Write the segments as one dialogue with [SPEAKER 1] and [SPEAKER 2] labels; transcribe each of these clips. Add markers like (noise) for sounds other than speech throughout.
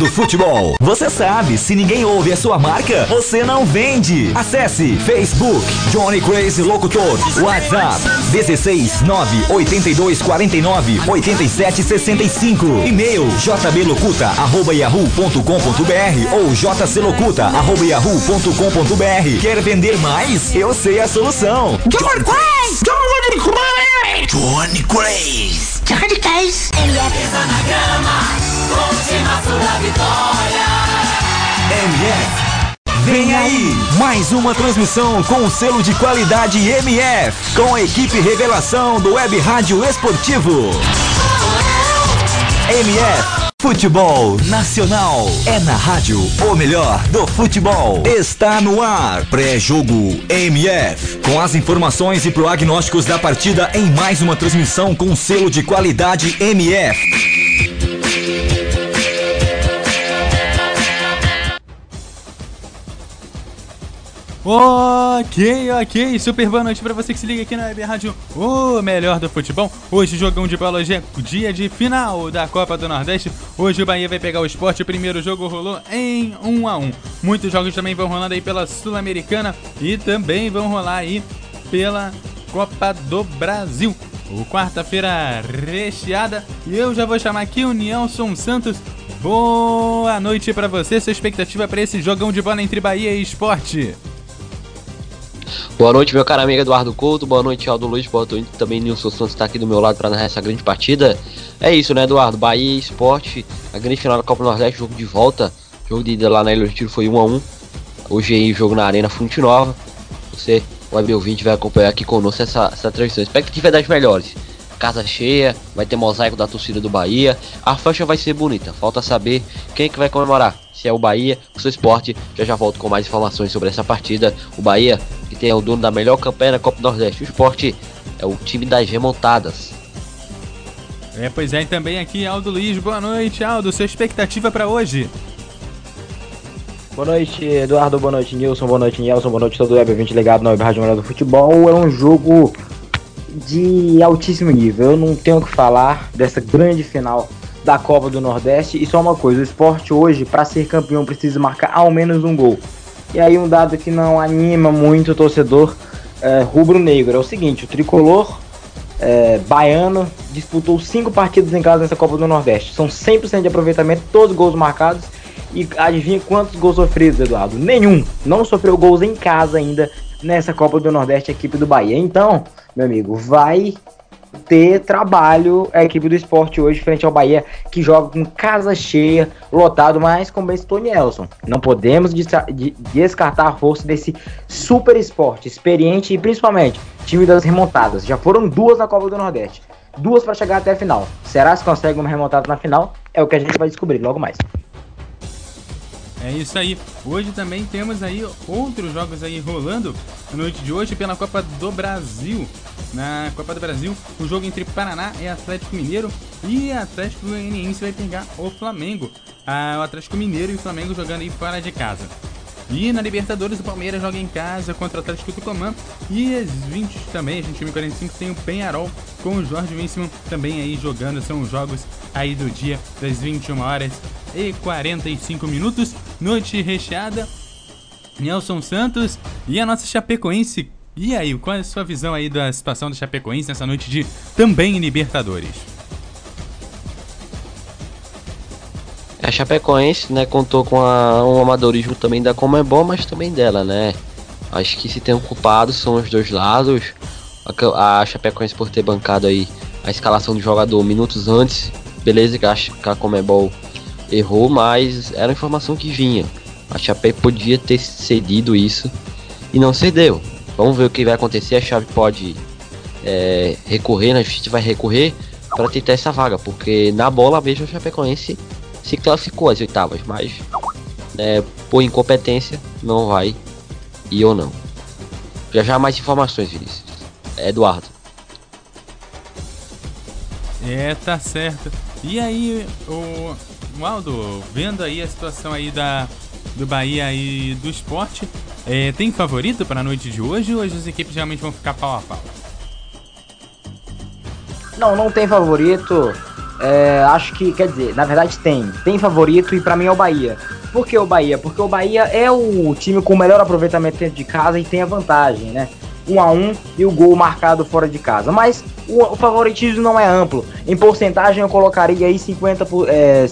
[SPEAKER 1] do futebol. Você sabe, se ninguém ouve a sua marca, você não vende. Acesse Facebook Johnny Crazy Locutor. WhatsApp 16 982 49 87 65. E-mail jblocuta arroba yahoo.com.br ou jclocuta arroba yahoo.com.br. Quer vender mais? Eu sei a solução.
[SPEAKER 2] Johnny Crazy! Johnny Crazy!
[SPEAKER 1] Johnny Crazy.
[SPEAKER 2] Johnny Crazy!
[SPEAKER 3] Pisa na grama, última sua vitória.
[SPEAKER 1] MF. Vem aí, mais uma transmissão com o selo de qualidade MF, com a equipe revelação do Web Rádio Esportivo. MF Futebol Nacional é na rádio o melhor do futebol. Está no ar. Pré-jogo MF. Com as informações e prognósticos da partida em mais uma transmissão com selo de qualidade MF.
[SPEAKER 4] Ok, ok, super boa noite pra você que se liga aqui na Web Rádio, o melhor do futebol. Hoje, jogão de bola, hoje é dia de final da Copa do Nordeste. Hoje o Bahia vai pegar o esporte, o primeiro jogo rolou em 1 a 1 Muitos jogos também vão rolando aí pela Sul-Americana e também vão rolar aí pela Copa do Brasil. O quarta-feira recheada e eu já vou chamar aqui o Nelson Santos. Boa noite pra você, sua expectativa para esse jogão de bola entre Bahia e Esporte.
[SPEAKER 5] Boa noite, meu caro amigo Eduardo Couto. Boa noite, Aldo Luiz. Boa noite também, Nilson Santos está aqui do meu lado para narrar essa grande partida. É isso, né, Eduardo? Bahia Esporte, a grande final da Copa do Nordeste, jogo de volta. Jogo de ida lá na Ilha do Tiro foi 1 a 1 Hoje aí, jogo na Arena Fonte Nova. Você, o web ouvinte, vai acompanhar aqui conosco essa, essa transmissão. Expectativa das melhores. Casa cheia, vai ter mosaico da torcida do Bahia. A faixa vai ser bonita. Falta saber quem é que vai comemorar. Se é o Bahia o Esporte. Já já volto com mais informações sobre essa partida. O Bahia, que tem o dono da melhor campanha na Copa do Nordeste. O Esporte é o time das remontadas.
[SPEAKER 4] É, pois é, e também aqui Aldo Luiz. Boa noite, Aldo. Sua expectativa para hoje?
[SPEAKER 6] Boa noite, Eduardo. Boa noite, Nilson. Boa noite, Nelson. Boa noite, todo o Web 20 ligado na Web Rádio Melhor do Futebol. É um jogo de altíssimo nível. Eu não tenho o que falar dessa grande final da Copa do Nordeste. E só uma coisa: o esporte hoje, para ser campeão, precisa marcar ao menos um gol. E aí, um dado que não anima muito o torcedor é, rubro-negro é o seguinte: o tricolor é, baiano disputou cinco partidas em casa nessa Copa do Nordeste. São 100% de aproveitamento, todos gols marcados. E adivinha quantos gols sofridos, Eduardo? Nenhum. Não sofreu gols em casa ainda nessa Copa do Nordeste, a equipe do Bahia. Então, meu amigo, vai ter trabalho a equipe do esporte hoje frente ao Bahia, que joga com casa cheia, lotado, mas bem citou Nelson. Não podemos descartar a força desse super esporte, experiente e principalmente time das remontadas. Já foram duas na Copa do Nordeste. Duas para chegar até a final. Será que consegue uma remontada na final? É o que a gente vai descobrir logo mais.
[SPEAKER 4] É isso aí. Hoje também temos aí outros jogos aí rolando na noite de hoje pela Copa do Brasil. Na Copa do Brasil, o jogo entre Paraná e Atlético Mineiro e Atlético Goianiense vai pegar o Flamengo. Ah, o Atlético Mineiro e o Flamengo jogando aí fora de casa. E na Libertadores, o Palmeiras joga em casa contra o Atlético Tucumã. E às 20 também, a gente time 45 tem o Penharol com o Jorge Winsman também aí jogando. São os jogos aí do dia das 21 horas e 45 minutos. Noite recheada. Nelson Santos e a nossa Chapecoense. E aí, qual é a sua visão aí da situação da Chapecoense nessa noite de também Libertadores?
[SPEAKER 5] A Chapecoense, né, contou com a, um amadorismo também da Comebol, mas também dela, né? Acho que se tem um culpado são os dois lados. A, a Chapecoense por ter bancado aí a escalação do jogador minutos antes. Beleza que a, que a Comebol errou, mas era a informação que vinha. A Chape podia ter cedido isso e não cedeu. Vamos ver o que vai acontecer. A Chave pode é, recorrer, né? a gente vai recorrer para tentar essa vaga, porque na bola mesmo a Chapecoense se classificou às oitavas, mas é, por incompetência não vai ir ou não. Já já mais informações, Vinícius. Eduardo.
[SPEAKER 4] É, tá certo. E aí, o, o Aldo, vendo aí a situação aí da, do Bahia e do esporte, é, tem favorito para a noite de hoje ou as equipes realmente vão ficar pau a pau?
[SPEAKER 6] Não, não tem favorito. É, acho que, quer dizer, na verdade tem. Tem favorito e para mim é o Bahia. Por que o Bahia? Porque o Bahia é o time com o melhor aproveitamento dentro de casa e tem a vantagem, né? 1 um a 1 um, e o gol marcado fora de casa. Mas o, o favoritismo não é amplo. Em porcentagem eu colocaria aí 50 por, é,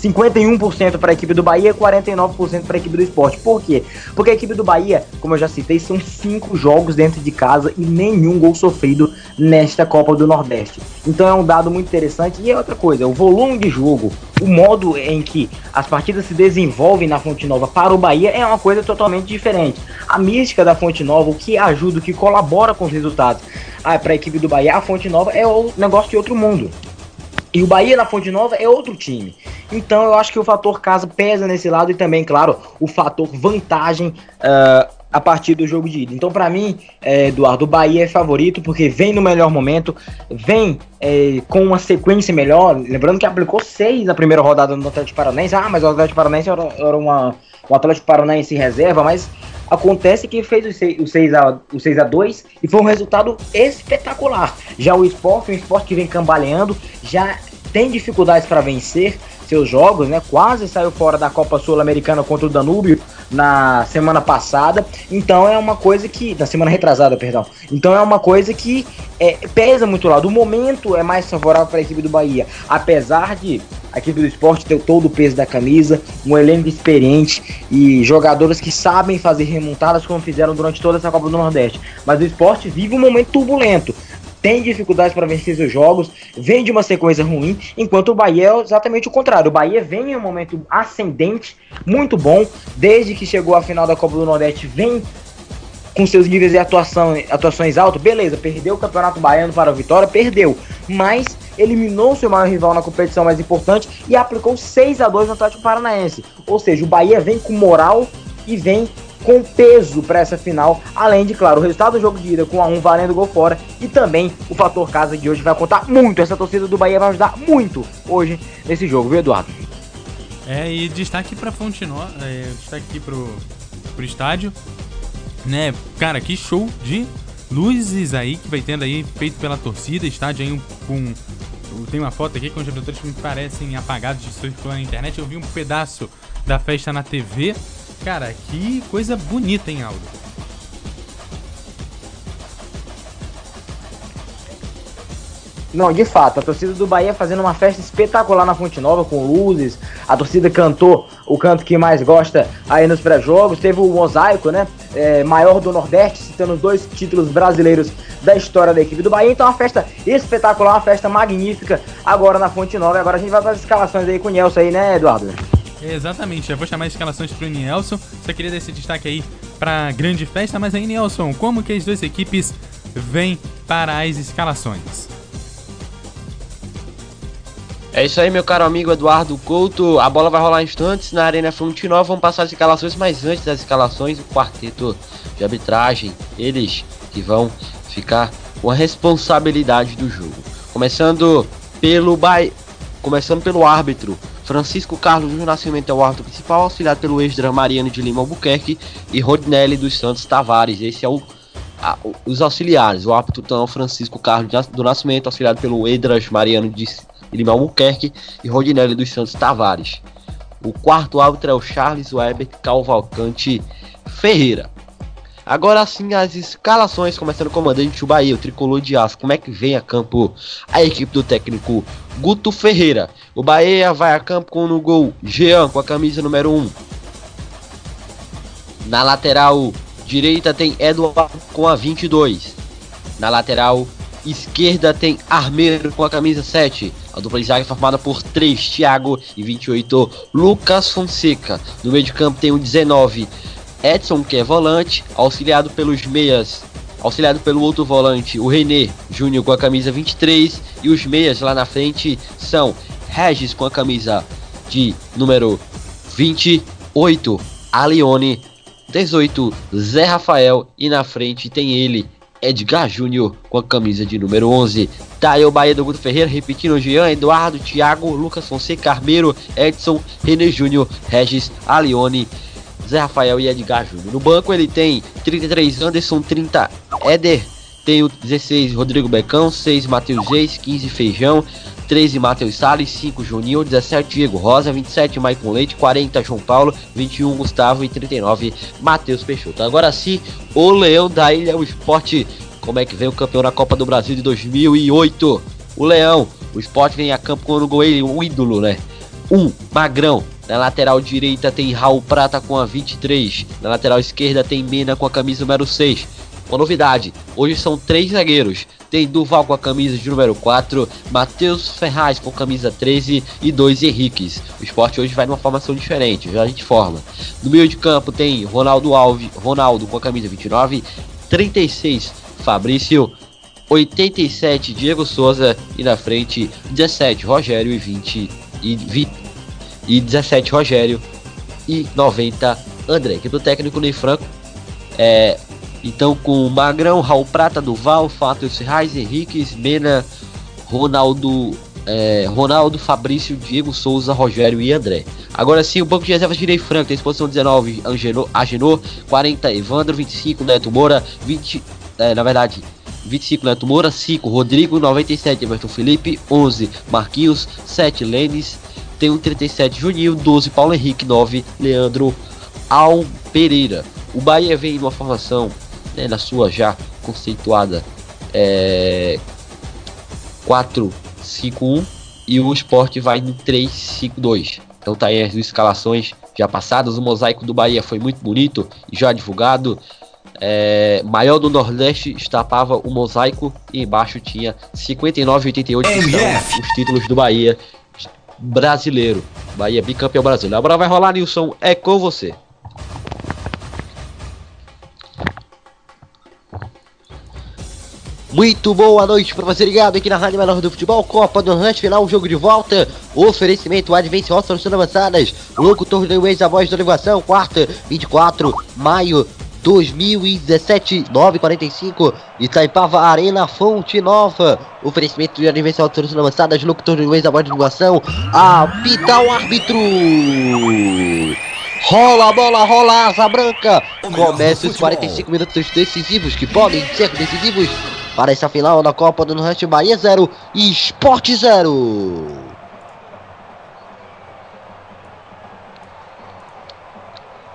[SPEAKER 6] 51% para a equipe do Bahia e 49% para a equipe do esporte. Por quê? Porque a equipe do Bahia, como eu já citei, são cinco jogos dentro de casa e nenhum gol sofrido nesta Copa do Nordeste. Então é um dado muito interessante. E é outra coisa, o volume de jogo, o modo em que as partidas se desenvolvem na Fonte Nova para o Bahia é uma coisa totalmente diferente. A mística da Fonte Nova, o que ajuda, o que colabora com os resultados ah, para a equipe do Bahia, a Fonte Nova é o negócio de outro mundo. E o Bahia na Fonte Nova é outro time. Então eu acho que o fator casa pesa nesse lado e também, claro, o fator vantagem uh, a partir do jogo de ida. Então, para mim, é, Eduardo, o Bahia é favorito porque vem no melhor momento, vem é, com uma sequência melhor. Lembrando que aplicou seis na primeira rodada no Atlético Paranaense. Ah, mas o Atlético Paranaense era, era uma, um Atlético Paranaense reserva, mas Acontece que fez o 6, o 6, a, o 6 a 2 e foi um resultado espetacular. Já o esporte, um esporte que vem cambaleando, já tem dificuldades para vencer seus jogos, né? Quase saiu fora da Copa Sul-Americana contra o Danúbio na semana passada. Então é uma coisa que. Na semana retrasada, perdão. Então é uma coisa que é, pesa muito lá. Do momento é mais favorável para a equipe do Bahia. Apesar de a equipe do esporte ter todo o peso da camisa, um elenco experiente e jogadores que sabem fazer remontadas como fizeram durante toda essa Copa do Nordeste. Mas o esporte vive um momento turbulento tem dificuldades para vencer seus jogos, vem de uma sequência ruim, enquanto o Bahia é exatamente o contrário. O Bahia vem em um momento ascendente, muito bom, desde que chegou à final da Copa do Nordeste, vem com seus níveis de atuação, atuações altos, beleza, perdeu o Campeonato Baiano para a Vitória, perdeu, mas eliminou seu maior rival na competição mais importante e aplicou 6 a 2 no Atlético Paranaense. Ou seja, o Bahia vem com moral e vem com peso para essa final, além de, claro, o resultado do jogo de ida com a 1 valendo gol fora e também o fator casa de hoje vai contar muito. Essa torcida do Bahia vai ajudar muito hoje nesse jogo, viu, Eduardo?
[SPEAKER 4] É, e destaque para Fonte Nova, é, destaque aqui pro, pro estádio, né? Cara, que show de luzes aí que vai tendo aí, feito pela torcida, estádio aí com tem uma foto aqui com os jogadores que me parecem apagados de circular na internet. Eu vi um pedaço da festa na TV. Cara, que coisa bonita, hein, Aldo?
[SPEAKER 6] Não, de fato, a torcida do Bahia fazendo uma festa espetacular na Fonte Nova, com luzes. A torcida cantou o canto que mais gosta aí nos pré-jogos. Teve o mosaico, né? É, maior do Nordeste, citando os dois títulos brasileiros da história da equipe do Bahia. Então, uma festa espetacular, uma festa magnífica agora na Fonte Nova. Agora a gente vai para as escalações aí com o Nelson aí, né, Eduardo?
[SPEAKER 4] Exatamente, eu vou chamar as escalações pro Nelson. Só queria dar esse destaque aí pra grande festa. Mas aí, Nelson, como que as duas equipes vêm para as escalações?
[SPEAKER 5] É isso aí, meu caro amigo Eduardo Couto. A bola vai rolar instantes na Arena Fonte Nova. Vamos passar as escalações, mas antes das escalações, o quarteto de arbitragem, eles que vão ficar com a responsabilidade do jogo. Começando pelo Bahia, começando pelo árbitro. Francisco Carlos do Nascimento é o árbitro principal, auxiliado pelo ex Mariano de Lima Albuquerque e Rodnelli dos Santos Tavares. Esse é o a, os auxiliares. O árbitro então Francisco Carlos do Nascimento, auxiliado pelo Edras Mariano de Lima Albuquerque e Rodinelli dos Santos Tavares. O quarto árbitro é o Charles Weber Calvalcante Ferreira. Agora sim as escalações, começando com o comandante do Bahia, o tricolor de aço. Como é que vem a campo a equipe do técnico Guto Ferreira? O Bahia vai a campo com no gol Jean com a camisa número 1. Na lateral direita tem Eduardo com a 22. Na lateral esquerda tem Armeiro com a camisa 7. A dupla de zaga é formada por 3, Thiago e 28, Lucas Fonseca. No meio de campo tem o 19, Edson, que é volante, auxiliado pelos meias, auxiliado pelo outro volante, o René Júnior com a camisa 23. E os meias lá na frente são Regis com a camisa de número 28, Alione 18, Zé Rafael e na frente tem ele, Edgar Júnior com a camisa de número 11. Tá aí o Bahia do Guto Ferreira, repetindo Jean, Eduardo, Thiago, Lucas Fonseca, Carmeiro, Edson, René Júnior, Regis, Alione, Zé Rafael e Edgar Júnior. No banco ele tem 33 Anderson, 30 Éder, tem o 16 Rodrigo Becão, 6 Matheus Reis, 15 Feijão,
[SPEAKER 7] 13 Matheus Salles, 5 Juninho, 17 Diego Rosa, 27 Maicon Leite, 40 João Paulo, 21 Gustavo e 39 Matheus Peixoto. Agora sim, o Leão da Ilha, o esporte, como é que vem o campeão da Copa do Brasil de 2008? O Leão, o esporte vem a campo com o Uruguai, um ídolo, né? 1, um, Magrão. Na lateral direita tem Raul Prata com a 23. Na lateral esquerda tem Mena com a camisa número 6. Uma novidade, hoje são três zagueiros. Tem Duval com a camisa de número 4, Matheus Ferraz com a camisa 13 e dois Henriques. O esporte hoje vai numa formação diferente, já a gente forma. No meio de campo tem Ronaldo Alves, Ronaldo com a camisa 29, 36 Fabrício, 87 Diego Souza e na frente 17 Rogério e 20 e, 20, e 17 Rogério e 90 André. Aqui do técnico Ney Franco é então com Magrão, Raul Prata, Duval, Fábio Serrais, Henrique, Mena, Ronaldo, é, Ronaldo, Fabrício, Diego Souza, Rogério e André. Agora sim, o banco de reservas Direi Franco tem exposição 19, Angeno, Agenor, 40, Evandro, 25, Neto Moura, 20, é, na verdade, 25 Neto Moura, 5 Rodrigo, 97 Everton Felipe, 11 Marquinhos, 7 Lênis, tem um 37 Juninho, 12 Paulo Henrique, 9 Leandro Al Pereira. O Bahia vem numa formação né, na sua já conceituada é, 4-5-1 e o esporte vai no 3-5-2. Então tá aí as escalações já passadas. O mosaico do Bahia foi muito bonito e já divulgado. É, maior do Nordeste estapava o mosaico e embaixo tinha 59 88 que são os títulos do Bahia brasileiro. Bahia bicampeão brasileiro. Agora vai rolar, Nilson, é com você. Muito boa noite para você ligado aqui na Rádio Menor do Futebol, Copa do Ranch, final, jogo de volta, oferecimento Advance Hot Soluções Avançadas, locutor do ex a voz da inovação, quarta, 24, maio 2017, 945, Itaipava Arena Fonte Nova, oferecimento de Advance Hot Soluções Avançadas, locutor do ex a voz da inovação, apita o árbitro! Rola a bola, rola a asa branca. Começa os 45 minutos decisivos que podem ser decisivos para essa final da Copa do Nordeste Bahia 0 e Esporte 0.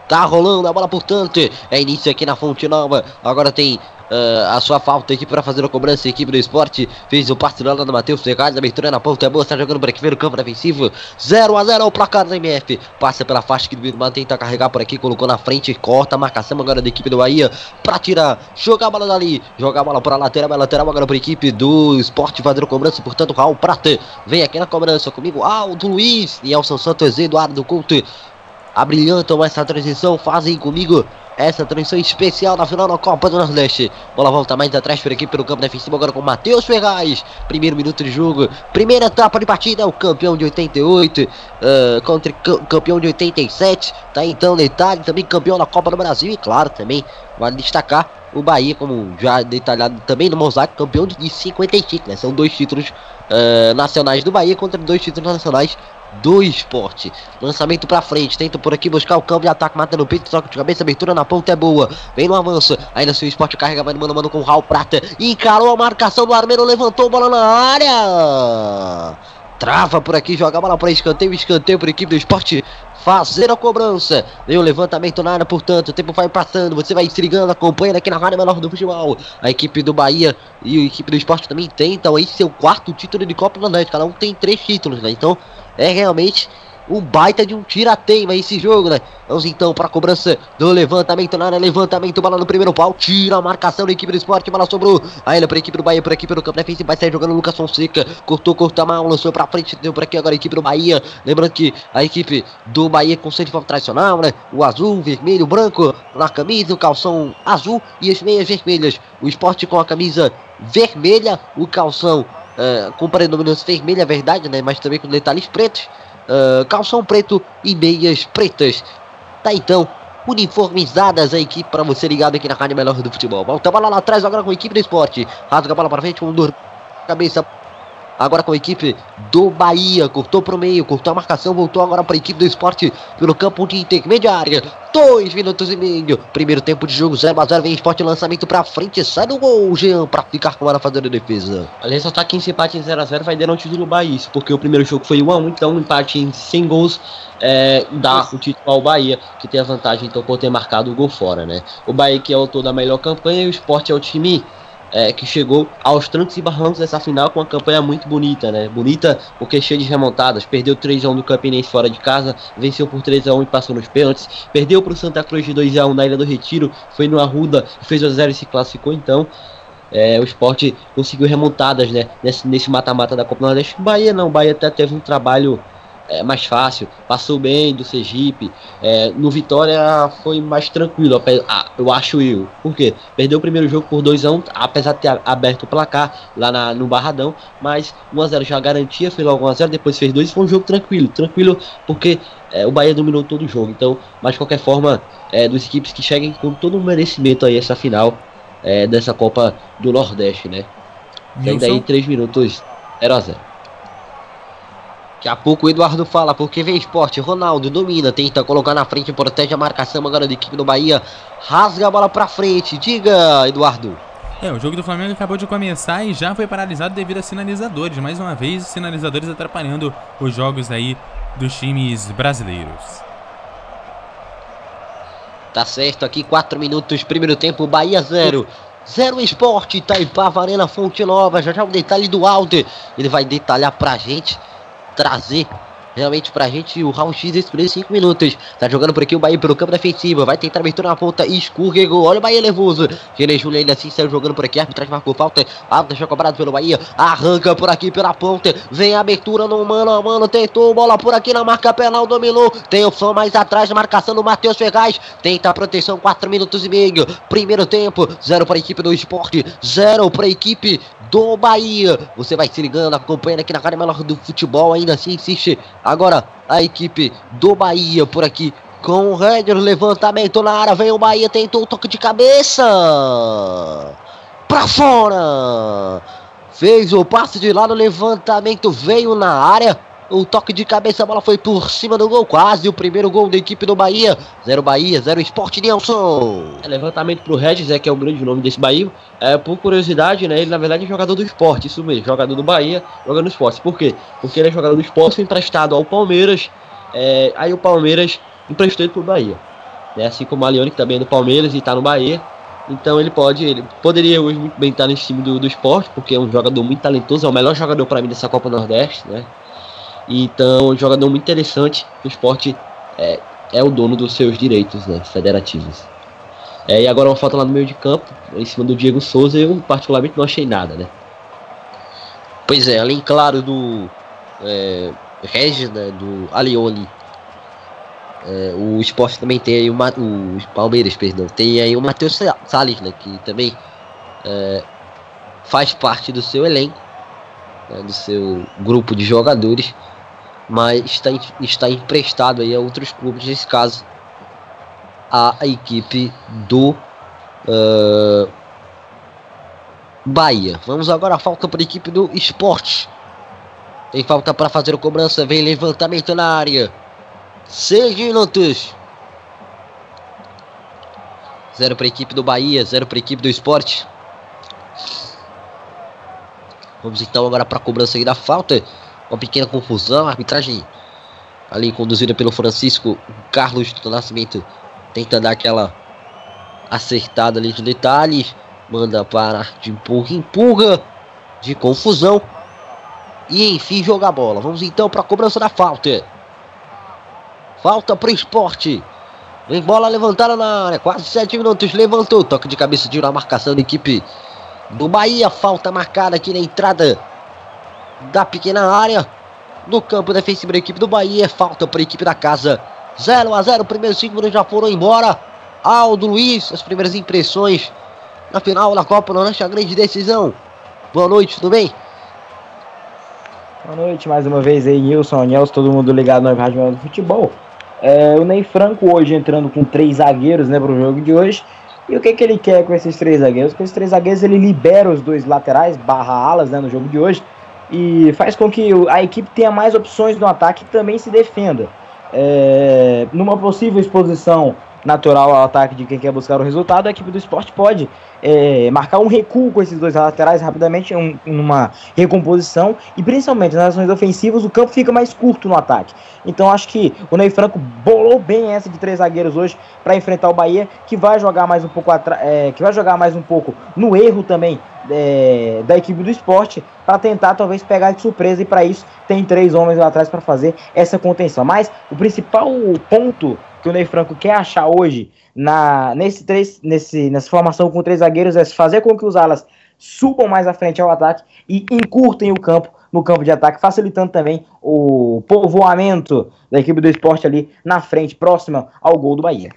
[SPEAKER 7] Tá rolando a bola, portanto, é início aqui na Fonte Nova. Agora tem Uh, a sua falta aqui para fazer a cobrança. A equipe do esporte fez o passe lá do Matheus Ferraz. Abertura na ponta é boa. Está jogando por aqui no campo defensivo. 0 a 0 o placar da MF. Passa pela faixa que o Birman tenta carregar por aqui. Colocou na frente. Corta a marcação agora da equipe do Bahia. Para tirar. Jogar a bola dali. Jogar a bola para a lateral. A lateral agora para a equipe do esporte fazer a cobrança. Portanto, Raul Prata vem aqui na cobrança comigo. Aldo Luiz. Nelson Santos, Eduardo Couto. Abrilhantam essa transição. Fazem comigo essa transmissão especial na final da Copa do Nordeste. Bola volta mais atrás por aqui pelo campo defensivo agora com Matheus Ferraz. Primeiro minuto de jogo, primeira etapa de partida, o campeão de 88 uh, contra o campeão de 87. Tá então detalhe também campeão da Copa do Brasil e claro também vale destacar o Bahia como já detalhado também no mosaico campeão de 55, né? São dois títulos uh, nacionais do Bahia contra dois títulos nacionais do esporte. Lançamento pra frente, tenta por aqui buscar o campo de ataque, mata no peito, toca de cabeça, abertura na ponta é boa. Vem no avanço, ainda se o esporte carrega, vai no mano mano com o Raul Prata. Encarou a marcação do Armeiro, levantou bola na área. Trava por aqui, joga a bola para escanteio, escanteio por equipe do esporte fazer a cobrança. Vem o levantamento na área, portanto, o tempo vai passando, você vai intrigando, acompanhando aqui na Rádio Menor do Futebol. A equipe do Bahia e a equipe do esporte também tentam aí seu quarto título de Copa do Nordeste. Cada um tem três títulos, né? Então é realmente um baita de um tirateima esse jogo, né? Vamos então para a cobrança do levantamento na área, levantamento, bola no primeiro pau, tira a marcação da equipe do esporte, bola sobrou, aí ele para a equipe do Bahia, por aqui pelo campo defensivo, vai sair jogando o Lucas Fonseca, cortou, cortou a mão, lançou para frente, deu por aqui agora a equipe do Bahia, lembrando que a equipe do Bahia com forma tradicional, né? O azul, vermelho, branco na camisa, o calção azul e as meias vermelhas, o esporte com a camisa vermelha, o calção Uh, com predominância vermelha, é verdade, né? Mas também com detalhes pretos. Uh, calção preto e meias pretas. Tá então, uniformizadas a equipe para você ligado aqui na Rádio Melhor do Futebol. Volta a bola lá atrás agora com a equipe do esporte. Rasga a bola para frente com dor cabeça Agora com a equipe do Bahia. Cortou pro meio, cortou a marcação, voltou agora para a equipe do esporte pelo campo de intermediária. Dois minutos e meio. Primeiro tempo de jogo, 0 a 0 Vem esporte lançamento pra frente. Sai do gol, Jean, pra ficar com a fazendo a defesa. Aliás, só tá que esse empate em 0x0 vai dar um título do Bahia. Isso porque o primeiro jogo foi 1x1, então um empate em 100 gols é, dá o título ao Bahia, que tem a vantagem então por ter marcado o gol fora, né? O Bahia que é o autor da melhor campanha e o esporte é o time é, que chegou aos trancos e barrancos dessa final com uma campanha muito bonita, né? Bonita porque cheia de remontadas. Perdeu 3x1 do Campinense fora de casa, venceu por 3x1 e passou nos pênaltis. Perdeu para o Santa Cruz de 2x1 na Ilha do Retiro, foi no Arruda, fez 2x0 e se classificou então. É, o esporte conseguiu remontadas né, nesse mata-mata da Copa Nordeste. Bahia não, Bahia até teve um trabalho é, mais fácil, passou bem do Sergipe. É, no Vitória foi mais tranquilo, eu acho eu. Por quê? Perdeu o primeiro jogo por 2 a 1 apesar de ter aberto o placar lá na, no Barradão, mas 1x0 já garantia, fez logo 1x0, depois fez 2 foi um jogo tranquilo. Tranquilo porque é, o Bahia dominou todo o jogo. Então, mas de qualquer forma, é, dos equipes que cheguem com todo o merecimento aí essa final é, dessa Copa do Nordeste, né? Tem daí 3 minutos 0 a 0 Daqui a pouco o Eduardo fala, porque vem esporte. Ronaldo domina, tenta colocar na frente, protege a marcação agora da equipe do Bahia. Rasga a bola pra frente. Diga, Eduardo.
[SPEAKER 4] É, o jogo do Flamengo acabou de começar e já foi paralisado devido a sinalizadores. Mais uma vez, sinalizadores atrapalhando os jogos aí dos times brasileiros.
[SPEAKER 7] Tá certo aqui, 4 minutos, primeiro tempo, Bahia 0. Zero Esporte, Itaipava, Arena Fonte Nova. Já já o um detalhe do Alder. Ele vai detalhar pra gente trazer realmente pra gente o round X desse primeiros 5 minutos. Tá jogando por aqui o Bahia pelo campo defensivo. Vai tentar abertura na ponta. Escorregou. Olha o Bahia nervoso. Gene Júnior ainda assim saiu jogando por aqui. Arbitragem marcou falta. Alta já cobrado pelo Bahia. Arranca por aqui pela ponta. Vem a abertura no mano a mano. Tentou bola por aqui na marca penal. Dominou. Tem o fã mais atrás. Marcação do Matheus Ferraz. Tenta a proteção. 4 minutos e meio. Primeiro tempo. Zero para a equipe do esporte. Zero para a equipe do Bahia. Você vai se ligando, acompanhando aqui na cara melhor do futebol. Ainda assim insiste agora a equipe do Bahia por aqui. Com o Redder, levantamento na área, vem o Bahia, tentou o toque de cabeça. Pra fora. Fez o passe de lado, levantamento veio na área. O toque de cabeça, a bola foi por cima do gol, quase o primeiro gol da equipe do Bahia. Zero Bahia, zero Esporte Nelson. É, levantamento pro Regis, é que é o grande nome desse Bahia. É, por curiosidade, né? Ele na verdade é jogador do esporte, isso mesmo, jogador do Bahia, jogando no esporte. Por quê? Porque ele é jogador do esporte, emprestado ao Palmeiras. É, aí o Palmeiras emprestou ele pro Bahia. Né? Assim como o Alione, que também é do Palmeiras e tá no Bahia. Então ele pode, ele poderia hoje muito bem estar nesse time do, do esporte, porque é um jogador muito talentoso, é o melhor jogador para mim dessa Copa Nordeste, né? Então, um jogador muito interessante. O esporte é, é o dono dos seus direitos né, federativos. É, e agora uma falta lá no meio de campo, em cima do Diego Souza, eu particularmente não achei nada, né? Pois é, além, claro, do é, Regis, né, do Alione, é, o esporte também tem aí o, Palmeiras, perdão, tem aí o Matheus Salles, né, que também é, faz parte do seu elenco, né, do seu grupo de jogadores mas está, está emprestado aí a outros clubes, nesse caso a equipe do uh, Bahia. Vamos agora, falta para a equipe do Esporte. Tem falta para fazer a cobrança, vem levantamento na área. 6 minutos. Zero para a equipe do Bahia, zero para a equipe do Esporte. Vamos então agora para a cobrança aí da falta uma pequena confusão, a arbitragem ali conduzida pelo Francisco Carlos do Nascimento tenta dar aquela acertada ali de detalhes, manda para de empurra, empurra de confusão e enfim joga a bola. Vamos então para a cobrança da falta. Falta para o esporte. Vem bola levantada na área, quase 7 minutos, levantou, toque de cabeça, tirou a marcação da equipe do Bahia, falta marcada aqui na entrada da pequena área. No campo defensivo da equipe do Bahia. Falta para a equipe da casa. 0 a 0 Primeiros 5 minutos já foram embora. Aldo Luiz, as primeiras impressões na final da Copa Nordeste, a grande decisão. Boa noite, tudo bem?
[SPEAKER 6] Boa noite, mais uma vez aí, Nilson, Nelson, todo mundo ligado no Rádio do Futebol. É, o Ney Franco hoje entrando com três zagueiros né, para o jogo de hoje. E o que, que ele quer com esses três zagueiros? Com esses três zagueiros ele libera os dois laterais, barra alas né, no jogo de hoje e faz com que a equipe tenha mais opções no ataque e também se defenda. É, numa possível exposição natural ao ataque de quem quer buscar o resultado, a equipe do esporte pode é, marcar um recuo com esses dois laterais rapidamente, um, numa recomposição, e principalmente nas ações ofensivas, o campo fica mais curto no ataque. Então acho que o Ney Franco bolou bem essa de três zagueiros hoje para enfrentar o Bahia, que vai jogar mais um pouco é, que vai jogar mais um pouco no erro também é, da equipe do esporte para tentar talvez pegar de surpresa e para isso tem três homens lá atrás para fazer essa contenção. Mas o principal ponto que o Ney Franco quer achar hoje na nesse três nesse nessa formação com três zagueiros é fazer com que os alas subam mais à frente ao ataque e encurtem o campo no campo de ataque, facilitando também o povoamento da equipe do esporte ali na frente, próxima ao gol do Bahia.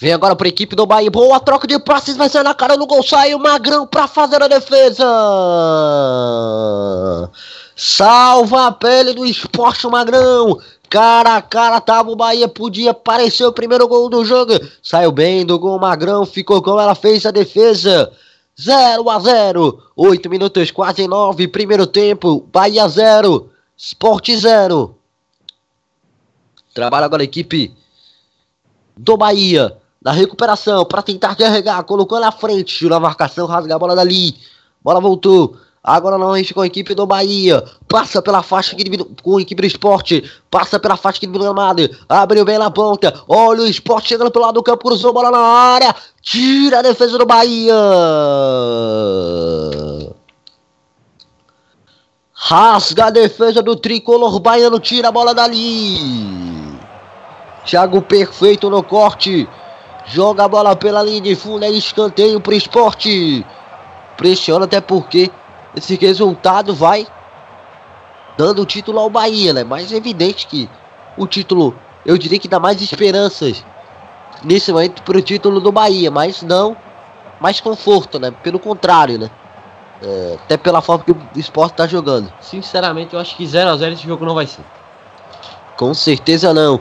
[SPEAKER 7] Vem agora pra equipe do Bahia. Boa troca de passes, vai sair na cara do gol. Sai o Magrão pra fazer a defesa. Salva a pele do esporte Magrão. Cara a cara tava o Bahia, podia aparecer o primeiro gol do jogo. Saiu bem do gol Magrão, ficou como ela fez a defesa. 0 a 0 8 minutos, quase 9. Primeiro tempo, Bahia 0, Sport 0. Trabalha agora a equipe do Bahia. Na recuperação, para tentar carregar, colocou na frente, tirou a marcação, rasga a bola dali. Bola voltou. Agora não enche com a equipe do Bahia. Passa pela faixa que com a equipe do esporte. Passa pela faixa que divide o gramado. Abriu bem na ponta. Olha o esporte chegando pelo lado do campo. Cruzou a bola na área. Tira a defesa do Bahia. Rasga a defesa do tricolor baiano. Tira a bola dali. Thiago perfeito no corte. Joga a bola pela linha de fundo. É escanteio pro esporte. Pressiona até porque esse resultado vai dando o título ao Bahia, né? Mas é evidente que o título, eu diria que dá mais esperanças nesse momento pro título do Bahia, mas não mais conforto, né? Pelo contrário, né? É, até pela forma que o esporte tá jogando.
[SPEAKER 5] Sinceramente, eu acho que 0x0 esse jogo não vai ser.
[SPEAKER 7] Com certeza não.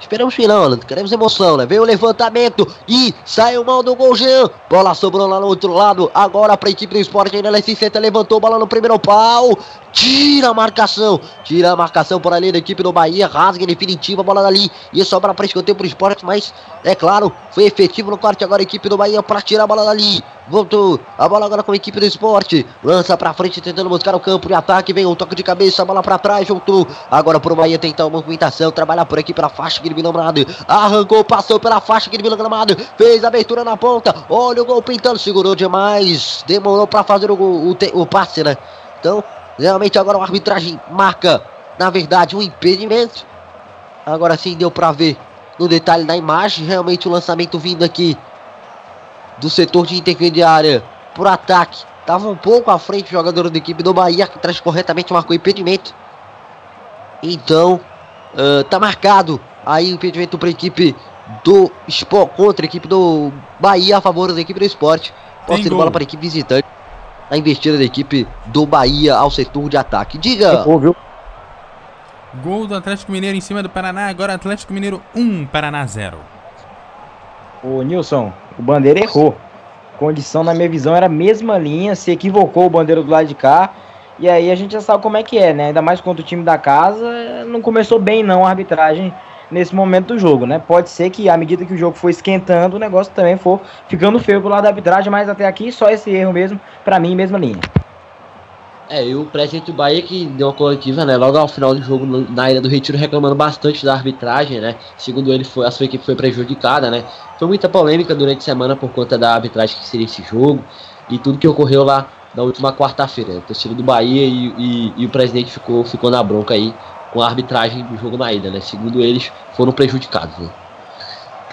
[SPEAKER 7] Esperamos Alan. Queremos emoção, né? Vem o levantamento e saiu mal do gol, Jean. Bola sobrou lá no outro lado. Agora pra equipe do esporte ainda ela se senta, levantou bola no primeiro pau. Tira a marcação. Tira a marcação por ali da equipe do Bahia. Rasga em definitiva a bola dali. Ia sobrar pra escanteio pro esporte, mas é claro, foi efetivo no corte agora a equipe do Bahia pra tirar a bola dali. Voltou. A bola agora com a equipe do esporte. Lança pra frente tentando buscar o campo de ataque. Vem um toque de cabeça, a bola pra trás. Voltou. Agora pro Bahia tentar uma movimentação. Trabalhar por aqui pela faixa que gramado. Arrancou, passou pela faixa que gramado. Fez a abertura na ponta. Olha o gol pintando. Segurou demais. Demorou pra fazer o, o, o passe, né? Então, realmente agora a arbitragem marca, na verdade, um impedimento. Agora sim deu pra ver no detalhe da imagem. Realmente o lançamento vindo aqui do setor de intermediária pro ataque. Tava um pouco à frente o jogador da equipe do Bahia, que traz corretamente marcou impedimento. Então, ah, tá marcado aí o impedimento para a equipe do Sport contra a equipe do Bahia a favor da equipe do esporte. Posse de bola para a equipe visitante. A investida da equipe do Bahia ao setor de ataque. Diga!
[SPEAKER 6] Errou, viu?
[SPEAKER 4] Gol do Atlético Mineiro em cima do Paraná. Agora Atlético Mineiro 1, Paraná 0.
[SPEAKER 6] Ô Nilson, o Bandeira errou. Condição, na minha visão, era a mesma linha, se equivocou o Bandeira do lado de cá. E aí a gente já sabe como é que é, né? Ainda mais contra o time da casa, não começou bem não a arbitragem nesse momento do jogo, né? Pode ser que à medida que o jogo for esquentando, o negócio também for ficando feio pro lado da arbitragem, mas até aqui só esse erro mesmo, pra mim, mesma linha.
[SPEAKER 5] É, e o presidente do Bahia que deu uma coletiva, né, logo ao final do jogo na Ilha do Retiro reclamando bastante da arbitragem, né? Segundo ele, foi, a sua equipe foi prejudicada, né? Foi muita polêmica durante a semana por conta da arbitragem que seria esse jogo e tudo que ocorreu lá na última quarta-feira. né? Torcedor do Bahia e, e- e o presidente ficou, ficou na bronca aí com a arbitragem do jogo na ilha, né? Segundo eles, foram prejudicados, né?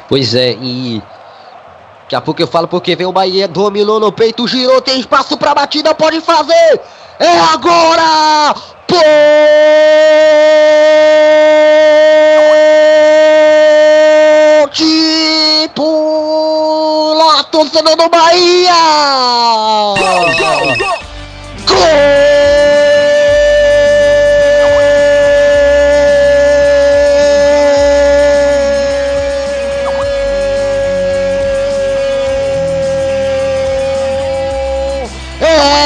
[SPEAKER 7] Pois é, e. Daqui a pouco eu falo porque vem o Bahia, dominou no peito, girou, tem espaço pra batida, pode fazer! É agora! Ponte! Pula, torcedor do Bahia! Gol!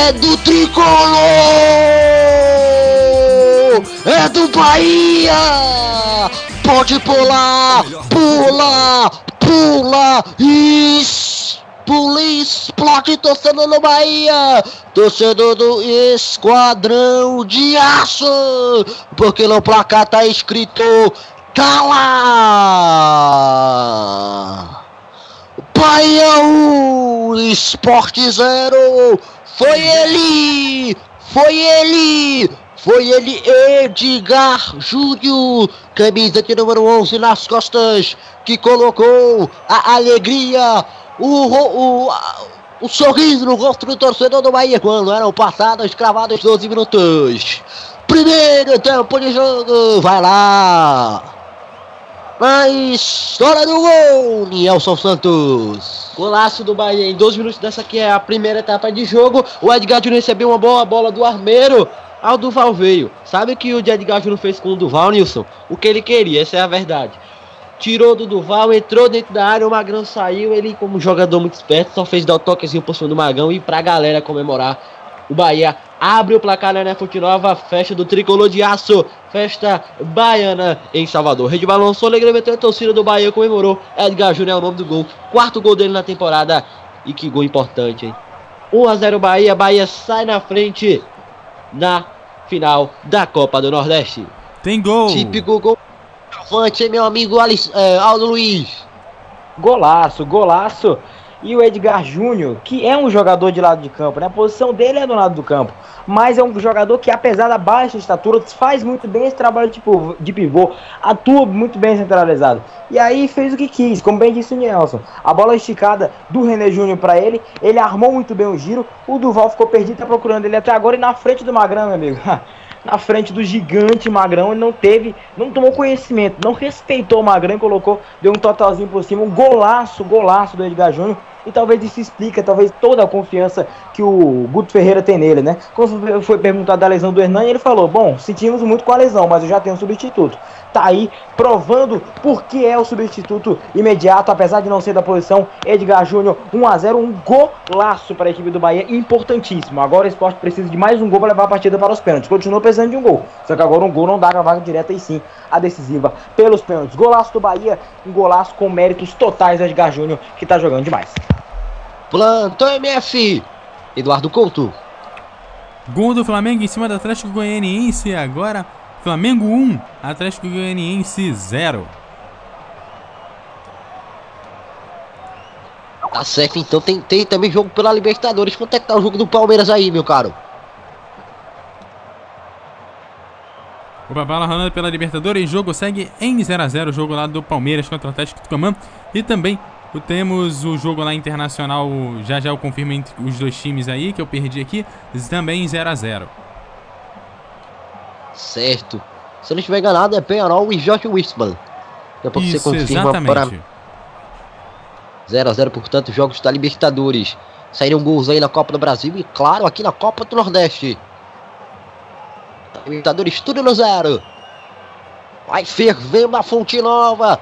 [SPEAKER 7] É do tricolor! do Bahia! Pode pular, pula, pula! Pula, explode torcendo no Bahia! Torcedor do Esquadrão de Aço! Porque no placar tá escrito Cala! Bahia 1, Esporte 0! Foi ele! Foi ele! Foi ele, Edgar Júnior, camisa de número 11 nas costas, que colocou a alegria, o, o, o sorriso no rosto do torcedor do Bahia quando eram passados, cravados 12 minutos. Primeiro tempo de jogo, vai lá! Na história do gol, Nelson Santos. Golaço do Bahia em 12 minutos dessa aqui é a primeira etapa de jogo. O Edgar Júnior recebeu uma boa bola do Armeiro. Ao Duval veio. Sabe que o Edgar Júnior fez com o Duval, Nilson? O que ele queria, essa é a verdade. Tirou do Duval, entrou dentro da área, o Magrão saiu. Ele, como jogador muito esperto, só fez dar o toquezinho por cima do Magrão e pra galera comemorar. O Bahia abre o placar na Fonte Nova, festa do tricolor de aço, festa baiana em Salvador. Rede balançou alegremente a torcida do Bahia comemorou. Edgar Júnior é o nome do gol, quarto gol dele na temporada. E que gol importante, hein? 1 a 0 Bahia, Bahia sai na frente na final da Copa do Nordeste.
[SPEAKER 4] Tem gol!
[SPEAKER 7] Típico gol avante, meu amigo Alice, é, Aldo Luiz.
[SPEAKER 6] Golaço, golaço. E o Edgar Júnior, que é um jogador de lado de campo, né? A posição dele é do lado do campo. Mas é um jogador que, apesar da baixa estatura, faz muito bem esse trabalho de pivô, de pivô atua muito bem centralizado. E aí fez o que quis, como bem disse o Nelson. A bola esticada do René Júnior para ele, ele armou muito bem o giro. O Duval ficou perdido, tá procurando ele até agora e na frente do Magrão, meu amigo. (laughs) na frente do gigante Magrão e não teve, não tomou conhecimento, não respeitou o Magrão e colocou, deu um totalzinho por cima, um golaço, golaço do Edgar Júnior. E talvez isso explica, talvez toda a confiança que o Guto Ferreira tem nele, né? Quando foi perguntado da lesão do Hernani, ele falou: Bom, sentimos muito com a lesão, mas eu já tenho um substituto. Tá aí provando por que é o substituto imediato, apesar de não ser da posição. Edgar Júnior, 1 a 0 um golaço para a equipe do Bahia, importantíssimo. Agora o esporte precisa de mais um gol para levar a partida para os pênaltis. Continua precisando de um gol. Só que agora um gol não dá a vaga direta e sim a decisiva pelos pênaltis. Golaço do Bahia, um golaço com méritos totais do Edgar Júnior, que tá jogando demais.
[SPEAKER 7] Plantão MF, Eduardo Couto.
[SPEAKER 4] Gol do Flamengo em cima do Atlético Goianiense. Agora, Flamengo 1, Atlético Goianiense 0.
[SPEAKER 7] Tá certo, então tem, tem também jogo pela Libertadores. Quanto é que tá o jogo do Palmeiras aí, meu caro?
[SPEAKER 4] O Babala rolando pela Libertadores. Jogo segue em 0x0. O jogo lá do Palmeiras contra o Atlético Tucumã. E também temos o jogo lá internacional. Já já eu confirmo entre os dois times aí que eu perdi aqui. Também em 0x0.
[SPEAKER 7] Certo. Se eu não estiver enganado, é Penharol e Jorge Wispman. Daqui a pouco
[SPEAKER 4] Isso,
[SPEAKER 7] você confirma
[SPEAKER 4] exatamente.
[SPEAKER 7] para 0x0, portanto, jogos da Libertadores. Saíram gols aí na Copa do Brasil e, claro, aqui na Copa do Nordeste. Libertadores, tudo no zero. Vai fervendo a Fonte Nova.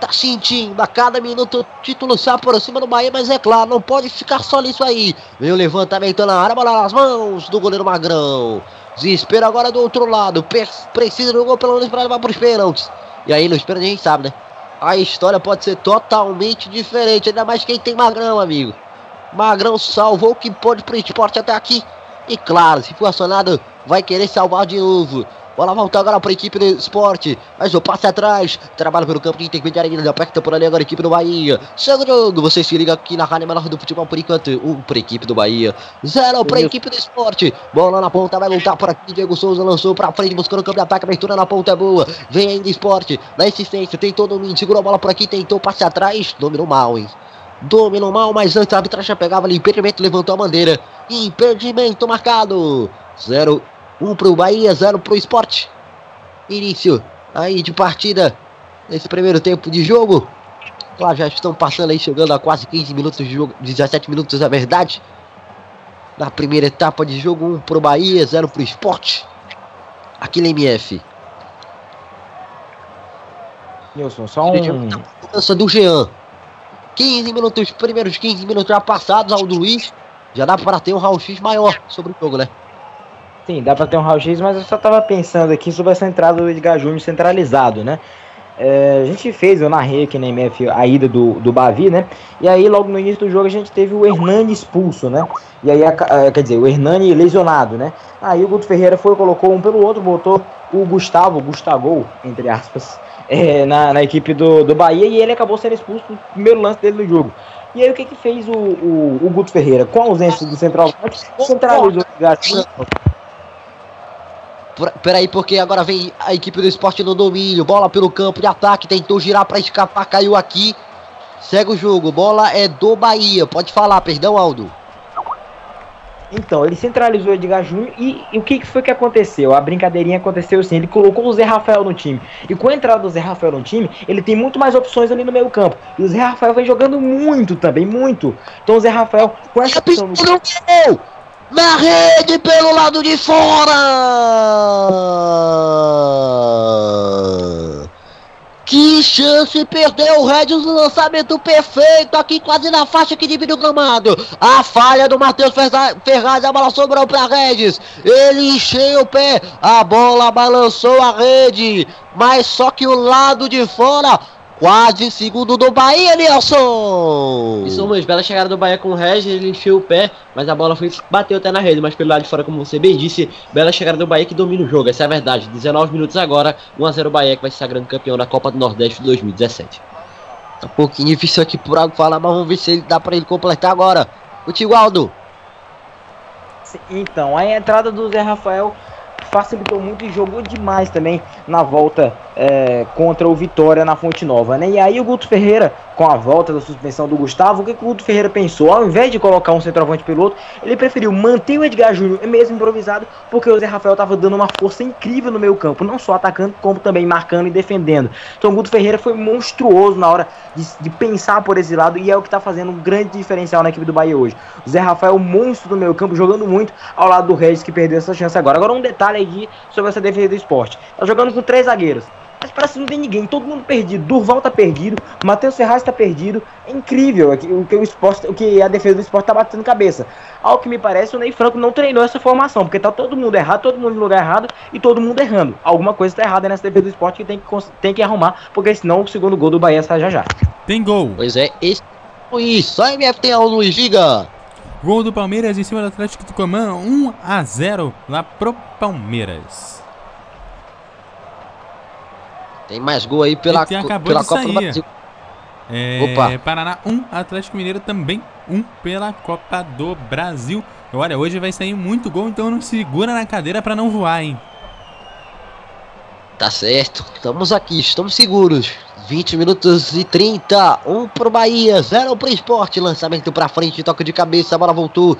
[SPEAKER 7] Tá sentindo a cada minuto o título se aproxima do Bahia, mas é claro, não pode ficar só nisso aí. Vem o levantamento na área, bola nas mãos do goleiro Magrão. Desespero agora do outro lado. Precisa do gol pelo menos para levar para os pênaltis. E aí nos pênaltis a gente sabe, né? A história pode ser totalmente diferente, ainda mais quem tem Magrão, amigo. Magrão salvou o que pôde pro esporte até aqui. E claro, se for acionado, vai querer salvar de novo. Bola volta agora para a equipe do esporte. Mas o passe atrás. Trabalha pelo campo de intermediário. Ainda aperta por ali agora a equipe do Bahia. Chega o jogo. Você se liga aqui na Rádio Menor do Futebol por enquanto. Um para a equipe do Bahia. Zero para a equipe do esporte. Bola na ponta. Vai voltar por aqui. Diego Souza lançou para frente. Buscando o campo de ataque. Abertura na ponta é boa. Vem ainda esporte. Na insistência. Tentou domínio. Segurou a bola por aqui. Tentou passe atrás. Dominou mal, hein? Dominou mal, mas antes a arbitragem já pegava ali. Impedimento, levantou a bandeira. Impedimento marcado. 0 1 pro Bahia, 0 pro esporte. Início aí de partida nesse primeiro tempo de jogo. Claro, já estão passando aí, chegando a quase 15 minutos de jogo, 17 minutos, é verdade. Na primeira etapa de jogo, 1 pro Bahia, 0 pro esporte. Aqui na MF.
[SPEAKER 6] Nilson, só um.
[SPEAKER 7] Mudança do Jean. 15 minutos, primeiros 15 minutos já passados ao do Luiz. Já dá para ter um raio-x maior sobre o jogo, né?
[SPEAKER 6] Sim, dá pra ter um raio-x, mas eu só tava pensando aqui sobre essa entrada do Edgar Júnior centralizado, né? É, a gente fez, eu narrei aqui na MF a ida do, do Bavi, né? E aí, logo no início do jogo, a gente teve o Hernani expulso, né? E aí, a, quer dizer, o Hernani lesionado, né? Aí o Guto Ferreira foi, colocou um pelo outro, botou o Gustavo, Gustavo, entre aspas, é, na, na equipe do, do Bahia e ele acabou sendo expulso no primeiro lance dele no jogo. E aí o que que fez o, o, o Guto Ferreira? Com a ausência do centroavante, centralizou o.
[SPEAKER 7] Peraí, porque agora vem a equipe do esporte no domínio. Bola pelo campo de ataque, tentou girar para escapar, caiu aqui. Segue o jogo, bola é do Bahia. Pode falar, perdão, Aldo.
[SPEAKER 6] Então, ele centralizou o Edgar Júnior e, e, o que, que foi que aconteceu? A brincadeirinha aconteceu assim, ele colocou o Zé Rafael no time. E com a entrada do Zé Rafael no time, ele tem muito mais opções ali no meio campo. E o Zé Rafael vem jogando muito também, muito. Então o Zé Rafael, com essa opção no...
[SPEAKER 7] Na rede pelo lado de fora! Que chance perdeu o Regis no lançamento perfeito aqui quase na faixa que divide o gramado. A falha do Matheus Ferraz, a bola sobrou para Regis. Ele encheu o pé, a bola balançou a rede, mas só que o lado de fora Quase segundo do Bahia, Nelson!
[SPEAKER 5] Isso mesmo, bela chegada do Bahia com o Regis, ele encheu o pé, mas a bola foi bateu até na rede, mas pelo lado de fora, como você bem disse, bela chegada do Bahia que domina o jogo, essa é a verdade. 19 minutos agora, 1x0 Bahia que vai ser grande campeão da Copa do Nordeste de 2017.
[SPEAKER 7] Tá um pouquinho difícil aqui por algo falar, mas vamos ver se ele dá pra ele completar agora. O Tigualdo.
[SPEAKER 6] Então, a entrada do Zé Rafael facilitou muito e jogou demais também na volta é, contra o Vitória na Fonte Nova, né? E aí o Guto Ferreira, com a volta da suspensão do Gustavo, o que, que o Guto Ferreira pensou? Ao invés de colocar um centroavante pelo outro, ele preferiu manter o Edgar Júnior mesmo improvisado, porque o Zé Rafael estava dando uma força incrível no meio campo, não só atacando, como também marcando e defendendo. Então o Guto Ferreira foi monstruoso na hora de, de pensar por esse lado e é o que está fazendo um grande diferencial na equipe do Bahia hoje. O Zé Rafael, monstro do meio campo, jogando muito ao lado do Regis, que perdeu essa chance agora. Agora um detalhe aí sobre essa defesa do esporte. Tá jogando com três zagueiros. Mas parece que não tem ninguém, todo mundo perdido. Durval tá perdido, Matheus Ferraz tá perdido. É incrível o que o esporte, o que a defesa do esporte tá batendo cabeça. Ao que me parece, o Ney Franco não treinou essa formação, porque tá todo mundo errado, todo mundo no lugar errado e todo mundo errando. Alguma coisa tá errada nessa defesa do esporte que tem que, tem que arrumar, porque senão o segundo gol do Bahia sai já já.
[SPEAKER 4] Tem gol.
[SPEAKER 7] Pois é, esse isso, só MF tem a Luiz Giga.
[SPEAKER 4] Gol do Palmeiras em cima do Atlético do Comã, 1 a 0 lá pro Palmeiras.
[SPEAKER 7] Tem mais gol aí pela, pela Copa do Brasil.
[SPEAKER 4] É, Opa. Paraná 1, Atlético Mineiro também 1 pela Copa do Brasil. Olha, hoje vai sair muito gol, então não segura na cadeira para não voar, hein?
[SPEAKER 7] Tá certo, estamos aqui, estamos seguros. 20 minutos e 30, 1 pro Bahia, 0 pro esporte. Lançamento pra frente, toque de cabeça, a bola voltou.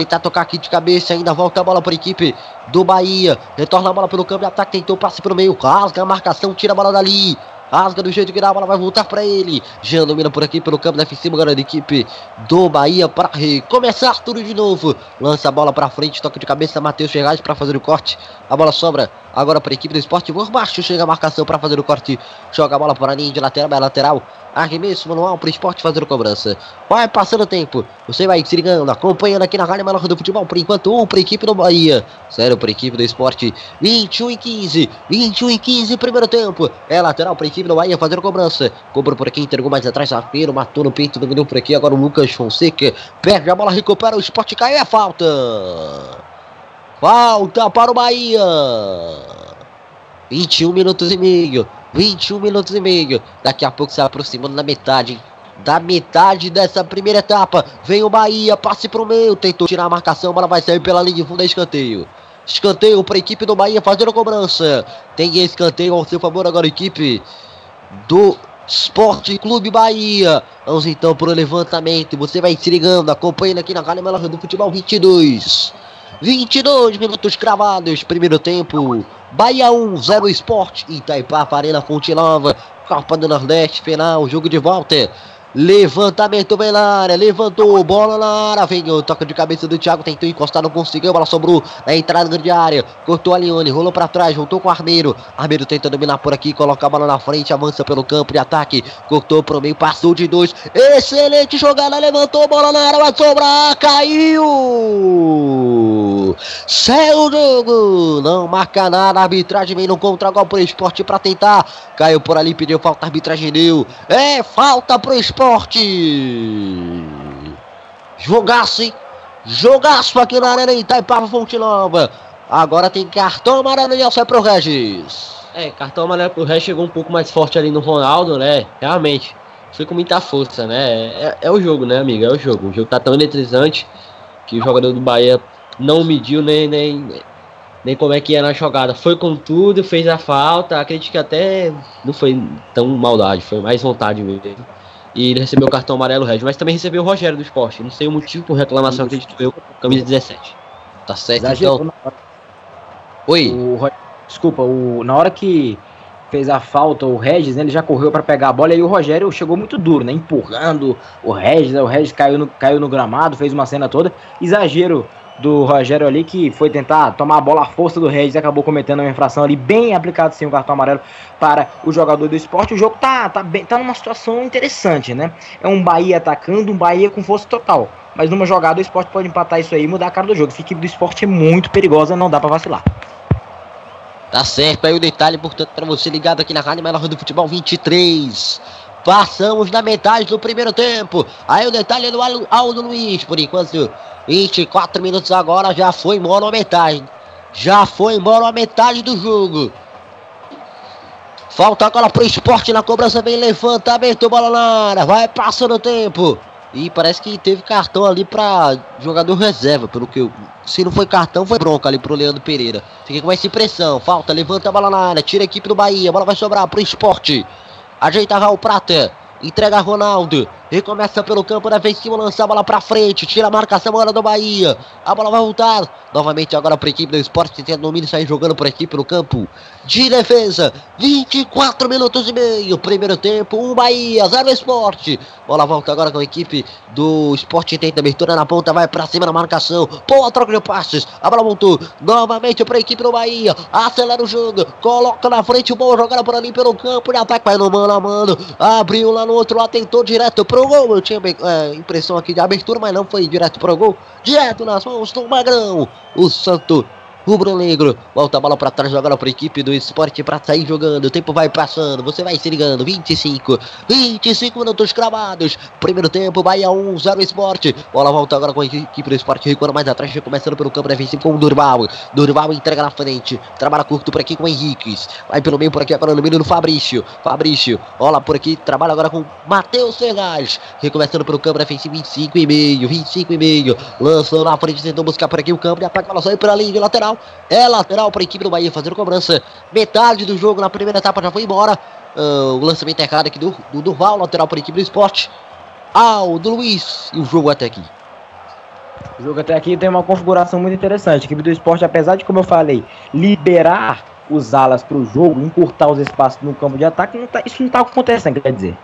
[SPEAKER 7] Tentar tocar aqui de cabeça, ainda volta a bola a equipe do Bahia. Retorna a bola pelo campo de ataque, tentou passe para o meio. Rasga a marcação, tira a bola dali. Rasga do jeito que dá, a bola vai voltar para ele. Jean domina por aqui pelo campo defensivo agora da equipe do Bahia para recomeçar tudo de novo. Lança a bola para frente, toque de cabeça, Matheus Ferraz para fazer o corte. A bola sobra agora para a equipe do esporte por baixo. Chega a marcação para fazer o corte. Joga a bola para a linha de lateral, é lateral. Arremesso manual para o esporte fazer cobrança. Vai passando o tempo. Você vai se ligando, acompanhando aqui na Rádio Melhor do Futebol. Por enquanto, um para a equipe do Bahia. Zero para a equipe do esporte. 21 e 15. 21 e 15, primeiro tempo. É lateral para a equipe do Bahia fazer cobrança. Cobrou por aqui, entregou mais atrás. Zapeiro matou no peito, dominou por aqui. Agora o Lucas Fonseca perde a bola, recupera. O esporte caiu. É falta. Falta para o Bahia. 21 minutos e meio. 21 minutos e meio. Daqui a pouco se aproximando da metade. Da metade dessa primeira etapa. Vem o Bahia, passe pro meio. Tentou tirar a marcação, bola vai sair pela linha de fundo. É escanteio. Escanteio para a equipe do Bahia fazendo a cobrança. Tem escanteio ao seu favor agora, equipe do Esporte Clube Bahia. Vamos então para o levantamento. Você vai se ligando, acompanhando aqui na Melhor do Futebol 22. 22 minutos cravados, primeiro tempo. Bahia 1, 0 Esporte, Itaipá, Arena Fonte Nova, Copa do Nordeste, final, jogo de volta. Levantamento bem na área, levantou, bola na área, vem o toque de cabeça do Thiago, tentou encostar, não conseguiu, bola sobrou na entrada de área, cortou a Lione, rolou para trás, voltou com o Armeiro, Armeiro tenta dominar por aqui, coloca a bola na frente, avança pelo campo de ataque, cortou pro meio, passou de dois, excelente jogada, levantou, bola na área, vai sobrar, caiu! Céu o jogo, não marca nada, a arbitragem vem no contra-gol pro esporte para tentar, caiu por ali, pediu falta, arbitragem deu, é falta pro esporte esporte. Jogaço, hein? Jogaço aqui na Arena Itaipava Fonte Nova. Agora tem cartão amarelo e sai pro Regis.
[SPEAKER 5] É, cartão amarelo pro Regis chegou um pouco mais forte ali no Ronaldo, né? Realmente. Foi com muita força, né? É, é, o jogo, né, amiga? É o jogo. O jogo tá tão eletrizante que o jogador do Bahia não mediu nem, nem, nem como é que ia na jogada. Foi com tudo, fez a falta. Acredito que até não foi tão maldade, foi mais vontade mesmo. E ele recebeu o cartão amarelo Regis, mas também recebeu o Rogério do esporte. Não sei o motivo por reclamação, acredito eu, camisa 17.
[SPEAKER 7] Tá certo, então.
[SPEAKER 6] Oi. O, desculpa, o, na hora que fez a falta, o Regis, né, ele já correu para pegar a bola e aí o Rogério chegou muito duro, né? Empurrando o Regis, o Regis caiu no, caiu no gramado, fez uma cena toda. Exagero do Rogério ali, que foi tentar tomar a bola à força do Regis acabou cometendo uma infração ali, bem aplicado sim o cartão amarelo para o jogador do esporte. O jogo tá, tá, bem, tá numa situação interessante, né? É um Bahia atacando, um Bahia com força total. Mas numa jogada o esporte pode empatar isso aí e mudar a cara do jogo. Essa equipe do esporte é muito perigosa, não dá para vacilar.
[SPEAKER 7] Tá certo, aí o detalhe, portanto, para você ligado aqui na Rádio Melhor do Futebol 23. Passamos da metade do primeiro tempo. Aí o detalhe é do Aldo Luiz, por enquanto 24 minutos agora, já foi embora a metade. Já foi embora a metade do jogo. Falta agora pro esporte na cobrança, bem levantamento, bola na área, vai passando o tempo. E parece que teve cartão ali para jogador reserva, pelo que eu. Se não foi cartão, foi bronca ali pro Leandro Pereira. Fica com essa impressão. Falta, levanta a bola na área, tira a equipe do Bahia, a bola vai sobrar pro esporte. Ajeita Raul Prata. Entrega a Ronaldo. Recomeça pelo campo defensivo, lança a bola pra frente. Tira a marcação agora do Bahia. A bola vai voltar. Novamente agora para a equipe do esporte. Tenta domínio sair jogando por aqui pelo campo de defesa. 24 minutos e meio. Primeiro tempo. Um Bahia, zero esporte. Bola volta agora com a equipe do esporte. Tenta abertura na ponta. Vai pra cima na marcação. Boa troca de passes. A bola voltou. Novamente para a equipe do Bahia. Acelera o jogo. Coloca na frente. Boa jogada por ali pelo campo de ataque. Vai no mano a mano. Abriu lá no outro lado. Tentou direto pro gol. Eu tinha é, impressão aqui de abertura, mas não foi direto pro gol. Direto nas mãos do Magrão. O Santo rubro-negro. Volta a bola para trás agora para a equipe do esporte para sair jogando. O tempo vai passando, você vai se ligando. 25, 25 minutos cravados. Primeiro tempo, Bahia 1, 0 esporte. Bola volta agora com a equipe do esporte recuando mais atrás, começando pelo campo defensivo com o Durval. Durval entrega na frente, trabalha curto por aqui com o Henriques. Vai pelo meio por aqui agora no meio do Fabrício. Fabrício, bola por aqui, trabalha agora com Matheus Ferraz. Recomeçando pelo campo defensivo 25 e meio, 25 e meio. Lançou na frente, tentou buscar por aqui o campo de ataque, bola saiu pela linha de lateral. É lateral para a equipe do Bahia fazer cobrança. Metade do jogo na primeira etapa já foi embora. Uh, o lançamento errado aqui do, do Durval, lateral para a equipe do esporte. Aldo Luiz. E o jogo até aqui.
[SPEAKER 6] O jogo até aqui tem uma configuração muito interessante. A equipe do esporte, apesar de, como eu falei, liberar os alas para o jogo, encurtar os espaços no campo de ataque, não tá, isso não está acontecendo, quer dizer.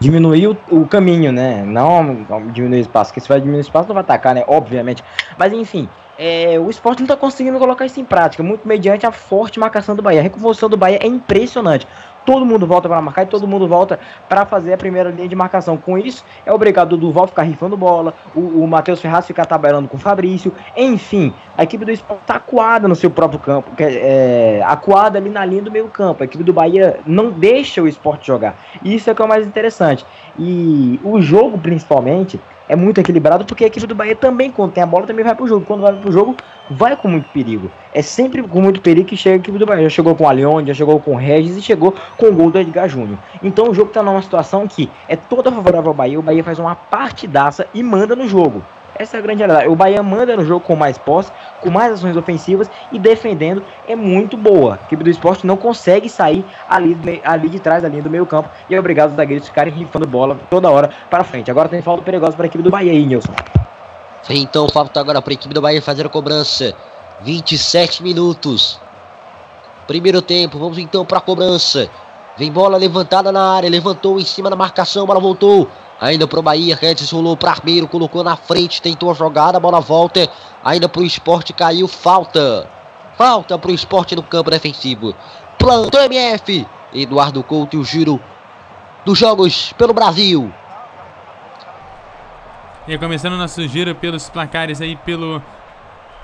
[SPEAKER 6] Diminuir o, o, caminho, né? Não diminuir o espaço, porque se vai diminuir o espaço não vai atacar, né? Obviamente. Mas enfim, é, o esporte não está conseguindo colocar isso em prática, muito mediante a forte marcação do Bahia. A recomposição do Bahia é impressionante. Todo mundo volta para marcar e todo mundo volta para fazer a primeira linha de marcação. Com isso, é obrigado o Duval ficar rifando bola, o, o Matheus Ferraz ficar tabelando com o Fabrício. Enfim, a equipe do esporte está acuada no seu próprio campo, é, é, acuada ali na linha do meio campo. A equipe do Bahia não deixa o esporte jogar. Isso é o que é o mais interessante. E o jogo, principalmente, é muito equilibrado porque a equipe do Bahia também, quando tem a bola, também vai pro jogo. Quando vai pro jogo, vai com muito perigo. É sempre com muito perigo que chega a equipe do Bahia. Já chegou com o Alione, já chegou com o Regis e chegou com o gol do Edgar Júnior. Então o jogo tá numa situação que é toda favorável ao Bahia. O Bahia faz uma partidaça e manda no jogo. Essa é a grande realidade. O Bahia manda no jogo com mais posse, com mais ações ofensivas e defendendo é muito boa. A equipe do esporte não consegue sair ali, ali de trás da linha do meio campo e é obrigado os zagueiros ficarem rifando bola toda hora para frente. Agora tem falta perigosa para a equipe do Bahia aí, Nilson.
[SPEAKER 7] Então falta agora para a equipe do Bahia fazer a cobrança. 27 minutos. Primeiro tempo, vamos então para a cobrança. Vem bola levantada na área, levantou em cima da marcação, bola voltou. Ainda pro Bahia, Regis rolou para Armeiro, colocou na frente, tentou a jogada, bola volta. Ainda pro esporte, caiu, falta. Falta pro esporte no campo defensivo. Plantão MF. Eduardo Couto e o giro dos jogos pelo Brasil.
[SPEAKER 4] E começando nosso giro pelos placares aí pelo,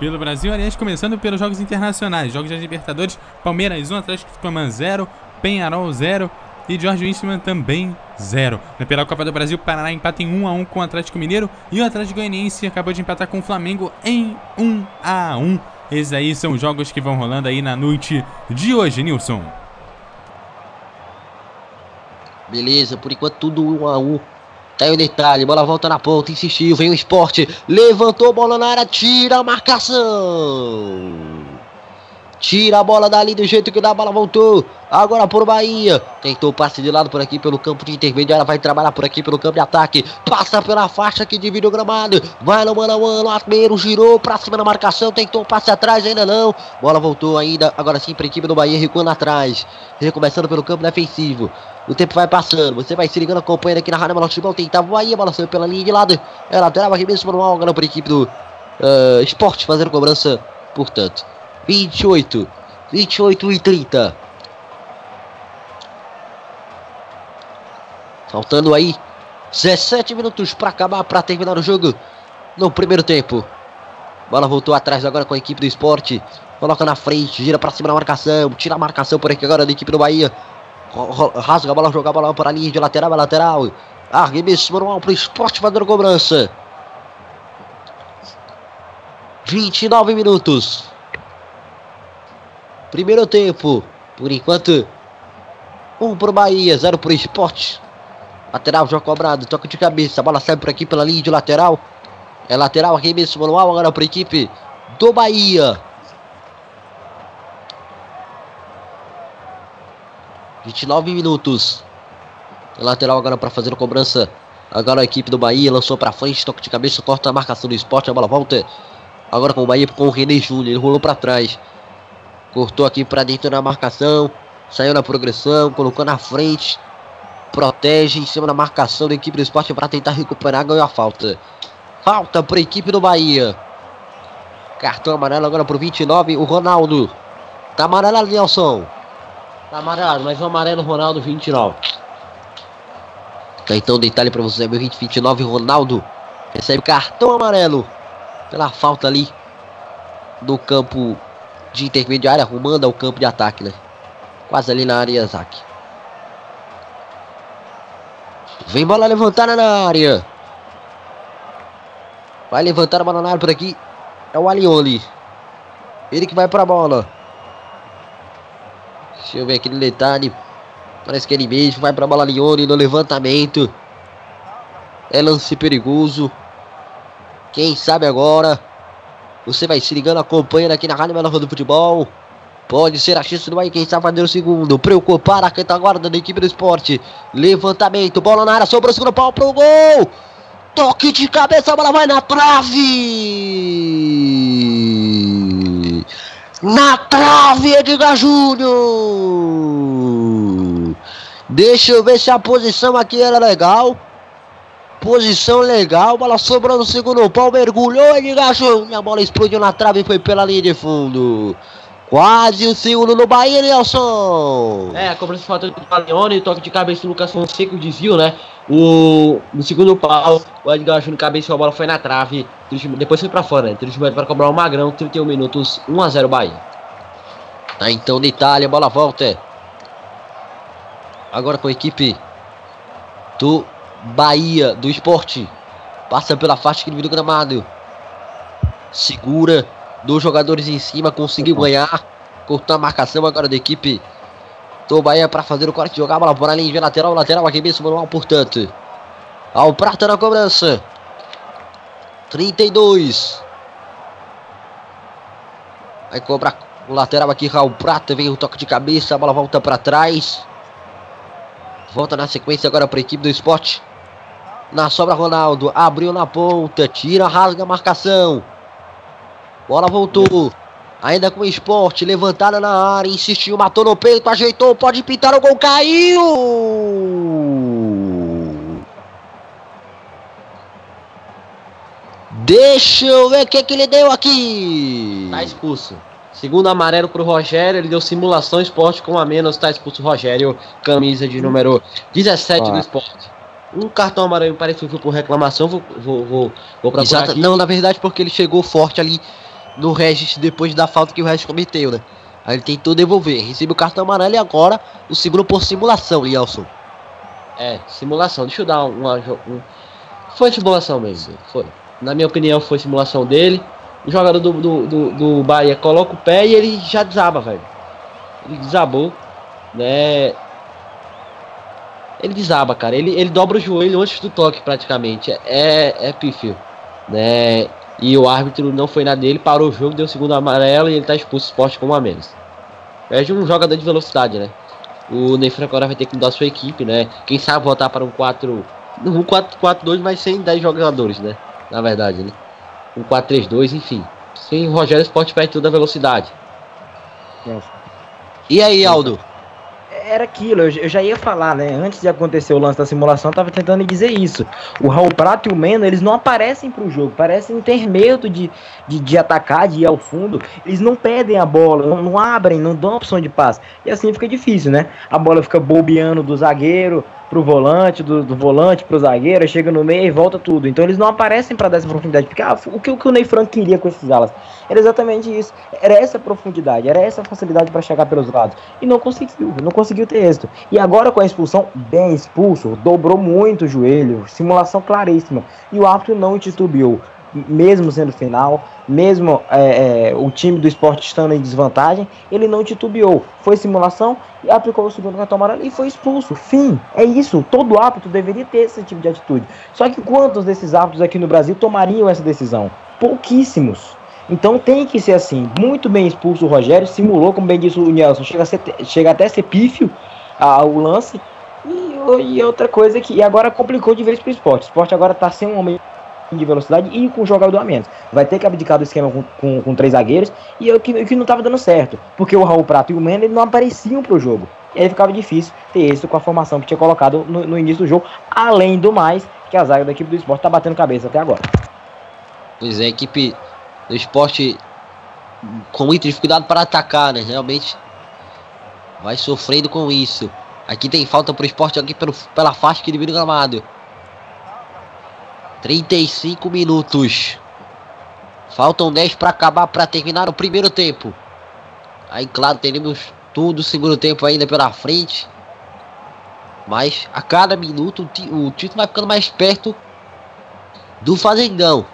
[SPEAKER 4] pelo Brasil. Aliás, começando pelos jogos internacionais. Jogos das Libertadores. Palmeiras 1, Atlético Tucumã 0, Penharol 0 e Jorge Wisterman também 0. Pela Copa do Brasil, Paraná empata em 1 a 1 com o Atlético Mineiro e o Atlético Goianiense acabou de empatar com o Flamengo em 1 a 1. Esses aí são os jogos que vão rolando aí na noite de hoje, Nilson.
[SPEAKER 7] Beleza, por enquanto tudo 1 a 1. Tá aí o detalhe, bola volta na ponta, insistiu, vem o esporte, levantou bola na área, tira a marcação. Tira a bola dali do jeito que dá, a bola voltou. Agora por Bahia. Tentou passe de lado por aqui pelo campo de intermediária. Vai trabalhar por aqui pelo campo de ataque. Passa pela faixa que divide o gramado. Vai no mano a mano. Armeiro girou pra cima da marcação. Tentou passe atrás, ainda não. Bola voltou ainda. Agora sim para a equipe do Bahia, recuando atrás. Recomeçando pelo campo defensivo. O tempo vai passando. Você vai se ligando, acompanhando aqui na Rádio Futebol. Tentava o Bahia. Bola saiu pela linha de lado. É lateral aqui mesmo no algo. Para a equipe do uh, Esporte fazendo cobrança. Portanto. 28, 28 e 30. Faltando aí 17 minutos para acabar, para terminar o jogo no primeiro tempo. Bola voltou atrás agora com a equipe do esporte. Coloca na frente, gira para cima da marcação. Tira a marcação por aqui agora da equipe do Bahia. Rasga a bola, joga a bola para a linha de lateral lateral. Arremesso manual para o esporte fazendo cobrança. 29 minutos. Primeiro tempo, por enquanto, um pro Bahia, zero pro esporte. Lateral já cobrado, toque de cabeça, a bola sai por aqui pela linha de lateral. É lateral, arremesso manual agora para a equipe do Bahia. 29 minutos. Lateral agora para fazer a cobrança. Agora a equipe do Bahia lançou para frente, toque de cabeça, corta a marcação do esporte, a bola volta. Agora com o Bahia com o René Júnior, ele rolou para trás. Cortou aqui para dentro da marcação. Saiu na progressão, colocou na frente. Protege em cima da marcação da equipe do esporte para tentar recuperar. Ganhou a falta. Falta para a equipe do Bahia. Cartão amarelo agora para o 29. O Ronaldo. Tá amarelo, Nelson. Tá amarelo, mas o amarelo Ronaldo 29. Tá então detalhe para você, meu 29, Ronaldo recebe cartão amarelo pela falta ali no campo de intermediária, arrumando ao campo de ataque, né? Quase ali na área, Isaac. Vem bola levantada na área. Vai levantar a bola na área por aqui. É o Alioli. Ele que vai para a bola. Deixa eu ver aqui no detalhe. Parece que ele mesmo vai para a bola Alioli no levantamento. É lance perigoso. Quem sabe agora você vai se ligando, acompanhando aqui na Rádio Melhor do Futebol. Pode ser a chance do quem está fazendo o segundo. Preocupar a retaguarda da equipe do esporte. Levantamento, bola na área, sobrou o segundo pau pro gol. Toque de cabeça, a bola vai na trave. Na trave, Edgar Júnior. Deixa eu ver se a posição aqui era legal. Posição legal, bola sobrando no segundo pau, mergulhou, ele engaixou. E a bola explodiu na trave e foi pela linha de fundo. Quase o segundo no Bahia, Nelson.
[SPEAKER 5] É, a cobrança de falta do Paleone, toque de cabeça do Lucas Fonseca, o desvio, né? O, no segundo pau, o Edgar Júnior cabeça, a bola foi na trave. Depois foi pra fora, né? Trismete para cobrar o Magrão, 31 minutos, 1x0 Bahia.
[SPEAKER 7] Tá então de Itália, bola volta. Agora com a equipe do Bahia do esporte. Passa pela faixa que divide o gramado. Segura. Dois jogadores em cima. Conseguiu ganhar. Cortou a marcação agora da equipe do Bahia para fazer o corte. Jogar a bola por a linha de lateral. Lateral aqui mesmo manual, portanto. Ao Prata na cobrança. 32. Vai cobrar o lateral aqui, Raul Prata. Vem o toque de cabeça. A bola volta para trás. Volta na sequência agora para a equipe do esporte. Na sobra, Ronaldo. Abriu na ponta. Tira, rasga a marcação. Bola voltou. Ainda com o esporte. Levantada na área. Insistiu, matou no peito. Ajeitou. Pode pintar o gol. Caiu. Deixa eu ver o que, que ele deu aqui.
[SPEAKER 5] Tá expulso. Segundo amarelo pro Rogério, ele deu simulação esporte com a menos, tá expulso o Rogério, camisa de número 17
[SPEAKER 6] Ah.
[SPEAKER 5] do esporte. Um cartão amarelo parece que foi por reclamação, vou, vou, vou, vou procurar
[SPEAKER 7] Exato.
[SPEAKER 5] aqui.
[SPEAKER 7] Não, na verdade, porque ele chegou forte ali no Regis depois da falta que o Regis cometeu, né? Aí ele tentou devolver, recebeu o cartão amarelo e agora o segundo por simulação, Lielson.
[SPEAKER 5] É, simulação. Deixa eu dar uma. Um... Foi simulação mesmo. Foi. Na minha opinião, foi simulação dele. O jogador do, do, do, do Bahia coloca o pé e ele já desaba, velho. Ele desabou, né? Ele desaba, cara. Ele, ele dobra o joelho antes do toque, praticamente. É, é pífio, né? E o árbitro não foi na dele, parou o jogo, deu o segundo amarelo e ele tá expulso do esporte com um a menos. É de um jogador de velocidade, né? O Ney Franco agora vai ter que mudar sua equipe, né? Quem sabe voltar para um 4. Um 4-4-2, mas sem 10 jogadores, né? Na verdade, né? Um 4-3-2, enfim. Sem o Rogério Sport perde toda a velocidade.
[SPEAKER 7] E aí, Aldo?
[SPEAKER 6] Era aquilo, eu, já ia falar, né? Antes de acontecer o lance da simulação, eu tava tentando dizer isso. O Raul Prato e o Meno, eles não aparecem pro jogo, parecem ter medo de, de, de atacar, de ir ao fundo. Eles não pedem a bola, não, não abrem, não dão opção de passe. E assim fica difícil, né? A bola fica bobeando do zagueiro pro volante, do, do volante pro zagueiro, chega no meio e volta tudo. Então eles não aparecem para dar essa profundidade. Porque ah, o, que, o que o Ney Franco queria com esses alas era exatamente isso. Era essa profundidade, era essa facilidade para chegar pelos lados. E não conseguiu, não conseguiu ter êxito. E agora com a expulsão, bem expulso, dobrou muito o joelho, simulação claríssima. E o árbitro não titubeou. Mesmo sendo final, mesmo é, é, o time do esporte estando em desvantagem, ele não titubeou. Foi simulação e aplicou o segundo cartão amarelo e foi expulso. Fim. É isso. Todo árbitro deveria ter esse tipo de atitude. Só que quantos desses árbitros aqui no Brasil tomariam essa decisão? Pouquíssimos. Então tem que ser assim. Muito bem expulso o Rogério, simulou, como bem disse o Nelson, chega, ser, chega até a ser pífio o lance. E, e outra coisa que e agora complicou de vez pro esporte. O esporte agora tá sem um homem de velocidade e com um jogador a menos. Vai ter que abdicar do esquema com, com, com três zagueiros e é o que, o que não tava dando certo. Porque o Raul Prato e o Mena não apareciam pro jogo. E aí ficava difícil ter êxito com a formação que tinha colocado no, no início do jogo. Além do mais, que a zaga da equipe do esporte tá batendo cabeça até agora.
[SPEAKER 7] Pois é, a equipe do esporte com muita dificuldade para atacar, né? Realmente vai sofrendo com isso. Aqui tem falta pro esporte aqui pelo, pela faixa que divide o gramado. 35 minutos. Faltam 10 para acabar para terminar o primeiro tempo. Aí, claro, teremos tudo o segundo tempo ainda pela frente. Mas a cada minuto o, título vai ficando mais perto do Fazendão.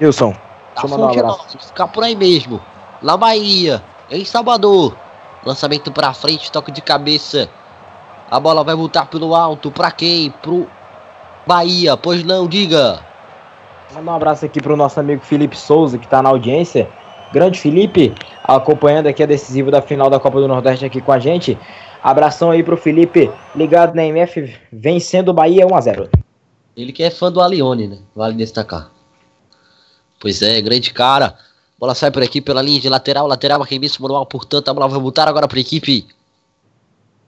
[SPEAKER 6] Wilson,
[SPEAKER 7] Da
[SPEAKER 6] Deixa eu mandar um abraço.
[SPEAKER 7] Ficar por aí mesmo. Na Bahia, em Salvador. Lançamento pra frente, toque de cabeça. A bola vai voltar pelo alto. Pra quem? Pro Bahia. Pois não, diga.
[SPEAKER 6] Mandar um abraço aqui pro nosso amigo Felipe Souza, que tá na audiência. Grande Felipe, acompanhando aqui a decisiva da final da Copa do Nordeste aqui com a gente. Abração aí pro Felipe, ligado na MF, vencendo o Bahia 1x0.
[SPEAKER 7] Ele que é fã do Alione, né? Vale destacar. Pois é, grande cara. Bola sai por aqui pela linha de lateral. Lateral, arremesso manual. Portanto, a bola vai voltar agora para a equipe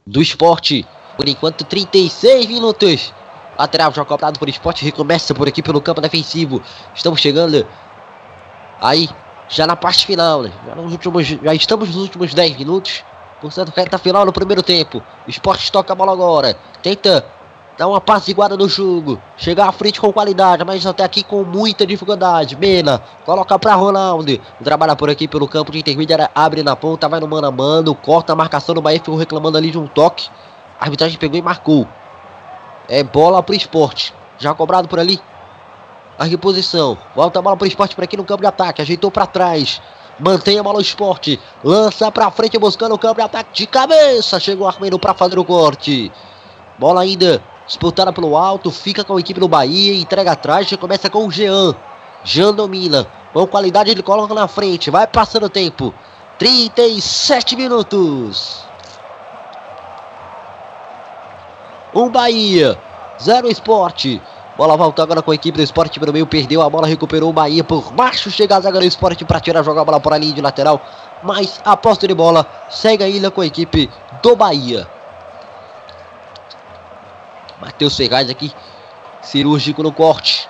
[SPEAKER 7] do esporte. Por enquanto, 36 minutos. Lateral já cobrado por esporte. Recomeça por aqui pelo campo defensivo. Estamos chegando aí, já na parte final, né? Já, nos últimos, já estamos nos últimos 10 minutos. Portanto, reta final no primeiro tempo. Esporte toca a bola agora. Tenta Dá uma apaziguada no jogo. Chegar à frente com qualidade, mas até aqui com muita dificuldade. Mena, coloca pra Ronaldo. Trabalha por aqui pelo campo de intermediária. Abre na ponta, vai no mano a mano. Corta a marcação do Bahia. Ficou reclamando ali de um toque. A arbitragem pegou e marcou. É bola pro esporte. Já cobrado por ali. A reposição. Volta a bola pro esporte por aqui no campo de ataque. Ajeitou pra trás. Mantém a bola o esporte. Lança pra frente buscando o campo de ataque de cabeça. Chegou Armeno pra fazer o corte. Bola ainda disputada pelo alto, fica com a equipe do Bahia, entrega atrás, já começa com o Jean. Jean domina, com qualidade ele coloca na frente, vai passando o tempo. 37 minutos. Um Bahia, zero esporte. Bola volta agora com a equipe do esporte pelo meio, perdeu a bola, recuperou o Bahia por baixo, chega a zaga do esporte para tirar, jogar a bola por ali de lateral. Mas a posse de bola segue ainda com a equipe do Bahia. Matheus Ferraz aqui, cirúrgico no corte.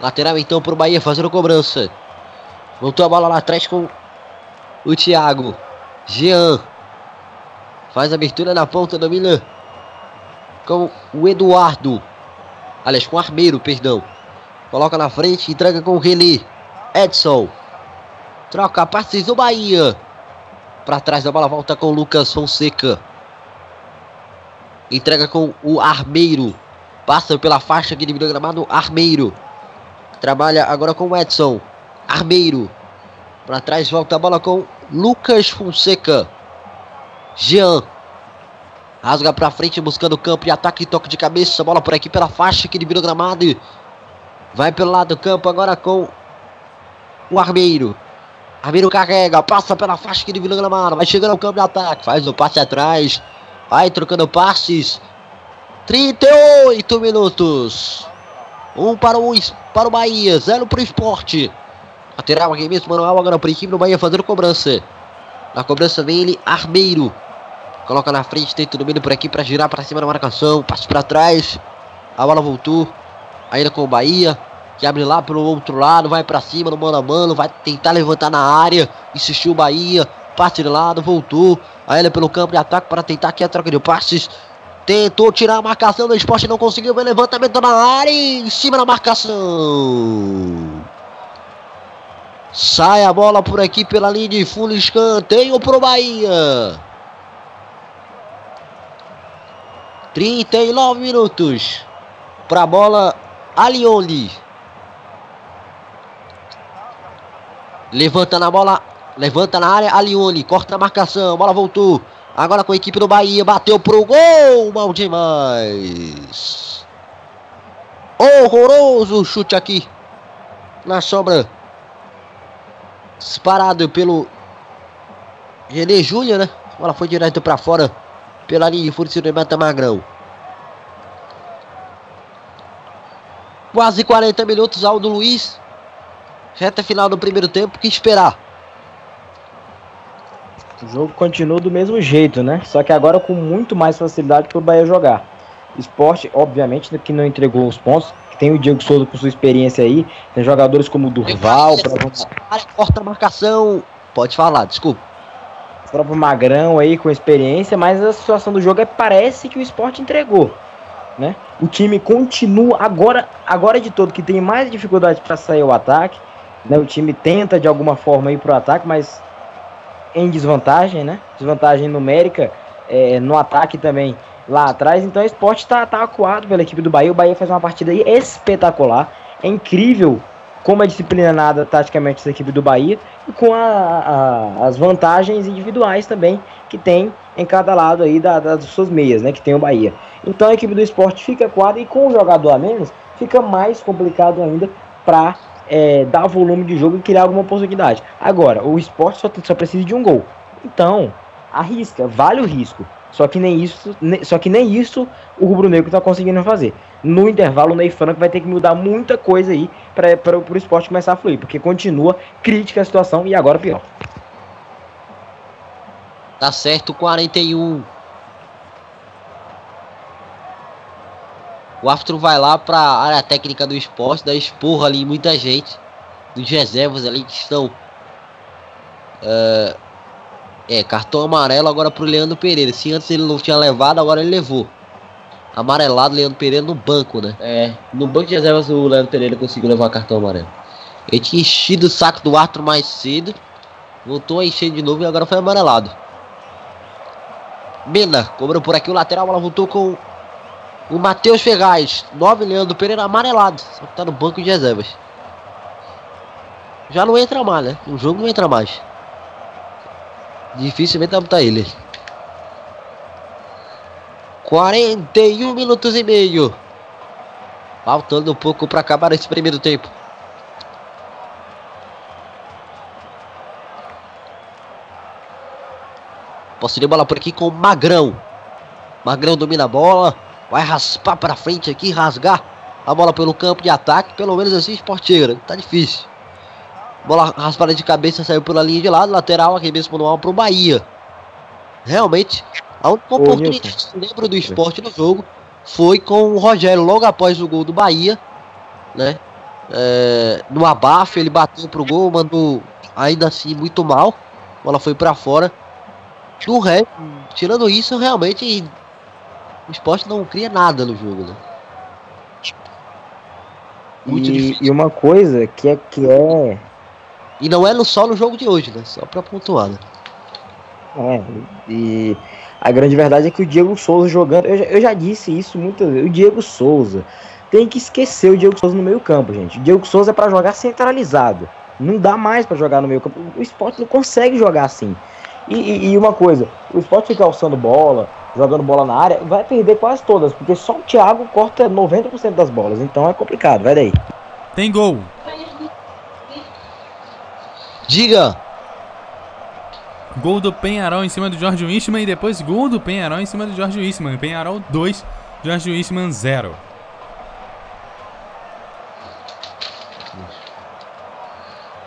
[SPEAKER 7] Lateral então pro Bahia fazendo cobrança. Voltou a bola lá atrás com o Thiago. Jean. Faz a abertura na ponta, domina com o Eduardo. Aliás, com o Armeiro, perdão. Coloca na frente, entrega com o René. Edson. Troca passes do Bahia. Para trás da bola, volta com o Lucas Fonseca. Entrega com o Armeiro. Passa pela faixa que dividiu o gramado. Armeiro. Trabalha agora com o Edson. Armeiro. Para trás volta a bola com Lucas Fonseca. Jean. Rasga para frente buscando o campo e ataque e toque de cabeça. Bola por aqui pela faixa que dividiu o gramado. Vai pelo lado do campo agora com o Armeiro. Armeiro carrega, passa pela faixa que dividiu o gramado. Vai chegando ao campo de ataque. Faz o passe atrás. Vai trocando passes. 38 minutos. Um para o, para o Bahia, zero para o esporte. Lateral aqui mesmo, Manuel agora para a equipe do Bahia fazendo cobrança. Na cobrança vem ele, Armeiro. Coloca na frente, tenta o domínio por aqui para girar para cima da marcação. Passe para trás. A bola voltou. Ainda com o Bahia. Que abre lá pelo outro lado. Vai para cima no mano a mano. Vai tentar levantar na área. Insistiu o Bahia. Passe de lado, voltou. Ainda pelo campo de ataque para tentar aqui a troca de passes. Tentou tirar a marcação do esporte, não conseguiu. Vem levantamento na área. Em cima da marcação. Sai a bola por aqui pela linha de fundo. Escanteio pro Bahia. 39 minutos. Pra bola, Alioli. Levanta na bola. Levanta na área, Alioli. Corta a marcação. Bola voltou. Agora com a equipe do Bahia. Bateu pro gol. Mal demais. Horroroso chute aqui. Na sobra. Disparado pelo René Júnior, né? A bola foi direto para fora. Pela linha de fundo de meta Magrão. Quase 40 minutos, Aldo Luiz. Reta final do primeiro tempo. que esperar?
[SPEAKER 6] O jogo continua do mesmo jeito, né? Só que agora com muito mais facilidade para o Bahia jogar. Esporte, obviamente, que não entregou os pontos. Tem o Diego Souza com sua experiência aí. Tem jogadores como o Durval.
[SPEAKER 7] Pra... Corta a marcação. Pode falar, desculpa.
[SPEAKER 6] O próprio Magrão aí com experiência, mas a situação do jogo é parece que o esporte entregou. Né? O time continua agora, agora de todo que tem mais dificuldade para sair o ataque. Né? O time tenta de alguma forma ir para o ataque, mas em desvantagem, né? Desvantagem numérica é, no ataque também lá atrás. Então o esporte está tá acuado pela equipe do Bahia. O Bahia faz uma partida espetacular. É incrível como é disciplinada taticamente essa equipe do Bahia e com a, a, as vantagens individuais também que tem em cada lado aí da, das suas meias, né? Que tem o Bahia. Então a equipe do esporte fica acuada e com o jogador a menos fica mais complicado ainda para é, dar volume de jogo e criar alguma oportunidade. Agora, o esporte só, só precisa de um gol. Então, arrisca, vale o risco. Só que nem isso, só que nem isso o Rubro Negro está conseguindo fazer. No intervalo, o Ney Franco vai ter que mudar muita coisa aí para o esporte começar a fluir, porque continua crítica a situação e agora pior.
[SPEAKER 7] Tá certo, 41. O árbitro vai lá para a área técnica do esporte, dá esporra ali muita gente, dos reservas ali que estão. Uh, é, cartão amarelo agora pro Leandro Pereira. Se antes ele não tinha levado, agora ele levou. Amarelado Leandro Pereira no banco, né? É, no banco de reservas o Leandro Pereira conseguiu levar cartão amarelo. Ele tinha enchido o saco do árbitro mais cedo. Voltou a encher de novo e agora foi amarelado. Mena, cobrou por aqui o lateral, ela voltou com o Matheus Ferraz, 9 Leandro Pereira amarelado. Só que tá no banco de reservas. Já não entra mais, né? O jogo não entra mais. Dificilmente vai botar ele. 41 minutos e meio. Faltando um pouco para acabar esse primeiro tempo. Posse de bola por aqui com o Magrão. Magrão domina a bola. Vai raspar para frente aqui, rasgar a bola pelo campo de ataque. Pelo menos assim, esporteira. Tá difícil. Bola raspada de cabeça saiu pela linha de lado. Lateral aqui mesmo no pro Bahia. Realmente, a única oportunidade que eu lembro do esporte no jogo foi com o Rogério logo após o gol do Bahia. Né? é, no abafo, ele bateu pro gol, mandou ainda assim muito mal. A bola foi para fora. Do resto, tirando isso, realmente o esporte não cria nada no jogo, né?
[SPEAKER 6] Muito e, difícil. E uma coisa que é que é.
[SPEAKER 7] E não é no, só no jogo de hoje, né? Só pra pontuar, né?
[SPEAKER 6] É, e a grande verdade é que o Diego Souza jogando. Eu já, eu já disse isso muitas vezes. O Diego Souza tem que esquecer o Diego Souza no meio-campo, gente. O Diego Souza é para jogar centralizado. Não dá mais para jogar no meio-campo. O esporte não consegue jogar assim. E, e, e, uma coisa, o esporte fica alçando bola, jogando bola na área, vai perder quase todas, porque só o Thiago corta 90% das bolas. Então é complicado, vai daí.
[SPEAKER 4] Tem gol.
[SPEAKER 7] Diga.
[SPEAKER 4] Gol do Penharol em cima do Jorge Wichmann e depois gol do Penharol em cima do Jorge Wichmann. Penharol 2, Jorge Wichmann 0.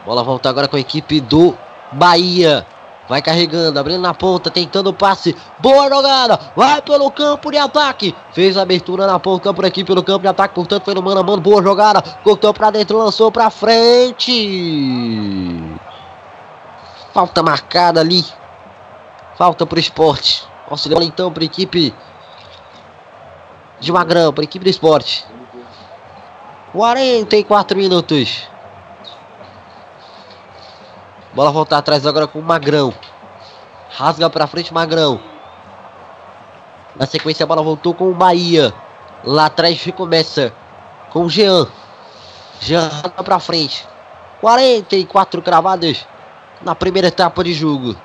[SPEAKER 7] Bola volta agora com a equipe do Bahia. Vai carregando, abrindo na ponta, tentando o passe. Boa jogada. Vai pelo campo de ataque. Fez a abertura na ponta por aqui pelo campo de ataque. Portanto, foi no mano a mano. Boa jogada. Cortou para dentro, lançou para frente. Falta marcada ali. Falta para o esporte. Auxiliar então para a equipe de Magrão, para a equipe do esporte. 44 minutos. Bola voltar atrás agora com o Magrão. Rasga para frente Magrão. Na sequência a bola voltou com o Bahia. Lá atrás recomeça com o Jean. Jean para frente. 44 cravadas na primeira etapa de jogo.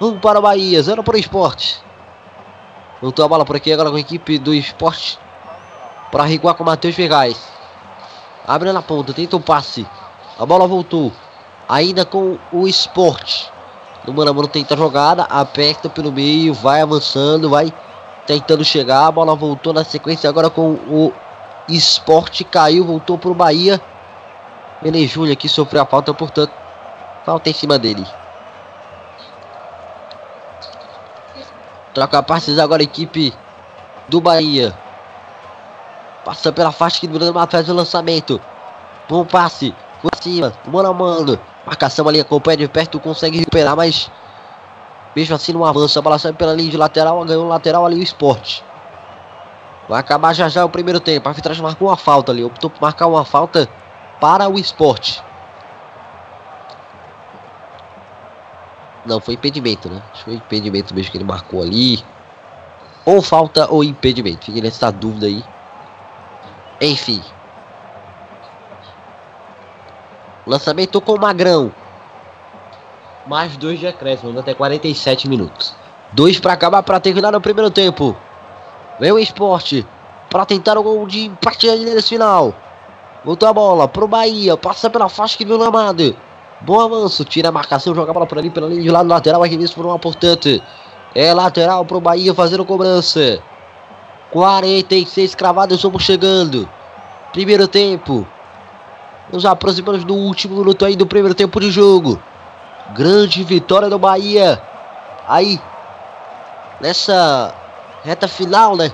[SPEAKER 7] Um para o Bahia, zero para o esporte. Voltou a bola por aqui agora com a equipe do esporte. Para riguar com o Matheus Ferraz. Abre na ponta, tenta o um passe. A bola voltou. Ainda com o esporte. O mano mano tenta a jogada. Aperta pelo meio. Vai avançando. Vai tentando chegar. A bola voltou na sequência agora com o esporte. Caiu. Voltou para o Bahia. Mene Júnior aqui sofreu a falta. Portanto, falta em cima dele. Troca passes agora a equipe do Bahia. Passa pela faixa que Bruno Matos faz o lançamento. Bom passe por cima, mano a mano. Marcação ali, acompanha de perto, consegue recuperar, mas mesmo assim não avança. A bola sai pela linha de lateral, ganhou lateral ali o esporte. Vai acabar já já o primeiro tempo. A arbitragem marcou uma falta ali, optou por marcar uma falta para o esporte. Não, foi impedimento, né? Acho que foi impedimento mesmo que ele marcou ali. Ou falta ou impedimento. Fiquei nessa dúvida aí. Enfim, Lançamento com Magrão. Mais dois de acréscimo, até 47 minutos. Dois para acabar para terminar no primeiro tempo. Vem o esporte para tentar o gol de empate nesse final. Voltou a bola pro Bahia. Passa pela faixa que viu no amado. Bom avanço. Tira a marcação. Joga a bola por ali pela linha de lado lateral. Arremesso por uma importante. É lateral pro Bahia fazendo cobrança. 46 cravados. Estamos chegando. Primeiro tempo. Nos aproximamos do último minuto aí do primeiro tempo de jogo. Grande vitória do Bahia. Aí, nessa reta final, né?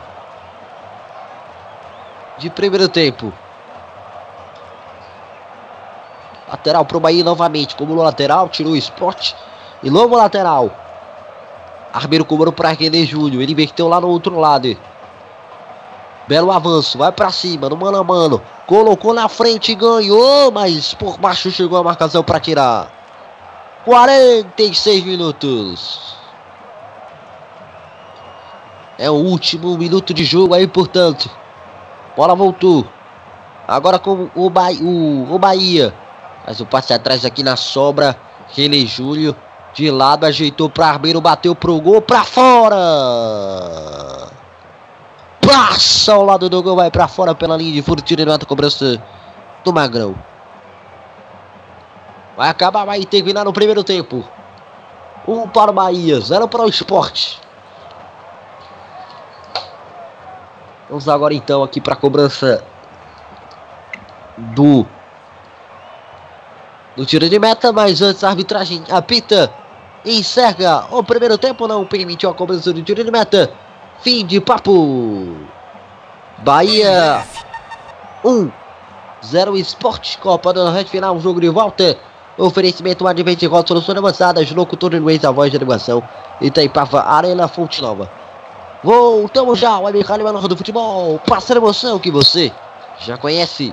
[SPEAKER 7] De primeiro tempo. Lateral pro Bahia novamente. Como no lateral, tirou o esporte. E novo lateral. Arbeiro cobrou para René Júnior. Ele inverteu lá no outro lado. Belo avanço, vai para cima, no mano a mano. Colocou na frente, ganhou, mas por baixo chegou a marcação para tirar. 46 minutos. É o último minuto de jogo aí, portanto. Bola voltou. Agora com o, ba o, o Bahia. Mas o passe atrás aqui na sobra. René Júlio. De lado, ajeitou para Arbeiro, bateu pro gol, para fora passa ao lado do gol, vai para fora pela linha de fundo, tira nota cobrança do Magrão. Vai acabar, vai terminar no primeiro tempo. Um para o Bahia, zero para o esporte. Vamos agora então aqui para a cobrança do do tiro de meta, mas antes a arbitragem apita encerra o primeiro tempo, não permitiu a cobrança do tiro de meta. Fim de papo. Bahia 1. 0 Esportes Copa da Rede Final, jogo de volta. Oferecimento Advent Roda Soluções Avançadas, locutor Luiz, a voz de animação. Itaipava, Arena Fonte Nova. Voltamos já, o Americano Menor do Futebol. Passa a emoção que você já conhece.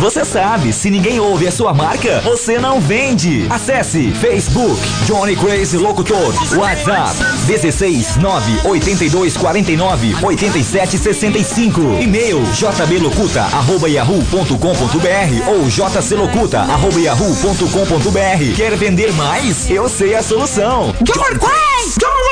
[SPEAKER 1] Você sabe, se ninguém ouve a sua marca, você não vende. Acesse Facebook, Johnny Crazy Locutor, WhatsApp, 16 982 49 87 65. E-mail jblocuta yahoo.com.br ou jclocuta arroba yahoo.com.br. Quer vender mais? Eu sei a solução.
[SPEAKER 2] Johnny Craze!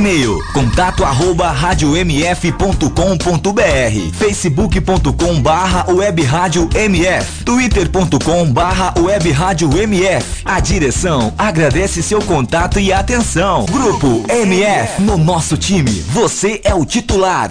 [SPEAKER 1] E-mail contato arroba radiomf.com.br facebook.com barra web MF twitter.com barra web MF A direção agradece seu contato e atenção. Grupo MF, no nosso time, você é o titular.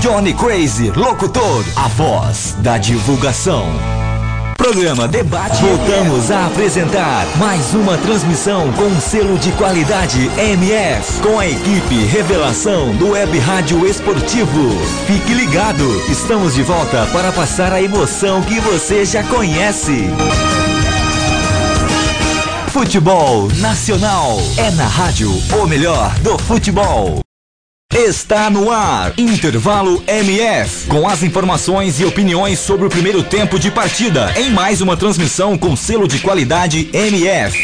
[SPEAKER 1] Johnny Crazy Locutor, a voz da divulgação. Programa Debate. Voltamos a apresentar mais uma transmissão com selo de qualidade MF, com a equipe Revelação do Web Rádio Esportivo. Fique ligado, estamos de volta para passar a emoção que você já conhece. Futebol Nacional é na rádio o melhor do futebol. Está no ar, Intervalo MF, com as informações e opiniões sobre o primeiro tempo de partida, em mais uma transmissão com selo de qualidade MF.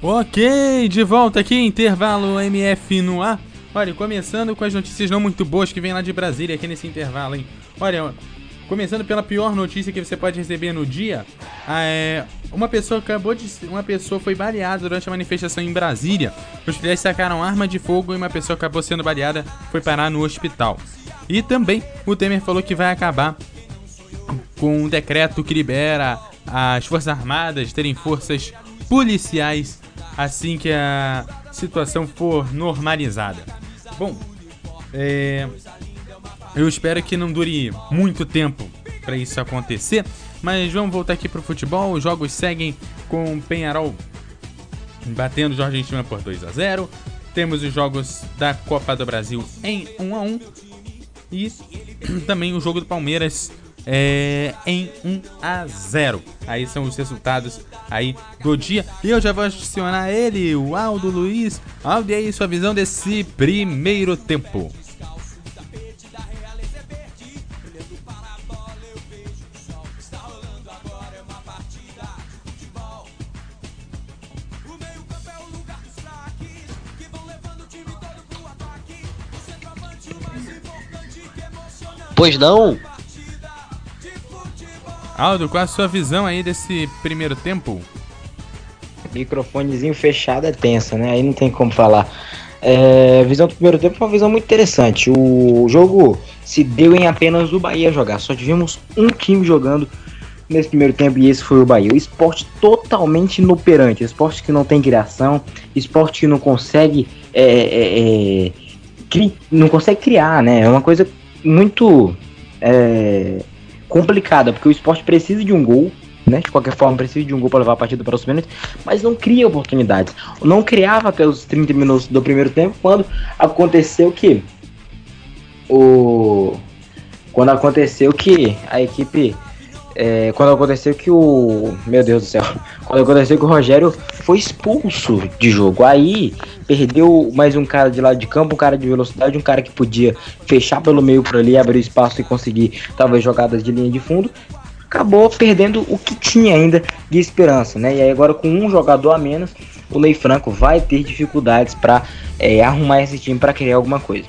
[SPEAKER 4] Ok, de volta aqui, intervalo MF no ar. Olha, começando com as notícias não muito boas que vem lá de Brasília aqui nesse intervalo, hein? Olha, começando pela pior notícia que você pode receber no dia, é, uma pessoa acabou de, uma pessoa foi baleada durante a manifestação em Brasília. Os policiais sacaram arma de fogo e uma pessoa acabou sendo baleada, foi parar no hospital. E também o Temer falou que vai acabar com um decreto que libera as Forças Armadas terem forças policiais assim que a situação for normalizada. Bom, é, eu espero que não dure muito tempo para isso acontecer, mas vamos voltar aqui pro futebol. Os jogos seguem com o Penharol batendo o Argentina por 2 a 0. Temos os jogos da Copa do Brasil em 1 a 1 e (clears throat) também o jogo do Palmeiras é, em 1 a 0. Aí são os resultados aí do dia. E eu já vou adicionar ele, o Aldo Luiz. Aldo, e aí sua visão desse primeiro tempo?
[SPEAKER 5] Pois não?
[SPEAKER 4] Aldo, qual a sua visão aí desse primeiro tempo?
[SPEAKER 6] Microfonezinho fechado é tensa, né? Aí não tem como falar. É, a visão do primeiro tempo foi uma visão muito interessante. O jogo se deu em apenas o Bahia jogar. Só tivemos um time jogando nesse primeiro tempo e esse foi o Bahia. O esporte totalmente inoperante. Esporte que não tem criação, esporte que não consegue. É, é, é, cri, não consegue criar, né? É uma coisa muito é, complicada, porque o esporte precisa de um gol né? De qualquer forma, precisa de um gol para levar a partida para os pênaltis, mas não cria oportunidades. Não criava até os 30 minutos do primeiro tempo, quando aconteceu que o quando aconteceu que a equipe é, quando aconteceu que o meu Deus do céu, quando aconteceu que o Rogério foi expulso de jogo, aí perdeu mais um cara de lado de campo, um cara de velocidade, um cara que podia fechar pelo meio por ali, abrir espaço e conseguir talvez jogadas de linha de fundo, acabou perdendo o que tinha ainda de esperança, né? E aí agora com um jogador a menos, o Ney Franco vai ter dificuldades para é, arrumar esse time para criar alguma coisa.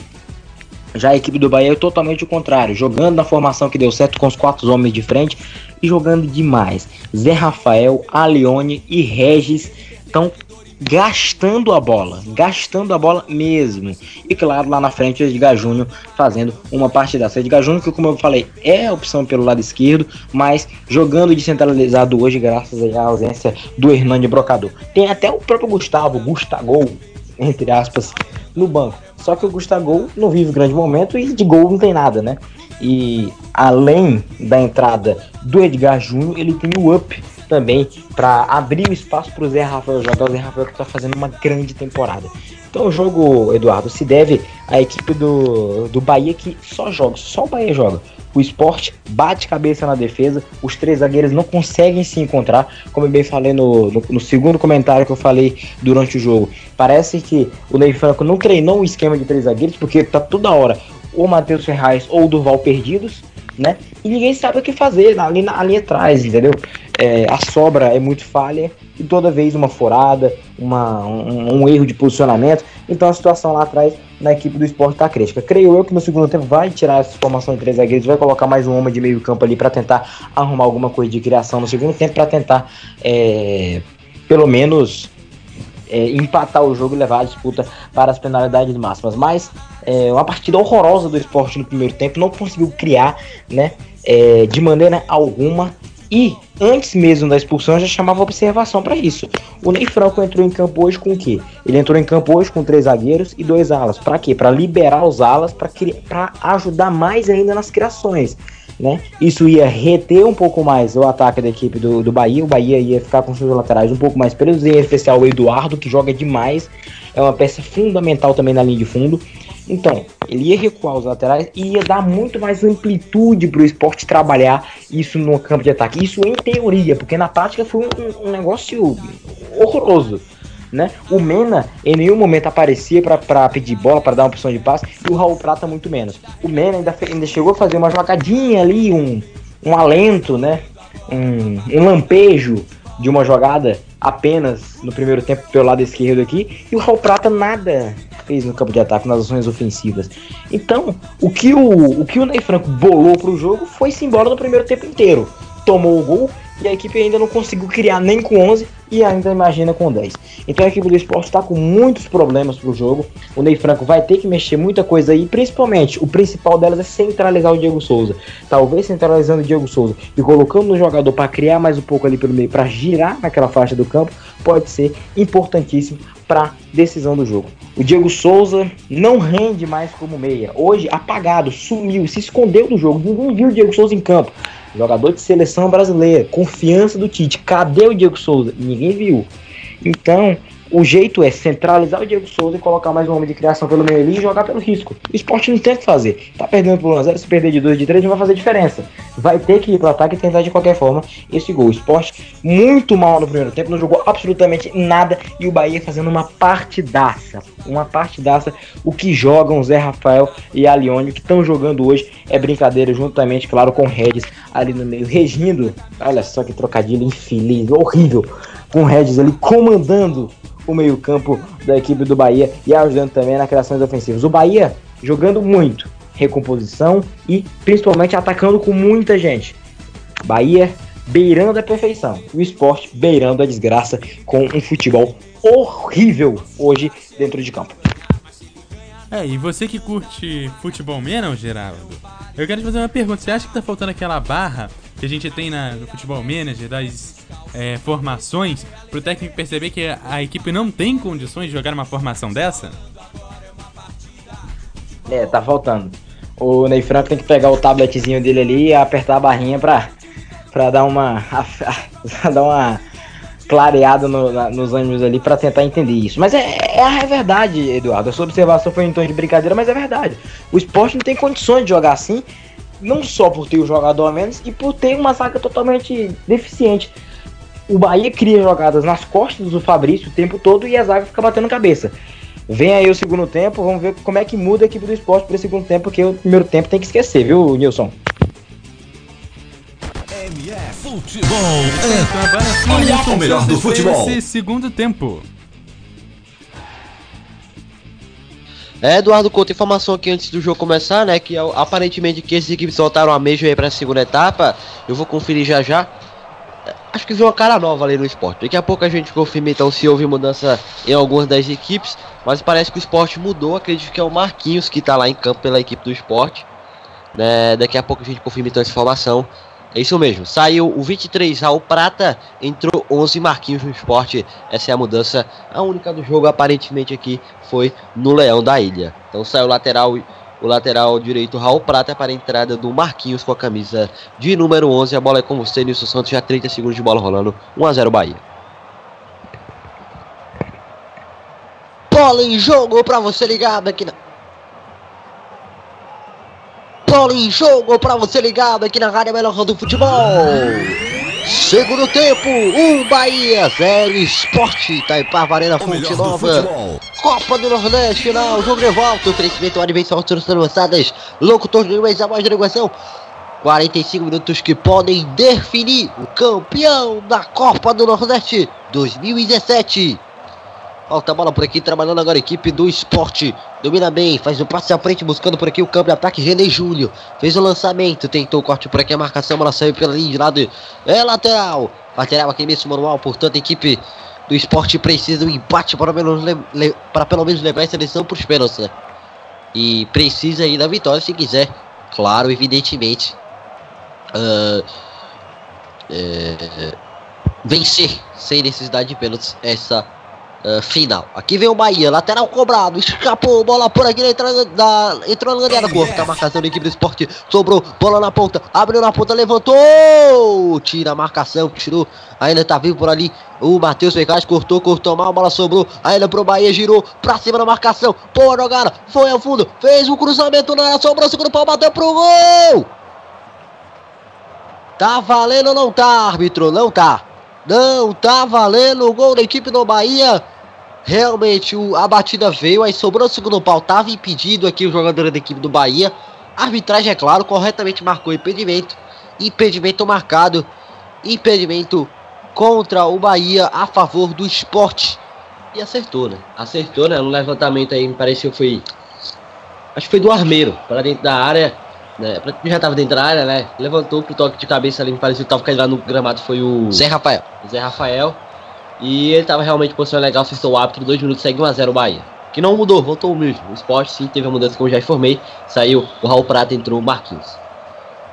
[SPEAKER 6] Já a equipe do Bahia é totalmente o contrário, jogando na formação que deu certo com os quatro homens de frente e jogando demais. Zé Rafael, Alione e Regis estão gastando a bola, gastando a bola mesmo. E claro, lá na frente o Edgar Júnior fazendo uma partida. O Edgar Júnior, que como eu falei, é a opção pelo lado esquerdo, mas jogando descentralizado hoje, graças à ausência do Hernani Brocador. Tem até o próprio Gustavo, Gustavo, entre aspas, no banco. Só que o Gustavo não vive grande momento e de gol não tem nada, né? E além da entrada do Edgar Júnior, ele tem o up também para abrir o espaço para o Zé Rafael jogar. O Zé Rafael que está fazendo uma grande temporada. Então o jogo, Eduardo, se deve à equipe do, do Bahia que só joga, só o Bahia joga. O esporte bate cabeça na defesa, os três zagueiros não conseguem se encontrar, como eu bem falei no, no, no segundo comentário que eu falei durante o jogo. Parece que o Ney Franco não treinou um esquema de três zagueiros, porque tá toda hora o Matheus Ferraz ou o Durval perdidos, né? E ninguém sabe o que fazer ali, ali atrás, entendeu? é, a sobra é muito falha e toda vez uma forada, uma, um, um, erro de posicionamento. Então a situação lá atrás na equipe do esporte está crítica. Creio eu que no segundo tempo vai tirar essa formação de três zagueiros, vai colocar mais um homem de meio campo ali para tentar arrumar alguma coisa de criação no segundo tempo, para tentar é, pelo menos é, empatar o jogo e levar a disputa para as penalidades máximas. Mas é, uma partida horrorosa do esporte no primeiro tempo, não conseguiu criar né, é, de maneira alguma e antes mesmo da expulsão já chamava observação para isso. O Ney Franco entrou em campo hoje com o quê? Ele entrou em campo hoje com três zagueiros e dois alas. Para quê? Para liberar os alas, para ajudar mais ainda nas criações. Né? Isso ia reter um pouco mais o ataque da equipe do, do Bahia. O Bahia ia ficar com seus laterais um pouco mais presos, em especial o Eduardo, que joga demais. É uma peça fundamental também na linha de fundo. Então, ele ia recuar os laterais e ia dar muito mais amplitude para o esporte trabalhar isso no campo de ataque. Isso em teoria, porque na prática foi um, um negócio horroroso. Né? O Mena em nenhum momento aparecia para pedir bola, para dar uma opção de passe, e o Raul Prata muito menos. O Mena ainda, ainda chegou a fazer uma jogadinha ali, um, um alento, né? um, um lampejo de uma jogada apenas no primeiro tempo pelo lado esquerdo aqui, e o Raul Prata nada fez no campo de ataque, nas ações ofensivas. Então, o que o, o, que o Ney Franco bolou para o jogo foi se embora no primeiro tempo inteiro. Tomou o gol e a equipe ainda não conseguiu criar nem com 11 e ainda imagina com 10. Então a equipe do esporte está com muitos problemas para o jogo. O Ney Franco vai ter que mexer muita coisa aí, principalmente o principal delas é centralizar o Diego Souza. Talvez centralizando o Diego Souza e colocando no jogador para criar mais um pouco ali pelo meio, para girar naquela faixa do campo, pode ser importantíssimo para decisão do jogo. O Diego Souza não rende mais como meia. Hoje, apagado, sumiu, se escondeu do jogo. Ninguém viu o Diego Souza em campo. Jogador de seleção brasileira, confiança do Tite. Cadê o Diego Souza? Ninguém viu. Então, o jeito é centralizar o Diego Souza e colocar mais um homem de criação pelo meio ali e jogar pelo risco. O esporte não tem o que fazer. Tá perdendo por 1x0, se perder de 2 de 3 não vai fazer diferença. Vai ter que ir pro ataque e tentar de qualquer forma esse gol. O esporte muito mal no primeiro tempo, não jogou absolutamente nada e o Bahia fazendo uma partidaça. Uma partidaça. O que jogam Zé Rafael e a Leone, que estão jogando hoje, é brincadeira, juntamente, claro, com o Regis ali no meio, regindo. Olha só que trocadilho infeliz, horrível. Com o Regis ali comandando o meio-campo da equipe do Bahia e ajudando também na criações ofensivas. O Bahia jogando muito, recomposição e principalmente atacando com muita gente. Bahia beirando a perfeição, o esporte beirando a desgraça com um futebol horrível hoje dentro de campo.
[SPEAKER 4] É, e você que curte futebol menos, Geraldo, eu quero te fazer uma pergunta. Você acha que tá faltando aquela barra que a gente tem na, no futebol manager das é, formações pro técnico perceber que a equipe não tem condições de jogar uma formação dessa?
[SPEAKER 6] É, tá faltando. O Ney Franco tem que pegar o tabletzinho dele ali e apertar a barrinha pra, pra dar uma. (laughs) pra dar uma clareada no, na, nos ânimos ali para tentar entender isso. Mas é, é, a verdade, Eduardo. A sua observação foi em tom de brincadeira, mas é verdade. O esporte não tem condições de jogar assim, não só por ter o jogador a menos e por ter uma saga totalmente deficiente. O Bahia cria jogadas nas costas do Fabrício o tempo todo e a zaga fica batendo cabeça. Vem aí o segundo tempo, vamos ver como é que muda a equipe do esporte para o segundo tempo, porque o primeiro tempo tem que esquecer, viu, Nilson?
[SPEAKER 1] MF Futebol
[SPEAKER 4] agora sim,
[SPEAKER 1] Olha o melhor do futebol.
[SPEAKER 4] Esse segundo tempo.
[SPEAKER 7] É, Eduardo Couto, informação aqui antes do jogo começar, né? Que ó, aparentemente que essas equipes soltaram a mesma aí pra segunda etapa. Eu vou conferir já já. É, Acho que viu uma cara nova ali no esporte. Daqui a pouco a gente confirma então se houve mudança em algumas das equipes. Mas parece que o esporte mudou. Acredito que é o Marquinhos que tá lá em campo pela equipe do esporte. Né? Daqui a pouco a gente confirma então essa informação. É isso mesmo. Saiu o 23 Raul Prata, entrou 11 Marquinhos no esporte. Essa é a mudança. A única do jogo aparentemente aqui foi no Leão da Ilha. Então saiu o lateral o lateral direito Raul Prata para a entrada do Marquinhos com a camisa de número 11. A bola é com você, Nilson Santos, já 30 segundos de bola rolando. 1 a 0 Bahia. Bola em jogo para você ligado aqui na bola em jogo pra você ligado aqui na Rádio Melhor do Futebol. Segundo tempo, 1 um Bahia, 0 Esporte, Itaipava Arena
[SPEAKER 1] O
[SPEAKER 7] Fonte Nova. Copa do Nordeste, final, jogo de volta, oferecimento Advenção Alturas Lançadas, locutor de inglês, a voz de negociação. 45 minutos que podem definir o campeão da Copa do Nordeste 2017. Falta a bola por aqui, trabalhando agora a equipe do esporte. Domina bem, faz o passe à frente, buscando por aqui o campo de ataque. René Júlio fez o lançamento, tentou o corte por aqui, a marcação, bola saiu pela linha de lado. É lateral, lateral aqui mesmo, manual. Portanto, a equipe do esporte precisa do empate para pelo, menos para pelo menos levar essa lição para os pênaltis. né? E precisa aí da vitória se quiser, claro, evidentemente. é, vencer sem necessidade de pênaltis essa ah, final. Aqui vem o Bahia, lateral cobrado, escapou, bola por aqui da. Entrou na área curta, a marcação da equipe do esporte, sobrou, bola na ponta, abriu na ponta, levantou, tira a marcação, tirou, ainda tá vivo por ali. O Matheus Ferraz cortou, cortou mal, a bola sobrou, ainda pro Bahia, girou pra cima da marcação, boa jogada, foi ao fundo, fez um cruzamento na área, sobrou, segundo pau, bateu pro gol! Tá valendo ou não tá, árbitro? Não tá. Não tá valendo o gol da equipe do Bahia. Realmente o- a batida veio, aí sobrou o segundo pau. Tava impedido aqui o jogador da equipe do Bahia. A arbitragem, é claro, corretamente marcou impedimento. Impedimento marcado. Impedimento contra o Bahia a favor do esporte. E acertou, né? Acertou, né? No levantamento aí, me pareceu foi. Acho que foi do Armeiro, para dentro da área. Né? Pra quem já tava dentro da área, né? Levantou pro toque de cabeça ali, me pareceu que tava caindo lá no gramado. Foi o. Zé Rafael. Zé Rafael. E ele tava realmente em posição legal, acertou o árbitro, dois minutos, segue 1x0 o Bahia. Que não mudou, voltou o mesmo. O esporte sim teve a mudança, como já informei. Saiu o Raul Prata, entrou o Marquinhos.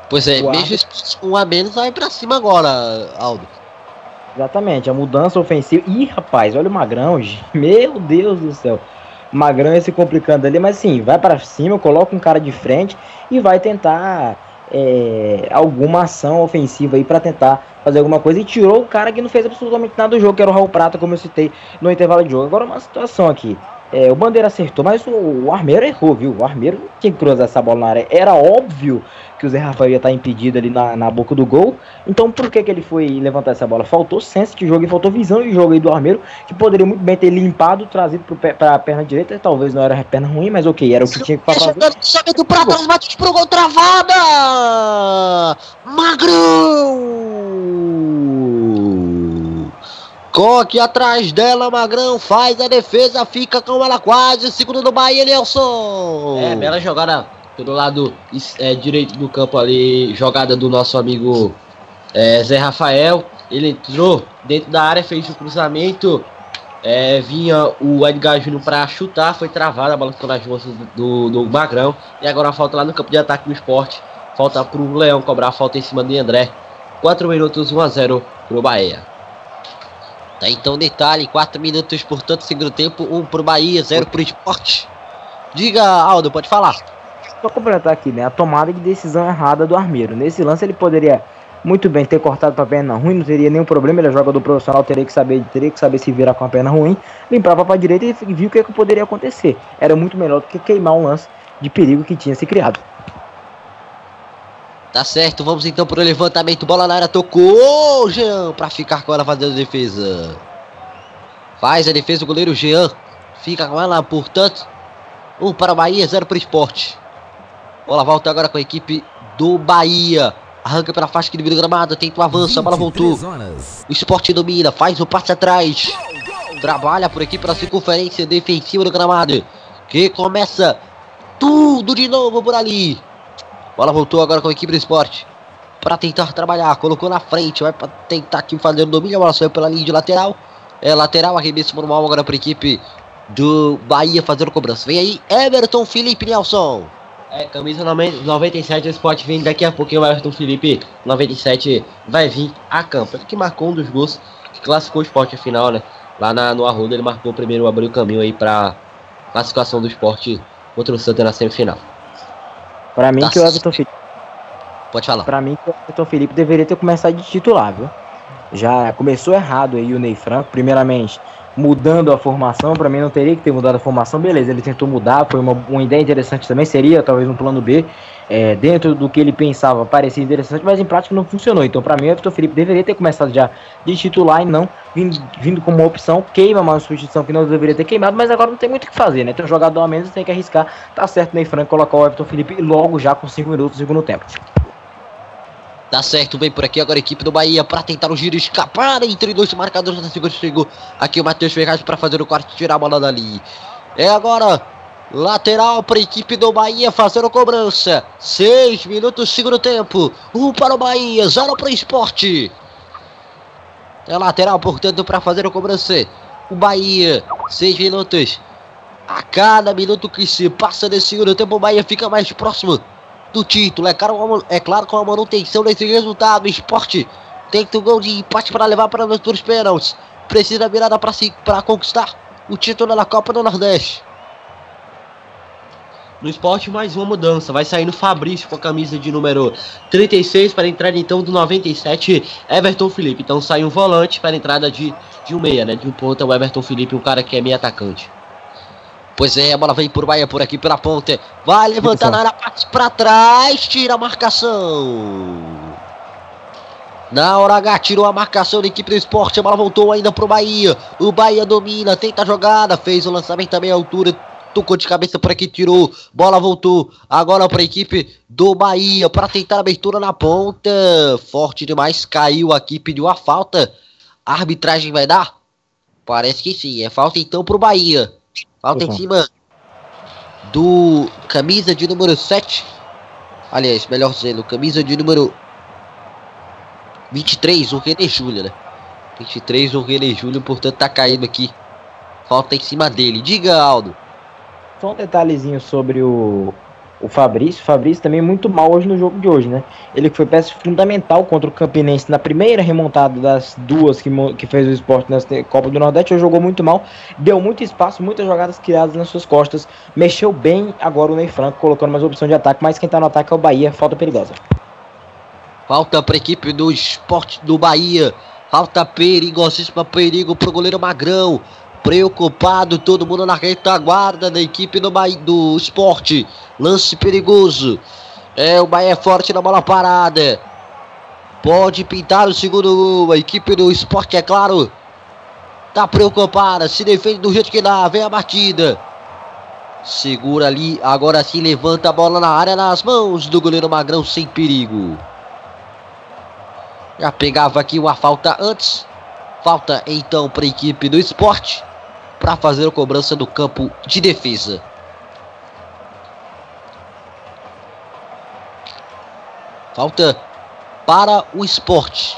[SPEAKER 7] Pois é,
[SPEAKER 6] O
[SPEAKER 7] mesmo um a menos, vai pra cima agora, Aldo.
[SPEAKER 6] Exatamente, a mudança ofensiva. Ih, rapaz, olha o Magrão, (laughs) meu Deus do céu. Magrão ia se complicando ali, mas sim, vai pra cima, coloca um cara de frente e vai tentar é, alguma ação ofensiva aí pra tentar fazer alguma coisa. E tirou o cara que não fez absolutamente nada do jogo, que era o Raul Prata, como eu citei no intervalo de jogo. Agora, uma situação aqui. É, o Bandeira acertou, mas o, o Armeiro errou, viu? O Armeiro tinha que cruzar essa bola na área. Era óbvio que o Zé Rafael ia estar impedido ali na, na boca do gol. Então por que, que ele foi levantar essa bola? Faltou senso de jogo e faltou visão de jogo aí do Armeiro, que poderia muito bem ter limpado, trazido pé- pra perna direita. Talvez não era a perna ruim, mas ok, era o que tinha que fazer.
[SPEAKER 7] Lançamento pra trás, bate pro gol, travada! Magrão! Coque atrás dela, Magrão faz a defesa, fica com ela quase, segundo do Bahia, Nelson! É, bela jogada Pelo lado é, direito do campo ali, jogada do nosso amigo é, Zé Rafael. Ele entrou dentro da área, fez o cruzamento. É, vinha o Edgar Júnior para chutar, foi travada, a bola ficou nas mãos do, do Magrão. E agora falta lá no campo de ataque do esporte. Falta para o Leão cobrar falta em cima de André. 4 minutos, 1 a 0 para o Bahia. Tá então detalhe, 4 minutos, portanto, segundo tempo, 1 para o Bahia, 0 para o esporte. Diga, Aldo, pode falar.
[SPEAKER 6] Só completar aqui, né? A tomada de decisão errada do Armeiro. Nesse lance ele poderia muito bem ter cortado para a perna ruim, não teria nenhum problema. Ele é jogador profissional, teria que saber, teria que saber se virar com a perna ruim, limpava para a direita e viu o que, é que poderia acontecer. Era muito melhor do que queimar um lance de perigo que tinha se criado.
[SPEAKER 7] Tá certo, vamos então pro levantamento. Bola na área, tocou Jean para ficar com ela fazendo a defesa. Faz a defesa o goleiro Jean. Fica com ela, portanto. Um para o Bahia, zero para o esporte. Bola volta agora com a equipe do Bahia. Arranca pela faixa que divide gramado, tenta o avanço, a bola voltou. Horas. O esporte domina, faz o passe atrás. Trabalha por aqui pela circunferência defensiva do gramado. Que começa tudo de novo por ali. Bola voltou agora com a equipe do esporte. Para tentar trabalhar, colocou na frente, vai para tentar aqui fazer o domínio. A bola saiu pela linha de lateral. É lateral, arremesso normal agora para a equipe do Bahia fazendo cobrança. Vem aí, Everton Felipe Nelson. É, camisa 97, o Sport vem daqui a pouquinho. O Everton Felipe, 97, vai vir a campo. Ele que marcou um dos gols que classificou o Sport final, né? Lá na, no Arruda, ele marcou primeiro, abriu o caminho aí para classificação do Sport contra o Santa na semifinal.
[SPEAKER 6] Para mim, tá que o Everton Felipe.
[SPEAKER 7] Pode falar.
[SPEAKER 6] Para mim, que o Everton Felipe deveria ter começado de titular, viu? Já começou errado aí o Ney Franco. Primeiramente, mudando a formação. Para mim não teria que ter mudado a formação. Beleza, ele tentou mudar, foi uma, uma ideia interessante também. Seria talvez um plano B. É, dentro do que ele pensava, parecia interessante, mas em prática não funcionou. Então, para mim, o Everton Felipe deveria ter começado já de titular e não vindo, vindo como uma opção. Queima uma substituição que não deveria ter queimado, mas agora não tem muito o que fazer, né? Tem um jogador a menos, tem que arriscar. Tá certo, Ney Franco colocar o Everton Felipe logo já com 5 minutos do segundo tempo.
[SPEAKER 7] Tá certo, vem por aqui agora a equipe do Bahia para tentar o giro escapar entre dois marcadores da segunda. Chegou aqui o Matheus Ferraz para fazer o corte tirar a bola dali. É agora lateral para a equipe do Bahia fazendo cobrança. Seis minutos segundo tempo. Um para o Bahia, zero para o esporte. É lateral, portanto, para fazer a cobrança. O Bahia, seis minutos. A cada minuto que se passa nesse segundo tempo, o Bahia fica mais próximo do título. É claro, é claro com a manutenção desse resultado. O esporte tenta o gol de empate para levar para os pênaltis. Precisa virada para conquistar o título da Copa do Nordeste. No esporte, mais uma mudança. Vai sair no Fabrício com a camisa de número 36 para a entrada então do 97, Everton Felipe. Então sai um volante para a entrada de, de um meia, né? De um ponta, o Everton Felipe, um cara que é meio atacante. Pois é, a bola vem por Bahia por aqui pela ponte. Vai levantar na área, parte para trás, tira a marcação. Na hora H tirou a marcação da equipe do esporte. A bola voltou ainda pro Bahia. O Bahia domina, tenta a jogada, fez o lançamento também à altura. Tocou de cabeça por aqui, tirou. Bola voltou agora para a equipe do Bahia para tentar a abertura na ponta. Forte demais, caiu aqui, pediu a falta. A arbitragem vai dar? Parece que sim. É falta então pro Bahia. Falta em cima do camisa de número 7. Aliás, melhor dizendo, camisa de número 23, o René Júlio, né? 23, o René Júlio, portanto tá caindo aqui. Falta em cima dele. Diga, Aldo.
[SPEAKER 6] Só um detalhezinho sobre o, o Fabrício. O Fabrício também muito mal hoje no jogo de hoje, né? Ele foi peça fundamental contra o Campinense na primeira remontada das duas que, que fez o esporte na Copa do Nordeste. Ele jogou muito mal, deu muito espaço, muitas jogadas criadas nas suas costas. Mexeu bem agora o Ney Franco, colocando mais opção de ataque, mas quem tá no ataque é o Bahia. Falta perigosa.
[SPEAKER 7] Falta para a equipe do esporte do Bahia. Falta perigosíssima, perigo pro goleiro Magrão preocupado, todo mundo na retaguarda da equipe do, do esporte. Lance perigoso. É, o Bahia é forte na bola parada. Pode pintar o segundo gol. A equipe do esporte, é claro, tá preocupada. Se defende do jeito que dá. Vem a batida. Segura ali. Agora sim levanta a bola na área nas mãos do goleiro Magrão sem perigo. Já pegava aqui uma falta antes. Falta então para a equipe do esporte para fazer a cobrança do campo de defesa. Falta para o esporte.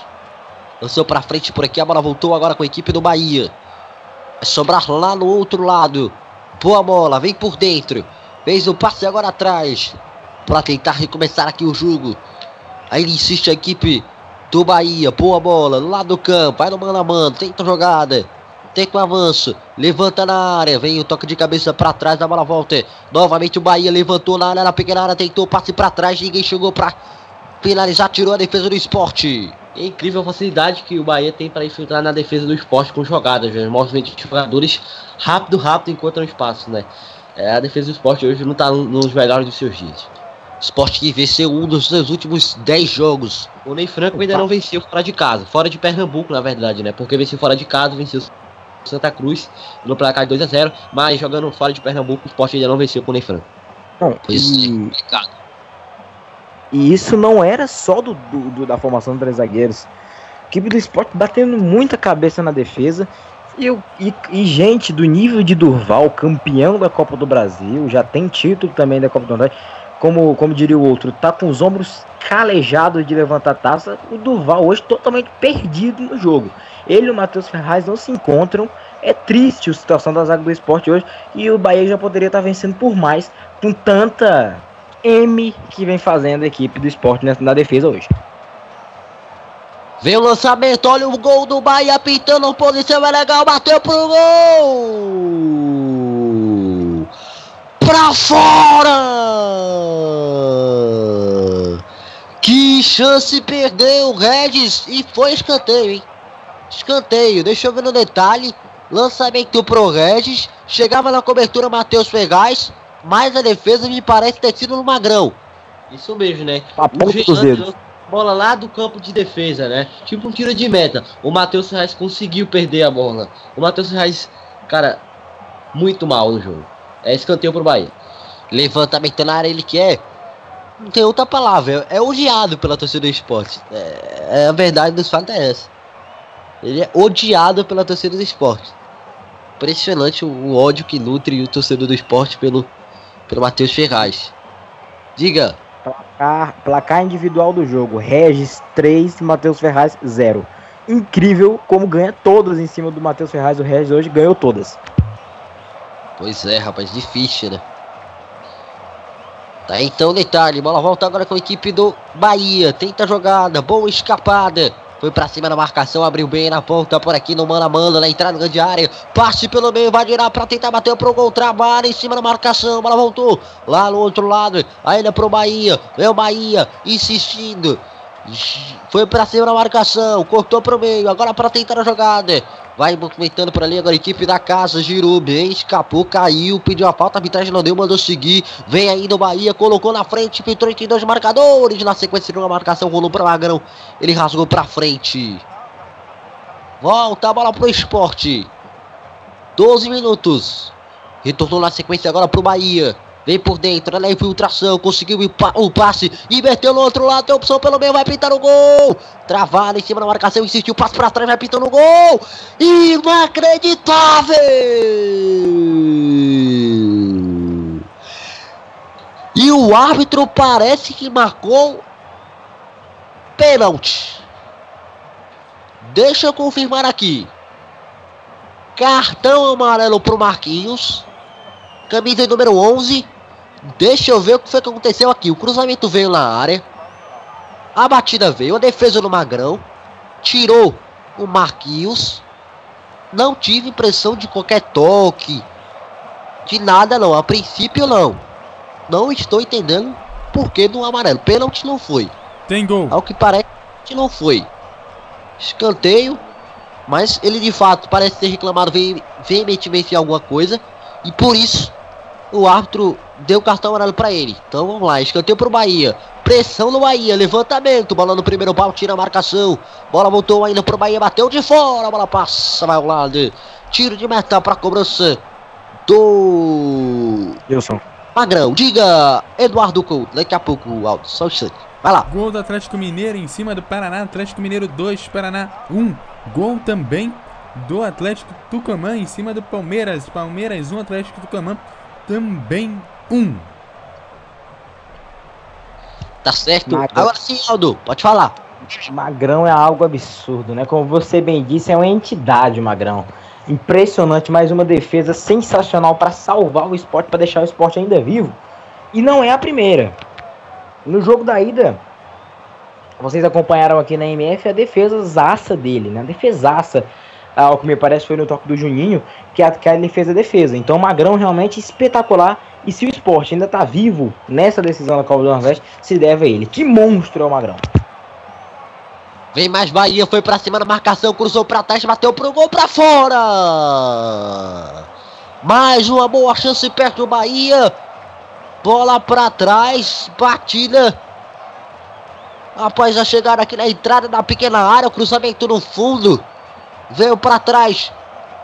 [SPEAKER 7] Lançou pra frente por aqui, a bola voltou agora com a equipe do Bahia. Vai sobrar lá no outro lado. Boa bola, vem por dentro. Fez o passe agora atrás. Para tentar recomeçar aqui o jogo. Aí insiste a equipe do Bahia. Boa bola, lado do campo. Vai no mano a mano, tenta a jogada. Tenta o avanço, levanta na área, vem o toque de cabeça para trás, a bola volta. Novamente o Bahia levantou na área, na pequena área, tentou passe para trás, ninguém chegou para finalizar, tirou a defesa do esporte. É incrível a facilidade que o Bahia tem para infiltrar na defesa do esporte com jogadas, né? movimentos de jogadores rápido, rápido, encontram espaço, né? É, a defesa do esporte hoje não está nos melhores dos seus dias. Esporte que venceu um dos seus últimos 10 jogos. O Ney Franco ainda não venceu fora de casa, fora de Pernambuco, na verdade, né? Porque venceu fora de casa, venceu Santa Cruz no placar de 2 a 0 mas jogando fora de Pernambuco, o esporte ainda não venceu com o Ney Franco.
[SPEAKER 6] Não, e... e isso não era só do, do, da formação dos três zagueiros. A equipe do esporte batendo muita cabeça na defesa. E, e, e, gente do nível de Durval, campeão da Copa do Brasil, já tem título também da Copa do Brasil. Como, como diria o outro, tá com os ombros calejados de levantar taça. O Durval hoje totalmente perdido no jogo. Ele e o Matheus Ferraz não se encontram. É triste a situação da zaga do esporte hoje. E o Bahia já poderia estar vencendo por mais com tanta M que vem fazendo a equipe do esporte na defesa hoje.
[SPEAKER 7] Vem o lançamento, olha o gol do Bahia pintando, posição é legal, bateu pro gol! Pra fora! Que chance perdeu o Regis e foi escanteio, hein? Escanteio, deixa eu ver no detalhe. Lançamento pro Regis. Chegava na cobertura Matheus Ferraz. Mas a defesa me parece ter sido no Magrão. Isso mesmo, né?
[SPEAKER 6] A ponta dos dedos.
[SPEAKER 7] Bola lá do campo de defesa, né? Tipo um tiro de meta. O Matheus Ferraz conseguiu perder a bola. O Matheus Ferraz, cara, muito mal no jogo. É escanteio pro Bahia. Levantamento na área, ele quer. Não tem outra palavra. É, odiado pela torcida do esporte. É, é a verdade dos fatos é essa. Ele é odiado pela torcida do esporte. Impressionante o, o ódio que nutre o torcedor do esporte pelo, pelo Matheus Ferraz. Diga.
[SPEAKER 6] Placar, placar individual do jogo: Regis 3, Matheus Ferraz 0. Incrível como ganha todas em cima do Matheus Ferraz. O Regis hoje ganhou todas.
[SPEAKER 7] Pois é, rapaz, difícil, né? Tá então detalhe, bola volta agora com a equipe do Bahia. Tenta jogada, boa escapada. Foi pra cima da marcação, abriu bem na ponta por aqui no mano a mano, na entrada grande área. Passe pelo meio, vai virar pra tentar bater pro gol. Trabalha em cima da marcação, bola voltou lá no outro lado. Ainda pro Bahia, é o Bahia insistindo. Foi pra cima da marcação, cortou pro meio, agora para tentar a jogada. Vai movimentando por ali agora a equipe da casa, girou bem, escapou, caiu, pediu a falta, a arbitragem não deu, mandou seguir. Vem aí no Bahia, colocou na frente, pintou entre dois marcadores. Na sequência, uma marcação, rolou para Magrão. Ele rasgou para frente. Volta a bola pro esporte. 12 minutos. Retornou na sequência agora pro Bahia. Vem por dentro, olha a infiltração, conseguiu o passe meteu no outro lado, tem opção pelo meio, vai pintar o gol. Travado em cima da marcação, insistiu, passe para trás, vai pintando o gol. Inacreditável! E o árbitro parece que marcou pênalti. Deixa eu confirmar aqui. Cartão amarelo pro Marquinhos camisa número 11. Deixa eu ver o que foi que aconteceu aqui. O cruzamento veio na área. A batida veio, a defesa no Magrão. Tirou o Marquinhos. Não tive impressão de qualquer toque. De nada não. A princípio não. Não estou entendendo por que do amarelo. Pênalti não foi.
[SPEAKER 4] Tem gol.
[SPEAKER 7] Ao que parece não foi. Escanteio. Mas ele de fato parece ter reclamado veementemente de alguma coisa. E por isso o árbitro deu cartão amarelo para ele. Então vamos lá, escanteio pro Bahia. Pressão no Bahia, levantamento, bola no primeiro pau, tira a marcação. Bola voltou ainda pro Bahia, bateu de fora, bola passa, vai ao lado. Tiro de meta para cobrança do
[SPEAKER 6] Wilson.
[SPEAKER 7] Magrão. Diga, Eduardo Couto, daqui a pouco, Aldo, só um instante. Vai lá.
[SPEAKER 4] Gol do Atlético Mineiro em cima do Paraná, Atlético Mineiro 2, Paraná 1. Gol também do Atlético Tucumã em cima do Palmeiras, Palmeiras 1, Atlético Tucumã também um.
[SPEAKER 7] Tá certo?
[SPEAKER 6] Magrão.
[SPEAKER 7] Agora sim, Aldo, pode falar.
[SPEAKER 6] Magrão é algo absurdo, né? Como você bem disse, é uma entidade, o Magrão. Impressionante, mais uma defesa sensacional para salvar o esporte, para deixar o esporte ainda vivo. E não é a primeira. No jogo da ida, vocês acompanharam aqui na MF a defesa zaça dele, né? A defesaça, ao que me parece foi no toque do Juninho, que, a, ele fez a defesa. Então o Magrão realmente espetacular. E se o esporte ainda tá vivo nessa decisão da Copa do Nordeste, se deve a ele. Que monstro é o Magrão.
[SPEAKER 7] Vem mais Bahia, foi pra cima da marcação, cruzou pra trás, bateu pro gol pra fora. Mais uma boa chance perto do Bahia. Bola pra trás, batida. Após a chegada aqui na entrada da pequena área, o cruzamento no fundo. Veio pra trás.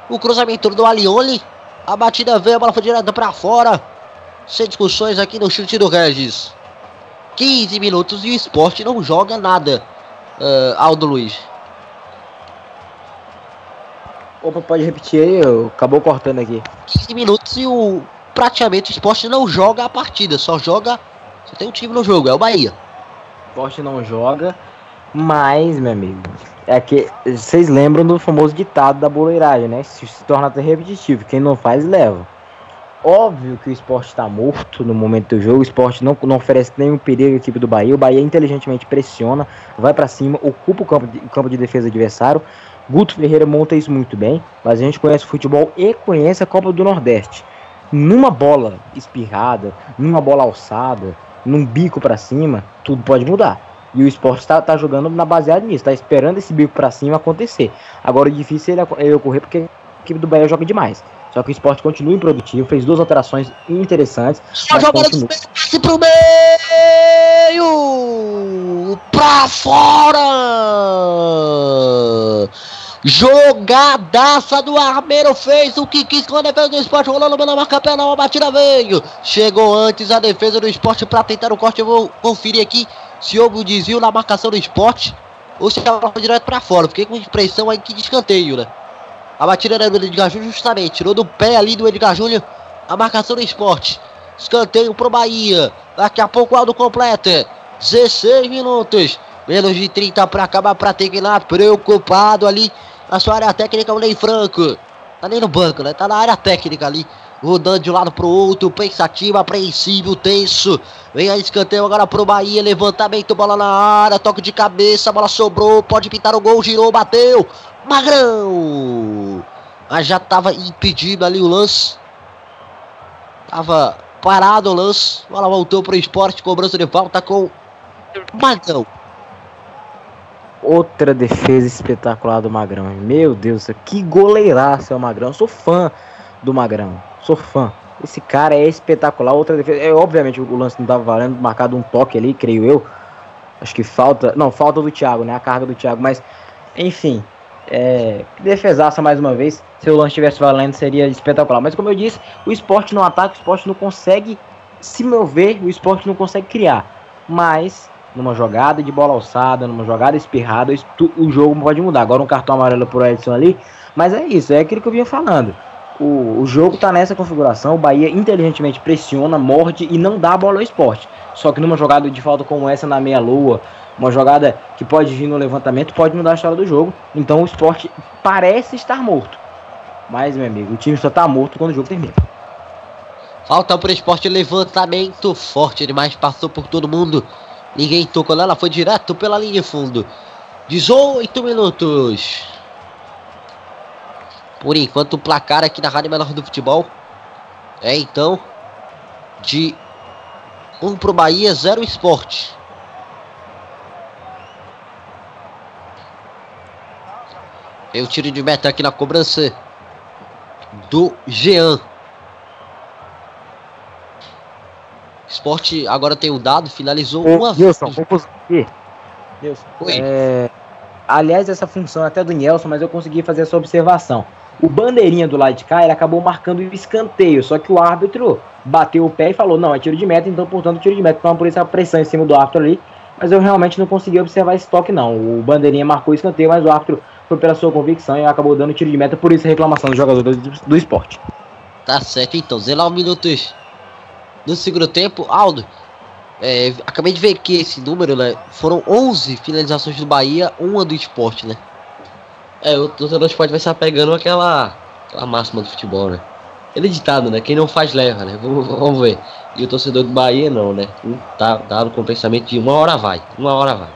[SPEAKER 7] O cruzamento do Alione. A batida veio, a bola foi direto pra fora. Sem discussões aqui no chute do Regis. 15 minutos e o esporte não joga nada. Uh, Aldo Luiz.
[SPEAKER 6] Opa, pode repetir aí, eu- acabou cortando aqui.
[SPEAKER 7] 15 minutos e o praticamente o esporte não joga a partida, só joga. Só tem um time no jogo, é o Bahia.
[SPEAKER 6] O esporte não joga, mas, meu amigo, é que vocês lembram do famoso ditado da boleiragem, né? Se, se torna até repetitivo, quem não faz, leva. Óbvio que o esporte está morto no momento do jogo, o esporte não, não oferece nenhum perigo à equipe do Bahia, o Bahia inteligentemente pressiona, vai para cima, ocupa o campo, de, campo de defesa adversário. Guto Ferreira monta isso muito bem, mas a gente conhece o futebol e conhece a Copa do Nordeste. Numa bola espirrada, numa bola alçada, num bico para cima, tudo pode mudar. E o esporte tá, tá jogando na baseado nisso, tá esperando esse bico para cima acontecer. Agora o difícil é ele, ele ocorrer porque a equipe do Bahia joga demais. Só que o esporte continua improdutivo, fez duas alterações interessantes.
[SPEAKER 7] Só jogada do passe pro meio! Pra fora! Jogadaça do Armeiro fez o que quis com a defesa do esporte, rolando na marca penal, a batida veio. Chegou antes a defesa do esporte para tentar o corte. Eu vou conferir aqui se houve o desvio na marcação do esporte ou se a bola foi direto para fora. Fiquei com impressão aí que de escanteio, né? A batida era do Edgar Júnior justamente, tirou do pé ali do Edgar Júnior a marcação do esporte. Escanteio pro Bahia. Daqui a pouco o Aldo completa. 16 minutos. Menos de 30 para acabar para terminar. Preocupado ali na sua área técnica, o Ney Franco. Tá nem no banco, né? Tá na área técnica ali. Rodando de um lado pro outro, pensativo, apreensível, tenso. Vem a escanteio agora pro Bahia. Levantamento, bola na área, toque de cabeça, bola sobrou. Pode pintar o gol, girou, bateu. Magrão! Mas já tava impedido ali o lance. Tava parado o lance. Bola voltou pro esporte, cobrança de falta com Magrão.
[SPEAKER 6] Outra defesa espetacular do Magrão. Meu Deus, que goleiraço é o Magrão. Eu sou fã do Magrão. Sou fã. Esse cara é espetacular. Outra defesa. É, obviamente o lance não tava valendo, marcado um toque ali, creio eu. Acho que falta. Não, falta do Thiago, né? A carga do Thiago. Mas, enfim. É, defesaça mais uma vez. Se o lance estivesse valendo, seria espetacular. Mas como eu disse, o esporte não ataca, o esporte não consegue se mover, o esporte não consegue criar. Mas, numa jogada de bola alçada, numa jogada espirrada, o jogo pode mudar. Agora um cartão amarelo pro Edson ali. Mas é isso, é aquilo que eu vinha falando. O, o jogo tá nessa configuração, o Bahia inteligentemente pressiona, morde e não dá a bola ao esporte. Só que numa jogada de falta como essa na meia-lua, uma jogada que pode vir no levantamento, pode mudar a história do jogo. Então o esporte parece estar morto. Mas, meu amigo, o time só tá morto quando o jogo termina.
[SPEAKER 7] Falta pro esporte levantamento forte demais, passou por todo mundo. Ninguém tocou nela, foi direto pela linha de fundo. 18 minutos. Por enquanto, o placar aqui na Rádio Menor do Futebol é então de 1 pro Bahia, 0 esporte. Tem o tiro de meta aqui na cobrança do Jean. Esporte agora tem o dado, finalizou uma
[SPEAKER 6] Ô, Nilson, vou conseguir. Nilson,
[SPEAKER 7] Oi.
[SPEAKER 6] é, aliás, essa função é até do Nelson, mas eu consegui fazer essa observação. O bandeirinha do lado de cá, ele acabou marcando o escanteio, só que o árbitro bateu o pé e falou, não, é tiro de meta, então, portanto, tiro de meta. Então, por isso a pressão em cima do árbitro ali, mas eu realmente não consegui observar esse toque, não. O bandeirinha marcou o escanteio, mas o árbitro foi pela sua convicção e acabou dando tiro de meta, por isso a reclamação dos jogadores do, do esporte.
[SPEAKER 7] Tá certo então, 19 minutos no segundo tempo. Aldo, É, acabei de ver que esse número, né? Foram 11 finalizações do Bahia, uma do esporte, né? É, o torcedor do esporte vai se apegando àquela, aquela máxima do futebol, né? Ele é ditado, né? Quem não faz leva, né? Vamos, vamos ver. E o torcedor do Bahia não, né? Tá dado com o pensamento de uma hora vai, uma hora vai.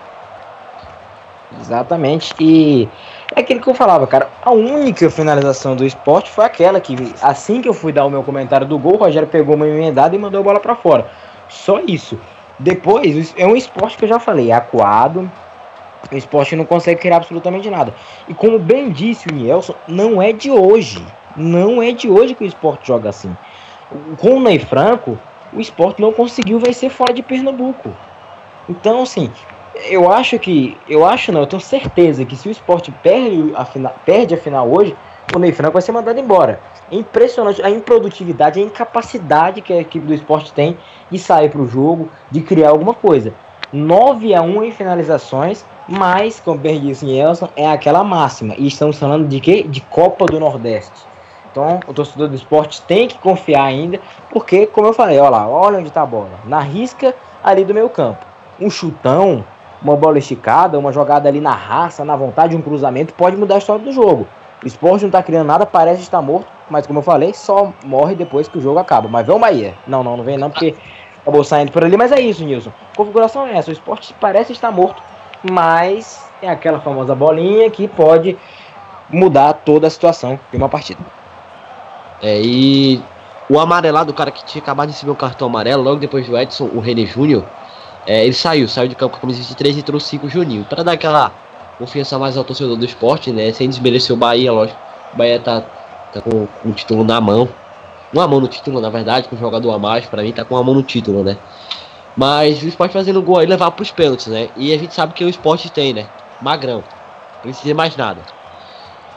[SPEAKER 6] Exatamente. E é aquilo que eu falava, cara. A única finalização do esporte foi aquela que, assim que eu fui dar o meu comentário do gol, o Rogério pegou uma emendada e mandou a bola para fora. Só isso. Depois, é um esporte que eu já falei, é acuado. O esporte não consegue criar absolutamente nada. E como bem disse o Nielson, não é de hoje. Não é de hoje que o esporte joga assim. Com o Ney Franco, o esporte não conseguiu vencer fora de Pernambuco. Então, assim, eu acho que. Eu acho não, eu tenho certeza que se o esporte perde a final, perde a final hoje, o Ney Franco vai ser mandado embora. É impressionante a improdutividade, a incapacidade que a equipe do esporte tem de sair para o jogo, de criar alguma coisa. 9 a 1 em finalizações, mas, como bem disse Elson, é aquela máxima. E estamos falando de quê? De Copa do Nordeste. Então, o torcedor do esporte tem que confiar ainda, porque, como eu falei, olha lá, olha onde está a bola. Na risca ali do meio campo. Um chutão, uma bola esticada, uma jogada ali na raça, na vontade, um cruzamento, pode mudar a história do jogo. O esporte não está criando nada, parece estar morto, mas como eu falei, só morre depois que o jogo acaba. Mas vem o Bahia. Não, não, não vem não, porque acabou saindo por ali. Mas é isso, Nilson. A configuração é essa. O esporte parece estar morto, mas é aquela famosa bolinha que pode mudar toda a situação de uma partida.
[SPEAKER 7] É, e o amarelado, o cara que tinha acabado de receber o cartão amarelo, logo depois do Edson, o René Júnior, é, ele saiu, saiu de campo com a camisa 23 e trouxe 5 Juninho. Para dar aquela confiança mais ao torcedor do esporte, né? Sem desmerecer o Bahia, lógico. O Bahia tá, tá com, o título na mão. Uma mão no título, na verdade, com o jogador a mais, para mim tá com uma mão no título, né? Mas o esporte fazendo gol aí levar pros pênaltis, né? E a gente sabe que o esporte tem, né? Magrão. Não precisa mais nada.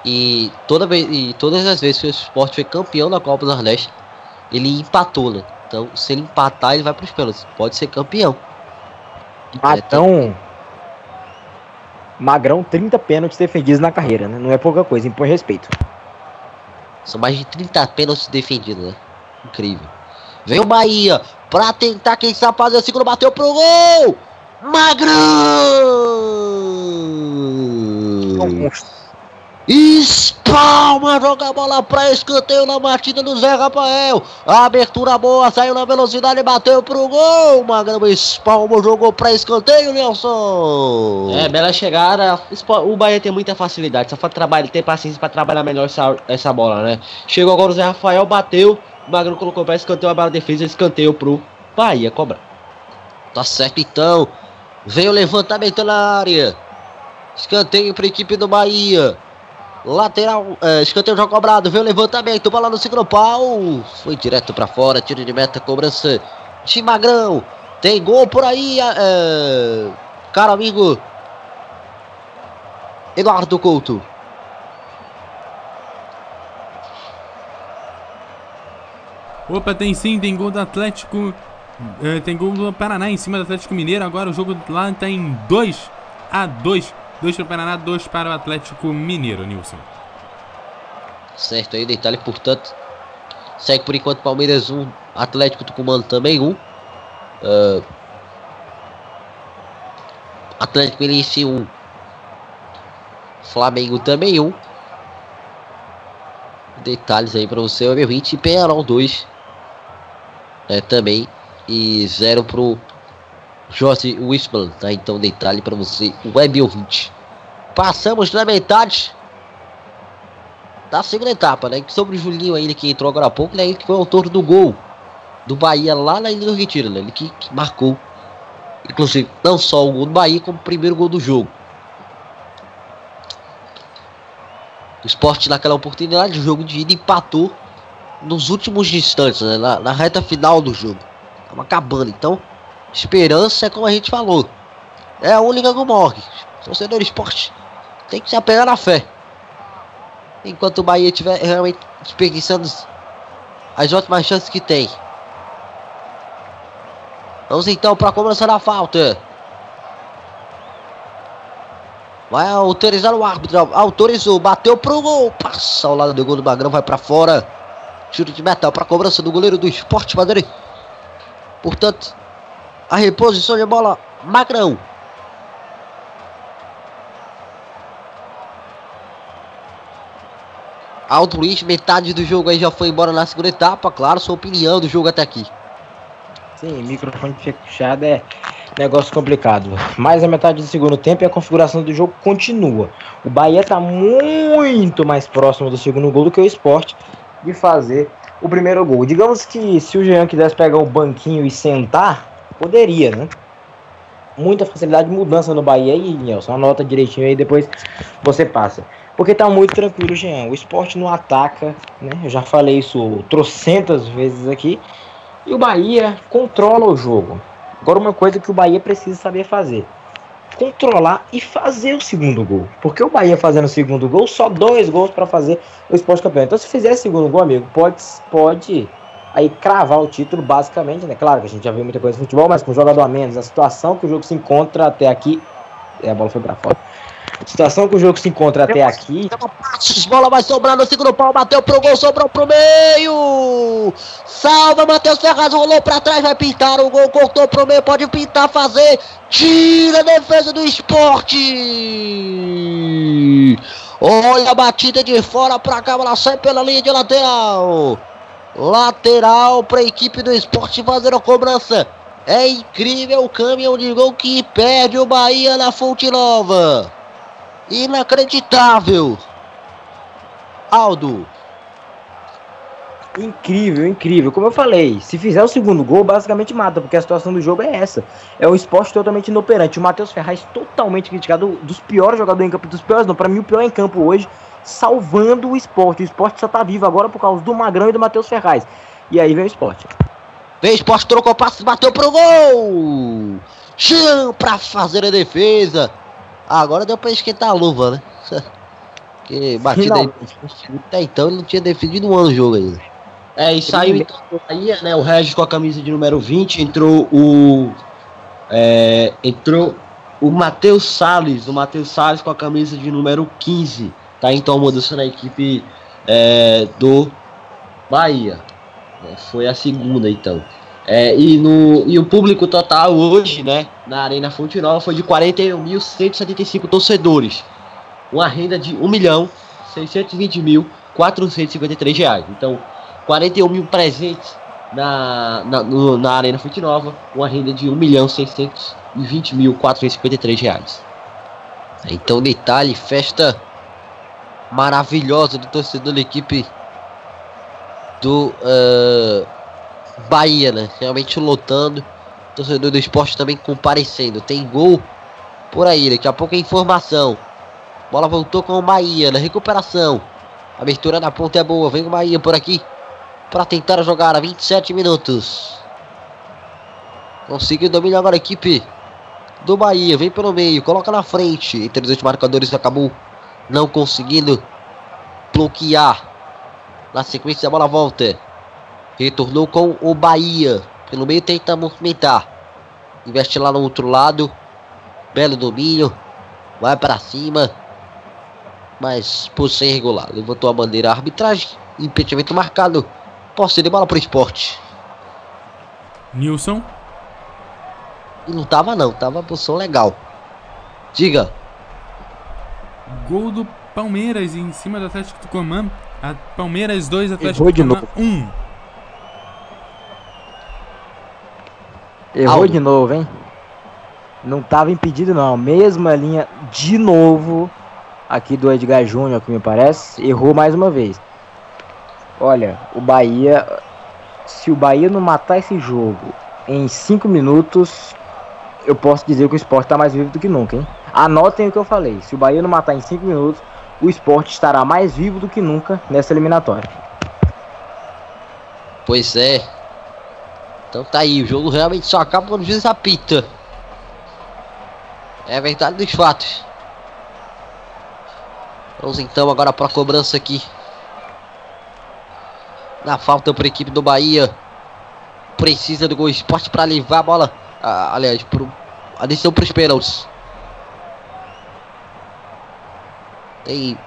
[SPEAKER 7] E, toda vez, e todas as vezes que o esporte foi campeão da Copa do Nordeste, ele empatou, né? Então, se ele empatar, ele vai para os pênaltis. Pode ser campeão.
[SPEAKER 6] Matão. Magrão, 30 pênaltis defendidos na carreira, né? Não é pouca coisa, impõe respeito.
[SPEAKER 7] São mais de 30 pênaltis defendidos, né? Incrível. Vem o Bahia pra tentar, quem sabe, fazer o segundo, bateu pro gol! Magrão! Espalma, joga a bola pra escanteio na batida do Zé Rafael. Abertura boa, saiu na velocidade, bateu pro gol. Magrão espalma, jogou pra escanteio, Nelson.
[SPEAKER 5] É, bela chegada. O Bahia tem muita facilidade, só falta trabalho, tem paciência pra trabalhar melhor essa, essa bola, né? Chegou agora o Zé Rafael, bateu. Magrão colocou pra escanteio, a bola defesa, escanteio pro Bahia cobrar.
[SPEAKER 7] Tá certo então. Veio levantamento na área. Escanteio pra equipe do Bahia. Lateral, é, escanteio já cobrado, veio levantamento, bola no segundo pau, foi direto para fora, tiro de meta, cobrança de Magrão, tem gol por aí, é, cara amigo Eduardo Couto.
[SPEAKER 4] Opa, tem sim, tem gol do Atlético, é, tem gol do Paraná em cima do Atlético Mineiro, agora o jogo lá está em 2 a 2 Dois para o Paraná, dois para o Atlético Mineiro, Nilson.
[SPEAKER 7] Certo aí, detalhe, portanto. Segue por enquanto Palmeiras 1, um, Atlético Tucumano também 1. Um. Uh, Atlético Mineiro 1. Um. Flamengo também 1. Um. Detalhes aí para você, meu 20 e Penarol 2. É, também. E 0 pro Jorge Wispman, tá? Então detalhe para você, web ouvinte. Passamos na metade da segunda etapa, né? Sobre o Julinho ainda que entrou agora há pouco, né? Ele que foi o autor do gol do Bahia lá na Ilha do Retiro, né? Ele que, que marcou, inclusive, não só o gol do Bahia, como o primeiro gol do jogo. O esporte naquela oportunidade, o jogo de ida empatou nos últimos instantes, né? Na, na reta final do jogo. Tava acabando, então Esperança é como a gente falou. É a única que morre. Torcedor esporte tem que se apegar na fé. Enquanto o Bahia estiver realmente desperdiçando as ótimas chances que tem. Vamos então para a cobrança da falta. Vai autorizar o árbitro. Autorizou. Bateu pro gol. Passa ao lado do gol do Magrão. Vai para fora. Tiro de metal para cobrança do goleiro do Esporte Madrid. Portanto, A reposição de bola, Magrão. Aldo Luiz, metade do jogo aí já foi embora na segunda etapa. Claro, sua opinião do jogo até aqui.
[SPEAKER 6] Sim, microfone fechado é negócio complicado. Mais a metade do segundo tempo e a configuração do jogo continua. O Bahia está muito mais próximo do segundo gol do que o esporte de fazer o primeiro gol. Digamos que se o Jean quisesse pegar o banquinho e sentar, poderia, né? Muita facilidade de mudança no Bahia aí, Nelson. Anota direitinho aí, depois você passa. Porque tá muito tranquilo, Jean. O esporte não ataca, né? Eu já falei isso trocentas vezes aqui. E o Bahia controla o jogo. Agora, uma coisa que o Bahia precisa saber fazer: controlar e fazer o segundo gol. Porque o Bahia fazendo o segundo gol, só dois gols para fazer o esporte campeão. Então, se fizer segundo gol, amigo, pode, pode aí cravar o título, basicamente, né? Claro que a gente já viu muita coisa no futebol, mas com jogador a menos, a situação que o jogo se encontra até aqui. É, a bola foi para fora. A situação que o jogo se encontra até aqui.
[SPEAKER 7] Bola vai sobrar no segundo pau, bateu pro gol, sobrou pro meio. Salva, Matheus Ferraz, rolou pra trás, vai pintar o gol, cortou pro meio, pode pintar, fazer. Tira a defesa do esporte. Olha a batida de fora pra cá, ela sai pela linha de lateral. Lateral pra equipe do esporte fazer a cobrança. É incrível o caminhão de gol que perde o Bahia na Fonte Nova. Inacreditável. Aldo.
[SPEAKER 6] Incrível, incrível. Como eu falei, se fizer o segundo gol, basicamente mata, porque a situação do jogo é essa. É um esporte totalmente inoperante. O Matheus Ferraz totalmente criticado, dos piores jogadores em campo, dos piores não, para mim o pior em campo hoje, salvando o esporte. O esporte só tá vivo agora por causa do Magrão e do Matheus Ferraz. E aí vem o esporte.
[SPEAKER 7] Vem o esporte, trocou passe, bateu pro gol. Chão pra fazer a defesa. Agora deu pra esquentar a luva, né? (laughs) Porque batida aí, até então ele não tinha definido um ano o jogo ainda. É, e saiu então aí, né? O Regis com a camisa de número 20, entrou o. É, entrou o Matheus Salles, o Matheus Salles com a camisa de número 15. Tá então mudança na equipe é, do Bahia. É, foi a segunda então. É, e, no, e o público total hoje, né, na Arena Fonte Nova foi de 41.175 torcedores. Uma renda de 1.620.453 reais. Então, 41 mil presentes na, na, no, na Arena Fonte Nova, uma renda de 1.620.453 reais. Então, detalhe, festa maravilhosa do torcedor da equipe do uh, Bahia, né? Realmente lotando. Torcedor do esporte também comparecendo. Tem gol por aí, daqui a pouco é informação. Bola voltou com o Bahia na recuperação. Abertura na ponta é boa. Vem o Bahia por aqui. Para tentar jogar a 27 minutos. Conseguiu dominar agora a equipe do Bahia. Vem pelo meio. Coloca na frente. Entre os dois marcadores acabou não conseguindo bloquear. Na sequência a bola volta. Retornou com o Bahia. Pelo meio tenta movimentar. Investe lá no outro lado. Belo domínio. Vai para cima. Mas por ser irregular. Levantou a bandeira a arbitragem. Impedimento marcado. Posse de bola pro esporte.
[SPEAKER 4] Nilson.
[SPEAKER 7] E não tava não. Tava posição legal. Diga.
[SPEAKER 4] Gol do Palmeiras em cima do Atlético do Comando. A Palmeiras 2, Atlético
[SPEAKER 6] Errou de
[SPEAKER 4] do
[SPEAKER 6] Errou
[SPEAKER 7] Aldo.
[SPEAKER 6] de novo, hein? Não tava impedido, não. Mesma linha de novo aqui do Edgar Júnior, que me parece. Errou mais uma vez. Olha, o Bahia. Se o Bahia não matar esse jogo em 5 minutos, eu posso dizer que o esporte tá mais vivo do que nunca, hein? Anotem o que eu falei. Se o Bahia não matar em 5 minutos, o esporte estará mais vivo do que nunca nessa eliminatória.
[SPEAKER 7] Pois é. Então tá aí, o jogo realmente só acaba quando o juiz apita. É a verdade dos fatos. Vamos então agora para a cobrança aqui. Na falta para a equipe do Bahia. Precisa do gol esporte para levar a bola. ah, aliás, pro, a decisão para os pênaltis. Tem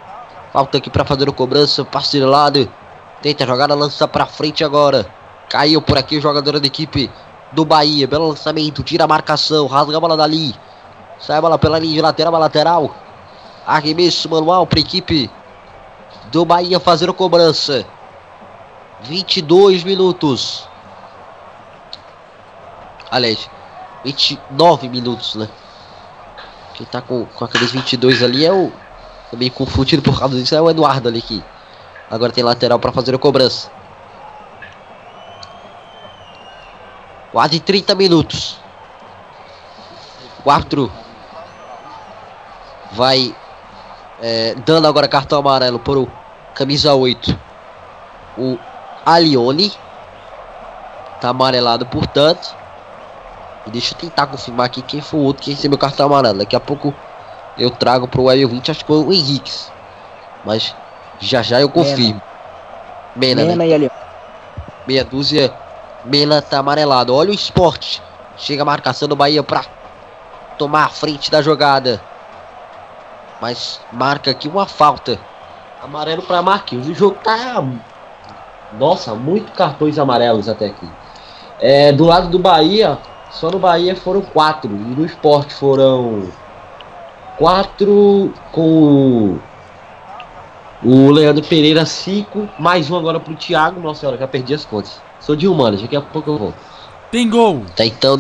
[SPEAKER 7] falta aqui para fazer a cobrança. Passe de lado. Tenta jogar a lança para frente agora. Caiu por aqui o jogador da equipe do Bahia. Belo lançamento, tira a marcação, rasga a bola dali. Sai a bola pela linha de lateral a lateral. Arremesso manual para a equipe do Bahia fazer a cobrança. 22 minutos. Aliás, 29 minutos, né? Quem tá com, com aqueles 22 ali é o. Também confundido por causa disso é o Eduardo ali que agora tem lateral para fazer a cobrança. Quase 30 minutos. O árbitro vai é, dando agora cartão amarelo para o camisa 8. O Alione. Tá amarelado, portanto. E deixa eu tentar confirmar aqui quem foi o outro que recebeu o cartão amarelo. Daqui a pouco eu trago pro Web 20, acho que foi o Henrique. Mas já já eu confirmo. Mena,
[SPEAKER 6] Mena
[SPEAKER 7] né?
[SPEAKER 6] e ali.
[SPEAKER 7] Meia dúzia. Mena tá amarelado. Olha o esporte. Chega a marcação do Bahia pra tomar a frente da jogada. Mas marca aqui uma falta. Amarelo pra Marquinhos. O jogo tá. Nossa, muito cartões amarelos até aqui. É, do lado do Bahia, só no Bahia foram quatro. E no esporte foram quatro com o Leandro Pereira, cinco. Mais um agora pro Thiago. Nossa senhora, já perdi as contas. Sou de humanas, daqui a pouco eu vou.
[SPEAKER 4] Tem gol!
[SPEAKER 7] Tá então.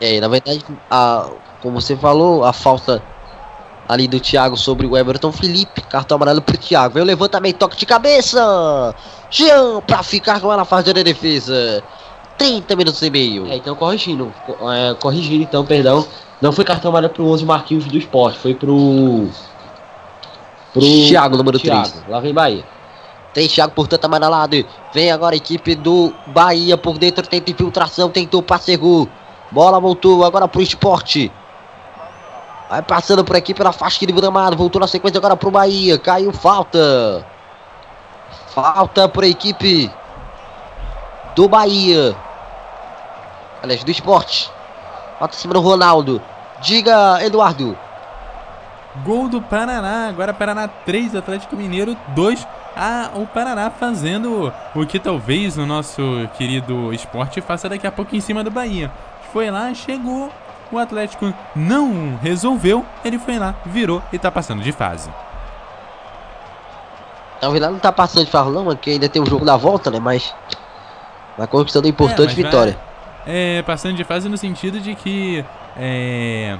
[SPEAKER 7] É, na verdade, a, como você falou, a falta ali do Thiago sobre o Everton Felipe. Cartão amarelo pro Thiago. Veio o levantamento, toque de cabeça. Jean pra ficar com ela fazendo a defesa. 30 minutos e meio. É, então corrigindo. co- é, corrigindo então, perdão. Não foi cartão amarelo pro 11 Marquinhos do esporte, foi pro. Pro
[SPEAKER 5] Thiago, número
[SPEAKER 7] Thiago.
[SPEAKER 5] 3.
[SPEAKER 7] Lá vem Bahia. Tem Thiago, portanto, amarelado. Vem agora a equipe do Bahia por dentro. Tenta infiltração, tentou Passegu. Bola voltou agora pro esporte. Vai passando por aqui pela faixa de gramado. Voltou na sequência agora pro Bahia. Caiu falta. Falta para equipe do Bahia. Aliás, do esporte. Falta em cima do Ronaldo. Diga, Eduardo.
[SPEAKER 4] Gol do Paraná, agora Paraná 3, Atlético Mineiro 2. Ah, o Paraná fazendo o que talvez o nosso querido esporte faça daqui a pouco em cima do Bahia. Foi lá, chegou, o Atlético não resolveu, ele foi lá, virou e tá passando de fase.
[SPEAKER 7] Talvez lá não tá passando de fase não, porque ainda tem o jogo da volta, né? Mas vai conquistando a importante
[SPEAKER 4] vai-
[SPEAKER 7] vitória.
[SPEAKER 4] É, passando de fase no sentido de que é,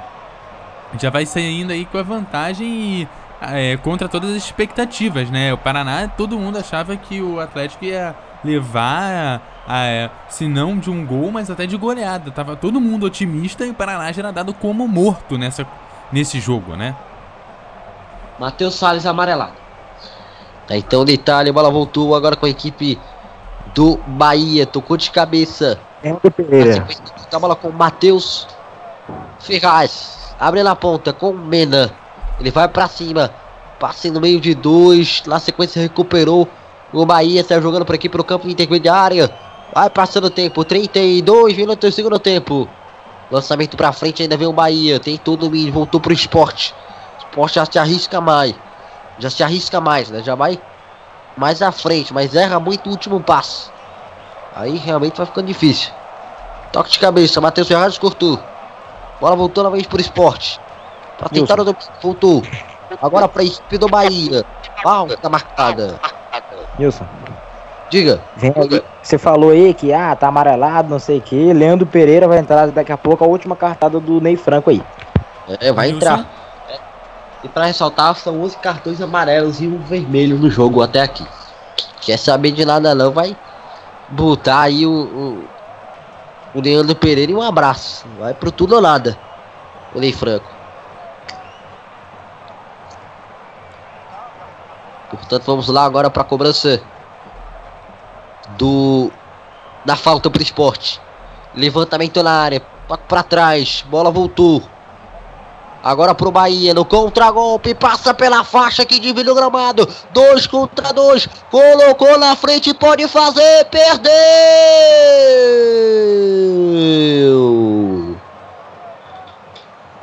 [SPEAKER 4] já vai saindo aí com a vantagem e, é, contra todas as expectativas, né? O Paraná, todo mundo achava que o Atlético ia levar, a, se não de um gol, mas até de goleada. Tava todo mundo otimista e o Paraná já era dado como morto nessa, nesse jogo, né?
[SPEAKER 7] Matheus Salles amarelado. Tá, então detalhe, a bola voltou agora com a equipe do Bahia. Tocou de cabeça.
[SPEAKER 6] Henrique Pereira.
[SPEAKER 7] A bola com o Matheus Ferraz. Abre na ponta com o Mena. Ele vai pra cima. Passe no meio de dois. Na sequência recuperou. O Bahia está jogando por aqui pelo campo intermediário. Vai passando o tempo. 32 minutos do segundo tempo. Lançamento pra frente. Ainda vem o Bahia. Tentou domínio. Voltou pro esporte. Esporte já se arrisca mais. Já se arrisca mais, né? Já vai mais à frente. Mas erra muito o último passo. Aí realmente vai ficando difícil. Toque de cabeça, Matheus Ferraz cortou. Bola voltou novamente pro esporte. Pra tentar o domínio, voltou. Agora pra equipe do Bahia. Falta marcada.
[SPEAKER 6] Nilson.
[SPEAKER 7] Diga.
[SPEAKER 6] Vem aí. Você falou aí que ah, tá amarelado, não sei o que. Leandro Pereira vai entrar daqui a pouco a última cartada do Ney Franco aí.
[SPEAKER 7] É, vai
[SPEAKER 4] Wilson.
[SPEAKER 7] entrar. É. E pra ressaltar, são 11 cartões amarelos e um vermelho no jogo até aqui. Quer saber de nada não, vai botar aí o, o, o Leandro Pereira e um abraço. Vai pro tudo ou nada. O Ney Franco. Portanto, vamos lá agora para a cobrança do da falta pro esporte. Levantamento na área, para trás, bola voltou. Agora pro Bahia, no contragolpe, passa pela faixa que divide o gramado. Dois contra dois, colocou na frente, pode fazer, perdeu.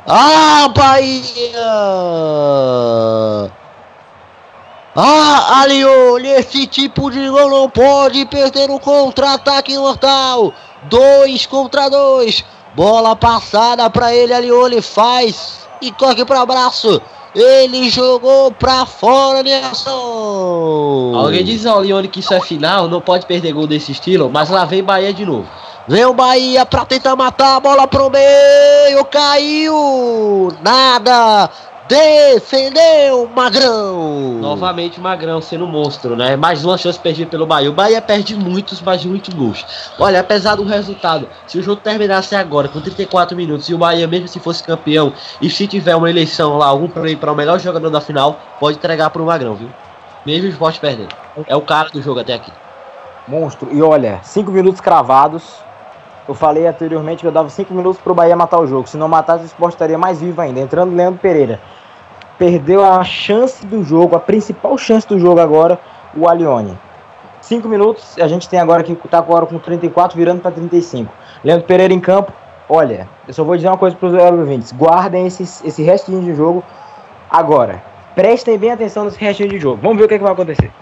[SPEAKER 7] Ah, Bahia! Ah, Alione, esse tipo de gol não pode perder o contra-ataque mortal. Dois contra dois. Bola passada pra ele, Alione faz e corre para abraço. Ele jogou pra fora, Nelson. Alguém diz ao Leone que isso é final, não pode perder gol desse estilo, mas lá vem Bahia de novo. Vem o Bahia pra tentar matar a bola pro meio, caiu, nada, defendeu Magrão. Novamente Magrão sendo monstro, né? Mais uma chance perdida pelo Bahia. O Bahia perde muitos, mas muitos gols. Olha, apesar do resultado, se o jogo terminasse agora com 34 minutos e o Bahia mesmo se fosse campeão e se tiver uma eleição lá, algum prêmio para o melhor jogador da final, pode entregar pro Magrão, viu? Mesmo o esporte perdendo. É o cara do jogo até aqui.
[SPEAKER 6] Monstro. E olha, 5 minutos cravados. Eu falei anteriormente que eu dava 5 minutos pro Bahia matar o jogo. Se não matasse, o esporte estaria mais vivo ainda. Entrando Leandro Pereira perdeu a chance do jogo, a principal chance do jogo agora, o Alione. 5 minutos, a gente tem agora que tá agora com 34 virando para 35. Leandro Pereira em campo. Olha, eu só vou dizer uma coisa para os ouvintes: guardem esse, esse restinho de jogo agora. Prestem bem atenção nesse restinho de jogo. Vamos ver o que, é que vai acontecer.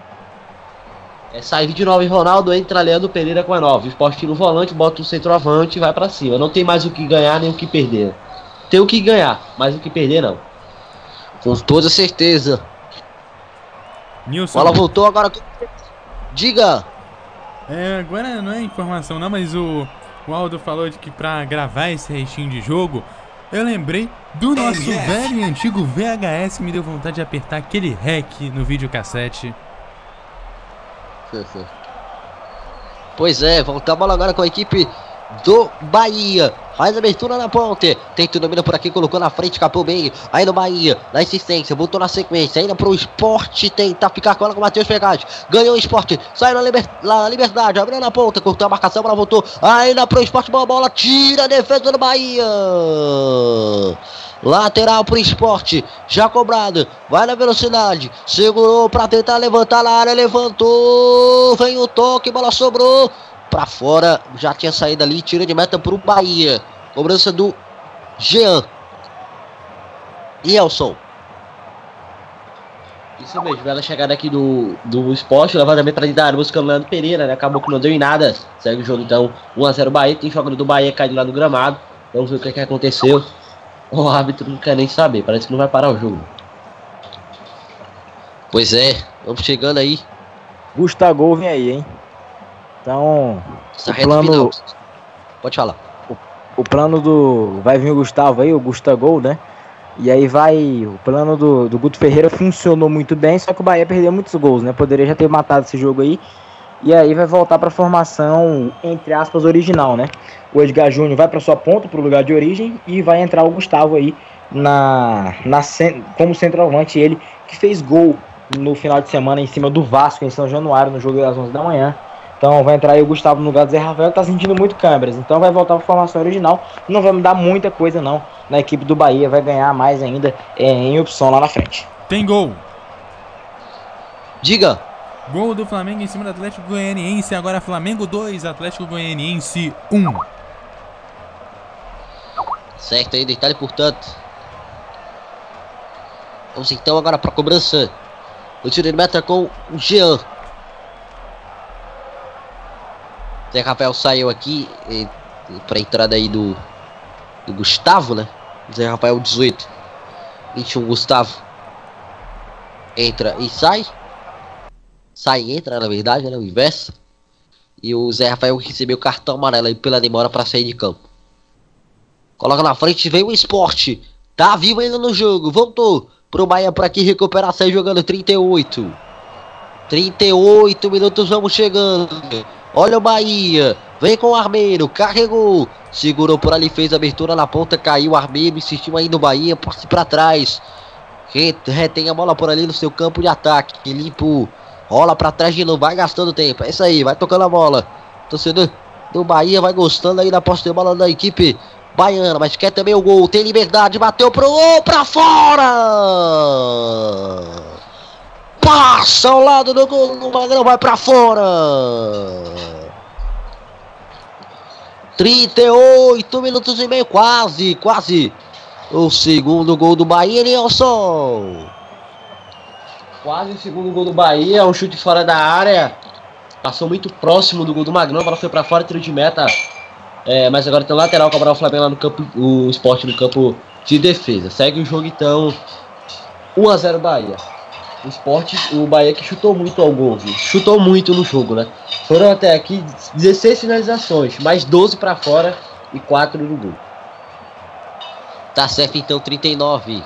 [SPEAKER 7] É, sai 29 Ronaldo, entra Leandro Pereira com a 9. O esporte no volante, bota o centroavante e vai para cima. Não tem mais o que ganhar nem o que perder. Tem o que ganhar, mas o que perder não. Com toda certeza.
[SPEAKER 4] Nilson.
[SPEAKER 7] Bola voltou agora. Diga.
[SPEAKER 4] É, agora não é informação não, mas o, o Aldo falou de que pra gravar esse restinho de jogo, eu lembrei do nosso velho e antigo VHS me deu vontade de apertar aquele REC no videocassete.
[SPEAKER 7] Pois é, voltar a bola agora com a equipe do Bahia. Faz abertura na ponte. Tenta domina por aqui, colocou na frente, capou bem. Aí no Bahia, na insistência, botou na sequência. Ainda pro esporte, tenta ficar com ela com o Matheus Pegade. Ganhou o esporte, saiu na, liber, na liberdade, abriu na ponta, cortou a marcação, ela voltou. Ainda pro esporte, boa bola, tira a defesa do Bahia. Lateral pro esporte, já cobrado, vai na velocidade, segurou para tentar levantar na área, levantou, vem o toque, bola sobrou, para fora, já tinha saído ali, tira de meta para o Bahia. Cobrança do Jean. Elson. Isso mesmo, ela chegada aqui do, do esporte, levantamento para da área, buscando o Leandro Pereira, né? Acabou que não deu em nada. Segue o jogo então, 1x0 Bahia. Tem jogando do Bahia caindo lá no gramado. Vamos ver o que, é que aconteceu. O árbitro não quer nem saber, parece que não vai parar o jogo. Pois é, vamos chegando aí.
[SPEAKER 6] Gustavo vem aí, hein? Então,
[SPEAKER 7] o plano, Pode falar.
[SPEAKER 6] O, o, plano do. Vai vir o Gustavo aí, o Gustavo, né? E aí vai. O plano do, do Guto Ferreira funcionou muito bem, só que o Bahia perdeu muitos gols, né? Poderia já ter matado esse jogo aí. E aí vai voltar para a formação, entre aspas, original, né? O Edgar Júnior vai para sua ponta, para o lugar de origem, e vai entrar o Gustavo aí na, na como centroavante, ele que fez gol no final de semana em cima do Vasco em São Januário, no jogo das 11 da manhã. Então vai entrar aí o Gustavo no lugar do Zé Rafael, que tá sentindo muito câmeras. Então vai voltar para a formação original. Não vai mudar muita coisa não. Na equipe do Bahia vai ganhar mais ainda é, em opção lá na frente.
[SPEAKER 4] Tem gol.
[SPEAKER 7] Diga.
[SPEAKER 4] Gol do Flamengo em cima do Atlético Goianiense. Agora Flamengo 2, Atlético Goianiense 1.
[SPEAKER 7] Certo aí, detalhe portanto. Vamos então agora para a cobrança. O tiro de meta com o Jean. Zé Rafael saiu aqui para entrada aí do, do Gustavo, né? Zé Rafael 18. 21 Gustavo. Entra e sai. Sai e entra, na verdade, né? O inverso. E o Zé Rafael recebeu o cartão amarelo aí pela demora para sair de campo. Coloca na frente, vem o esporte. Tá vivo ainda no jogo. Voltou pro Bahia para aqui recuperar, sai jogando 38. 38 minutos, vamos chegando. Olha o Bahia. Vem com o Armeiro. Carregou. Segurou por ali, fez a abertura na ponta. Caiu o Armeiro. Insistiu aí no Bahia. Passe para trás. Retém a bola por ali no seu campo de ataque. Limpo. Rola para trás de novo. Vai gastando tempo. É isso aí. Vai tocando a bola. Torcedor do Bahia vai gostando aí da posse de bola da equipe baiana. Mas quer também o gol. Tem liberdade. Bateu pro gol. Pra fora. Passa ao lado do gol. O Magrão vai para fora. 38 minutos e meio, quase, quase. O segundo gol do Bahia, Nilson. Quase o segundo gol do Bahia, um chute fora da área. Passou muito próximo do gol do Magrão, a bola foi para fora, tiro de meta
[SPEAKER 5] É, mas agora tem o lateral cobrar o Flamengo lá no campo, o esporte no campo de defesa. Segue o jogo então. 1x0 Bahia. O esporte, o Bahia que chutou muito ao gol, viu? chutou muito no jogo, né? Foram até aqui 16 finalizações, mais 12 para fora e 4 no gol.
[SPEAKER 7] Tá certo então, 39.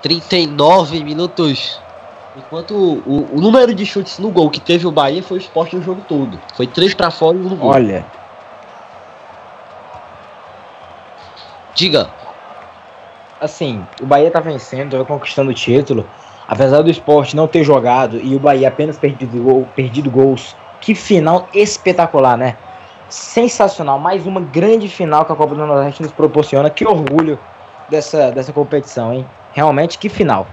[SPEAKER 7] 39 minutos.
[SPEAKER 5] Enquanto o, o, o número de chutes no gol que teve o Bahia foi o esporte no jogo todo. Foi 3 para fora e 1 no gol.
[SPEAKER 6] Olha,
[SPEAKER 7] Diga.
[SPEAKER 6] assim, o Bahia tá vencendo, tá conquistando o título. Apesar do esporte não ter jogado e o Bahia apenas perdido, gol, perdido gols. Que final espetacular, né? Sensacional. Mais uma grande final que a Copa do Nordeste nos proporciona. Que orgulho dessa, dessa competição, hein? Realmente, que final.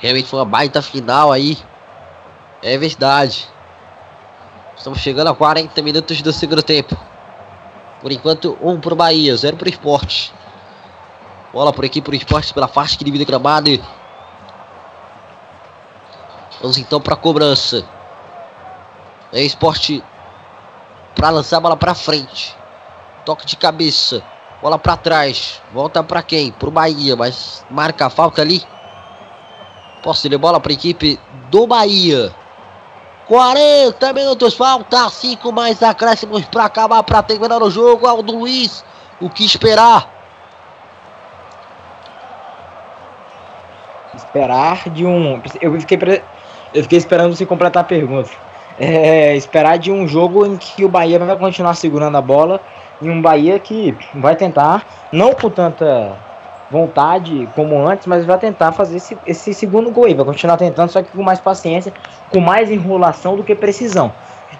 [SPEAKER 7] Realmente foi uma baita final aí. É verdade. Estamos chegando a 40 minutos do segundo tempo. Por enquanto, um pro Bahia, zero pro esporte. Bola por aqui pro esporte pela faixa que divide o gramado. Vamos então pra cobrança. É esporte pra lançar a bola pra frente. Toque de cabeça. Bola pra trás. Volta pra quem? Pro Bahia, mas marca a falta ali. Posse de bola para a equipe do Bahia. 40 minutos, falta 5 mais acréscimos para acabar, para terminar o jogo. Aldo Luiz, o que esperar?
[SPEAKER 6] Esperar de um. Eu fiquei, eu fiquei esperando você completar a pergunta. É, esperar de um jogo em que o Bahia vai continuar segurando a bola e um Bahia que vai tentar, não com tanta vontade como antes, mas vai tentar fazer esse, esse segundo gol aí. Vai continuar tentando, só que com mais paciência, com mais enrolação do que precisão.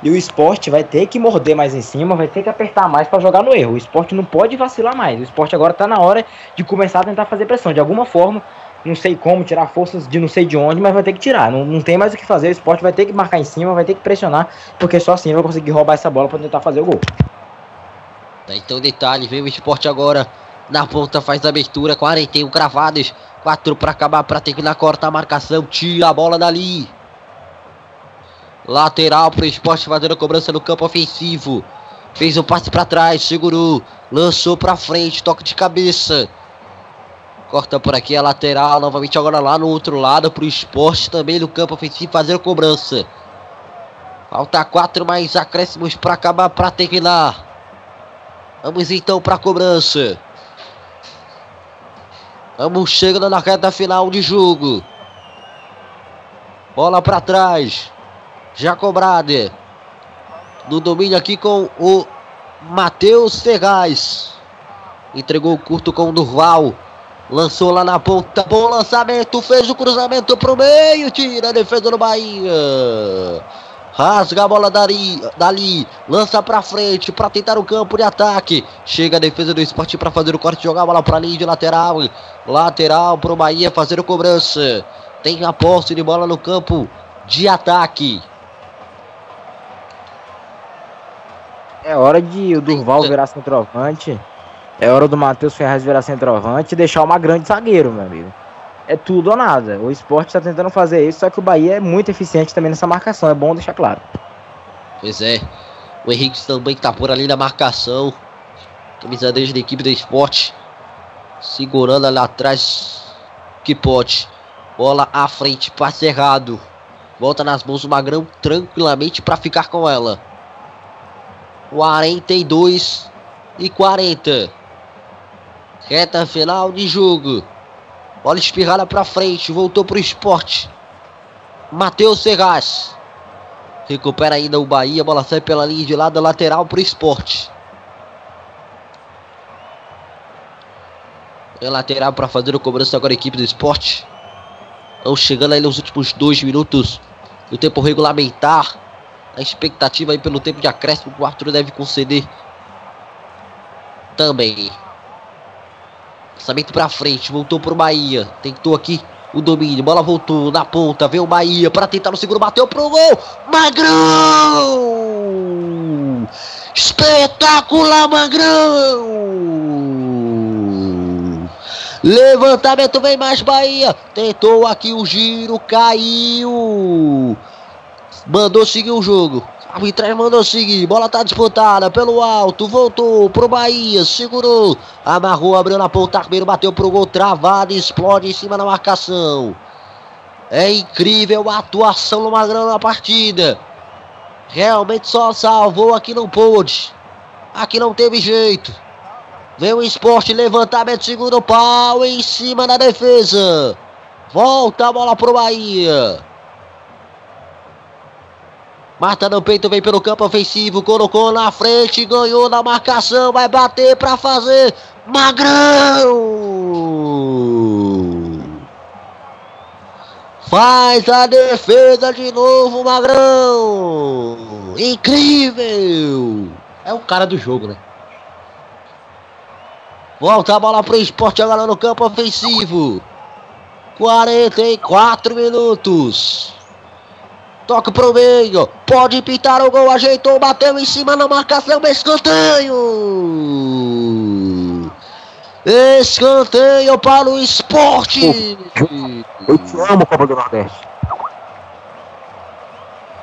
[SPEAKER 6] E o esporte vai ter que morder mais em cima, vai ter que apertar mais para jogar no erro. O esporte não pode vacilar mais. O esporte agora tá na hora de começar a tentar fazer pressão. De alguma forma, não sei como, tirar forças de não sei de onde, mas vai ter que tirar. Não, não tem mais o que fazer. O esporte vai ter que marcar em cima, vai ter que pressionar, porque só assim vai conseguir roubar essa bola para tentar fazer o gol.
[SPEAKER 7] Tá, então detalhe, vem o esporte agora. Na ponta faz a abertura, 41 cravados. 4 para acabar, para terminar, corta a marcação. Tira a bola dali. Lateral pro esporte fazendo a cobrança no campo ofensivo. Fez o passe para trás, segurou. Lançou para frente, toque de cabeça. Corta por aqui a lateral, novamente agora lá no outro lado pro esporte também no campo ofensivo fazer a cobrança. Falta 4 mais acréscimos para acabar, para terminar. Vamos então para a cobrança. Vamos chegando na reta final de jogo. Bola para trás. Já cobrada. No domínio aqui com o Matheus Ferraz. Entregou o curto com o Durval. Lançou lá na ponta. Bom lançamento. Fez o cruzamento pro meio. Tira a defesa do Bahia. Rasga a bola dali, dali lança pra frente para tentar o campo de ataque. Chega a defesa do esporte para fazer o corte, jogar a bola pra linha de lateral. Lateral pro Bahia fazer a cobrança. Tem a posse de bola no campo de ataque.
[SPEAKER 6] É hora de o Durval virar centroavante. É hora do Matheus Ferraz virar centroavante e deixar uma grande zagueiro, meu amigo. É tudo ou nada. O esporte está tentando fazer isso, só que o Bahia é muito eficiente também nessa marcação. É bom deixar claro.
[SPEAKER 7] Pois é. O Henrique também tá por ali na marcação. Camisa 10 da equipe do esporte. Segurando ali atrás. Que pode. Bola à frente, passe errado. Volta nas mãos do Magrão tranquilamente para ficar com ela. 42 e 40. Reta final de jogo. Bola espirrada para frente, voltou pro esporte. Matheus Serraz. Recupera ainda o Bahia, bola sai pela linha de lado lateral pro esporte. É lateral para fazer o cobrança agora a equipe do esporte. Estão chegando aí nos últimos dois minutos do tempo regulamentar. A expectativa aí pelo tempo de acréscimo que o Arthur deve conceder. Também. Lançamento pra frente, voltou pro Bahia. Tentou aqui o domínio, bola voltou na ponta, veio o Bahia para tentar no seguro, bateu pro gol. Magrão! Espetacular, Magrão! Levantamento vem mais Bahia. Tentou aqui o giro, caiu. Mandou seguir o jogo. Arbitragem mandou seguir. Bola tá disputada pelo alto. Voltou pro Bahia. Segurou. Amarrou, abriu na ponta. Armeiro bateu pro gol. Travado. Explode em cima da marcação. É incrível a atuação do Magrão na partida. Realmente só salvou. Aqui não pôde. Aqui não teve jeito. Vem o esporte. Levantamento. Segundo pau. Em cima da defesa. Volta a bola pro Bahia. Marta no peito, vem pelo campo ofensivo, colocou na frente, ganhou na marcação, vai bater para fazer Magrão! Faz a defesa de novo, Magrão! Incrível! É o cara do jogo, né? Volta a bola pro esporte agora no campo ofensivo. 44 minutos. Toca pro meio. Pode pintar o gol. Ajeitou, bateu em cima na marcação. Escanteio. Escanteio para o esporte.
[SPEAKER 6] Eu te amo, Copa do Nordeste.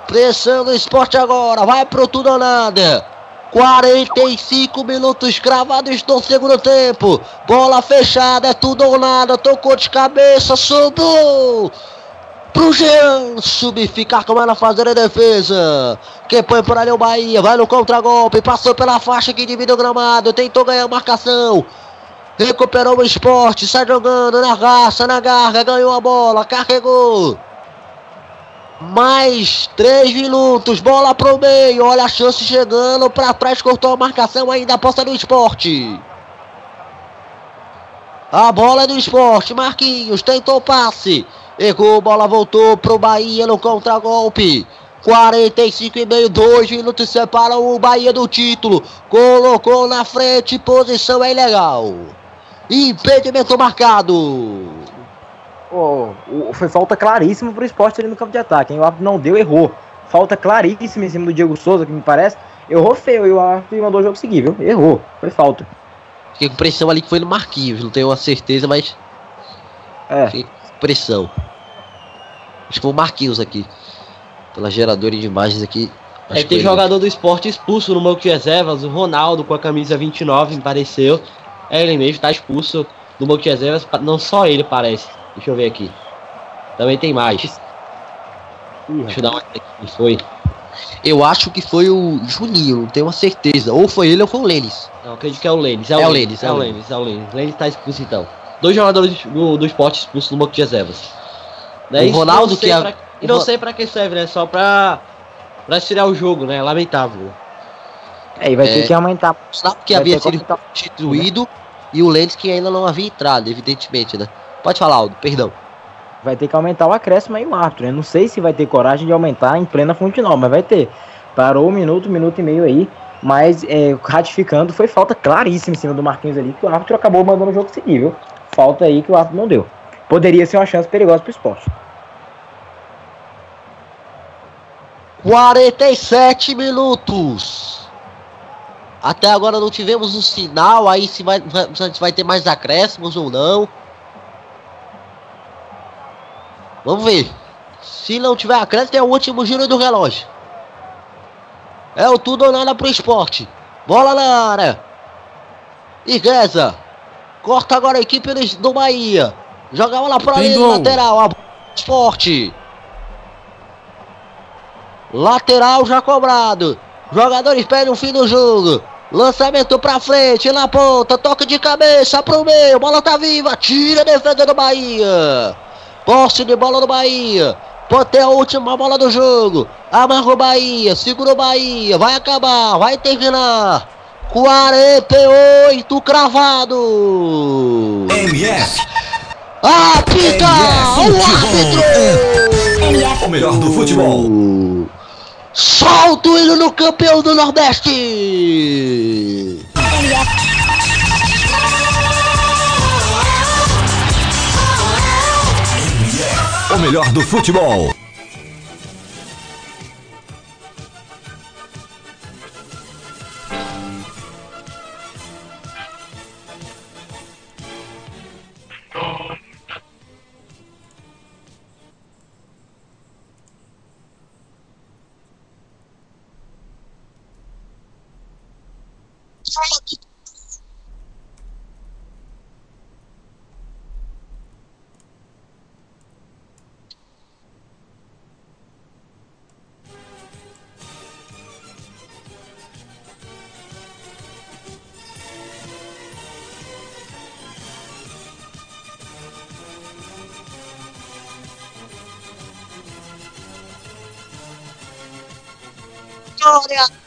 [SPEAKER 7] Pressão do esporte agora. Vai pro tudo ou nada. 45 minutos cravados no segundo tempo. Bola fechada, é tudo ou nada. Tocou de cabeça, sobrou pro Jean subir, ficar com ela fazer a defesa. Quem põe por ali é o Bahia, vai no contragolpe, passou pela faixa que divide o gramado, tentou ganhar a marcação. Recuperou o esporte, sai jogando na raça, na garra, ganhou a bola, carregou. Mais três minutos, bola pro meio, olha a chance chegando para trás, cortou a marcação ainda, aposta no esporte. A bola é do esporte, Marquinhos tentou o passe. Errou, bola voltou pro Bahia no contragolpe. 45 e meio, 2 minutos separam o Bahia do título. Colocou na frente, posição é ilegal. Impedimento marcado.
[SPEAKER 6] Oh, foi falta claríssima pro esporte ali no campo de ataque. Hein? O árbitro não deu, errou. Falta claríssima em cima do Diego Souza, que me parece. Errou feio e o árbitro mandou o jogo seguir, viu? Errou. Foi falta.
[SPEAKER 7] Fiquei com pressão ali que foi no Marquinhos, não tenho uma certeza, mas
[SPEAKER 6] É.
[SPEAKER 7] fiquei pressão. Acho que foi o Marquinhos aqui. Pela geradora de imagens aqui.
[SPEAKER 5] É, tem jogador do esporte expulso no banco de reservas, o Ronaldo com a camisa 29, me pareceu. É ele mesmo, tá expulso do banco de reservas, não só ele parece. Deixa eu ver aqui. Também tem mais. Deixa eu dar uma olhada aqui quem foi.
[SPEAKER 7] Eu acho que foi o Juninho, não tenho uma certeza. Ou foi ele ou foi o Lênis.
[SPEAKER 5] Não, acredito que é o Lênis.
[SPEAKER 7] É o Lênis,
[SPEAKER 5] é o Lênis, é o Lênis. Lênis tá expulso então. Dois jogadores do, do esporte expulsos no banco de reservas. Daí,
[SPEAKER 7] O Ronaldo,
[SPEAKER 5] não
[SPEAKER 7] que é-
[SPEAKER 5] pra- E não sei pra que serve, né? Só pra. Pra tirar o jogo, né? Lamentável.
[SPEAKER 6] É, e vai
[SPEAKER 7] É.
[SPEAKER 6] ter que aumentar.
[SPEAKER 7] Sabe que
[SPEAKER 6] Vai
[SPEAKER 7] havia sido
[SPEAKER 6] aumentar.
[SPEAKER 7] substituído e o Lênis que ainda não havia entrado, evidentemente, né? Pode falar, Aldo, perdão.
[SPEAKER 6] Vai ter que aumentar o acréscimo aí o árbitro, né? Não sei se vai ter coragem de aumentar em plena fonte nova, mas vai ter. Parou um minuto, um minuto e meio aí. Mas é, ratificando, foi falta claríssima em cima do Marquinhos ali, que o árbitro acabou mandando o jogo seguir, viu? Falta aí que o árbitro não deu. Poderia ser uma chance perigosa pro esporte.
[SPEAKER 7] 47 minutos. Até agora não tivemos um sinal aí se vai, vai- vai ter mais acréscimos ou não. Vamos ver. Se não tiver acréscimo, é o último giro do relógio. É o tudo ou nada pro esporte. Bola na área. Igueza. Corta agora a equipe do- Bahia. Joga a bola pra
[SPEAKER 4] Tem
[SPEAKER 7] ali, lateral. A esporte. Lateral já cobrado. Jogadores pedem o fim do jogo. Lançamento pra frente, na ponta, toque de cabeça pro meio, bola tá viva, tira a defesa do Bahia. Posse de bola do Bahia. Pode ter a última bola do jogo. Amarra o Bahia, segura o Bahia, vai acabar, vai terminar. 48 cravado.
[SPEAKER 1] MF,
[SPEAKER 7] Apita o árbitro.
[SPEAKER 1] o melhor do futebol.
[SPEAKER 7] Solta o hino no campeão do Nordeste!
[SPEAKER 1] O melhor do futebol.
[SPEAKER 7] Vitória!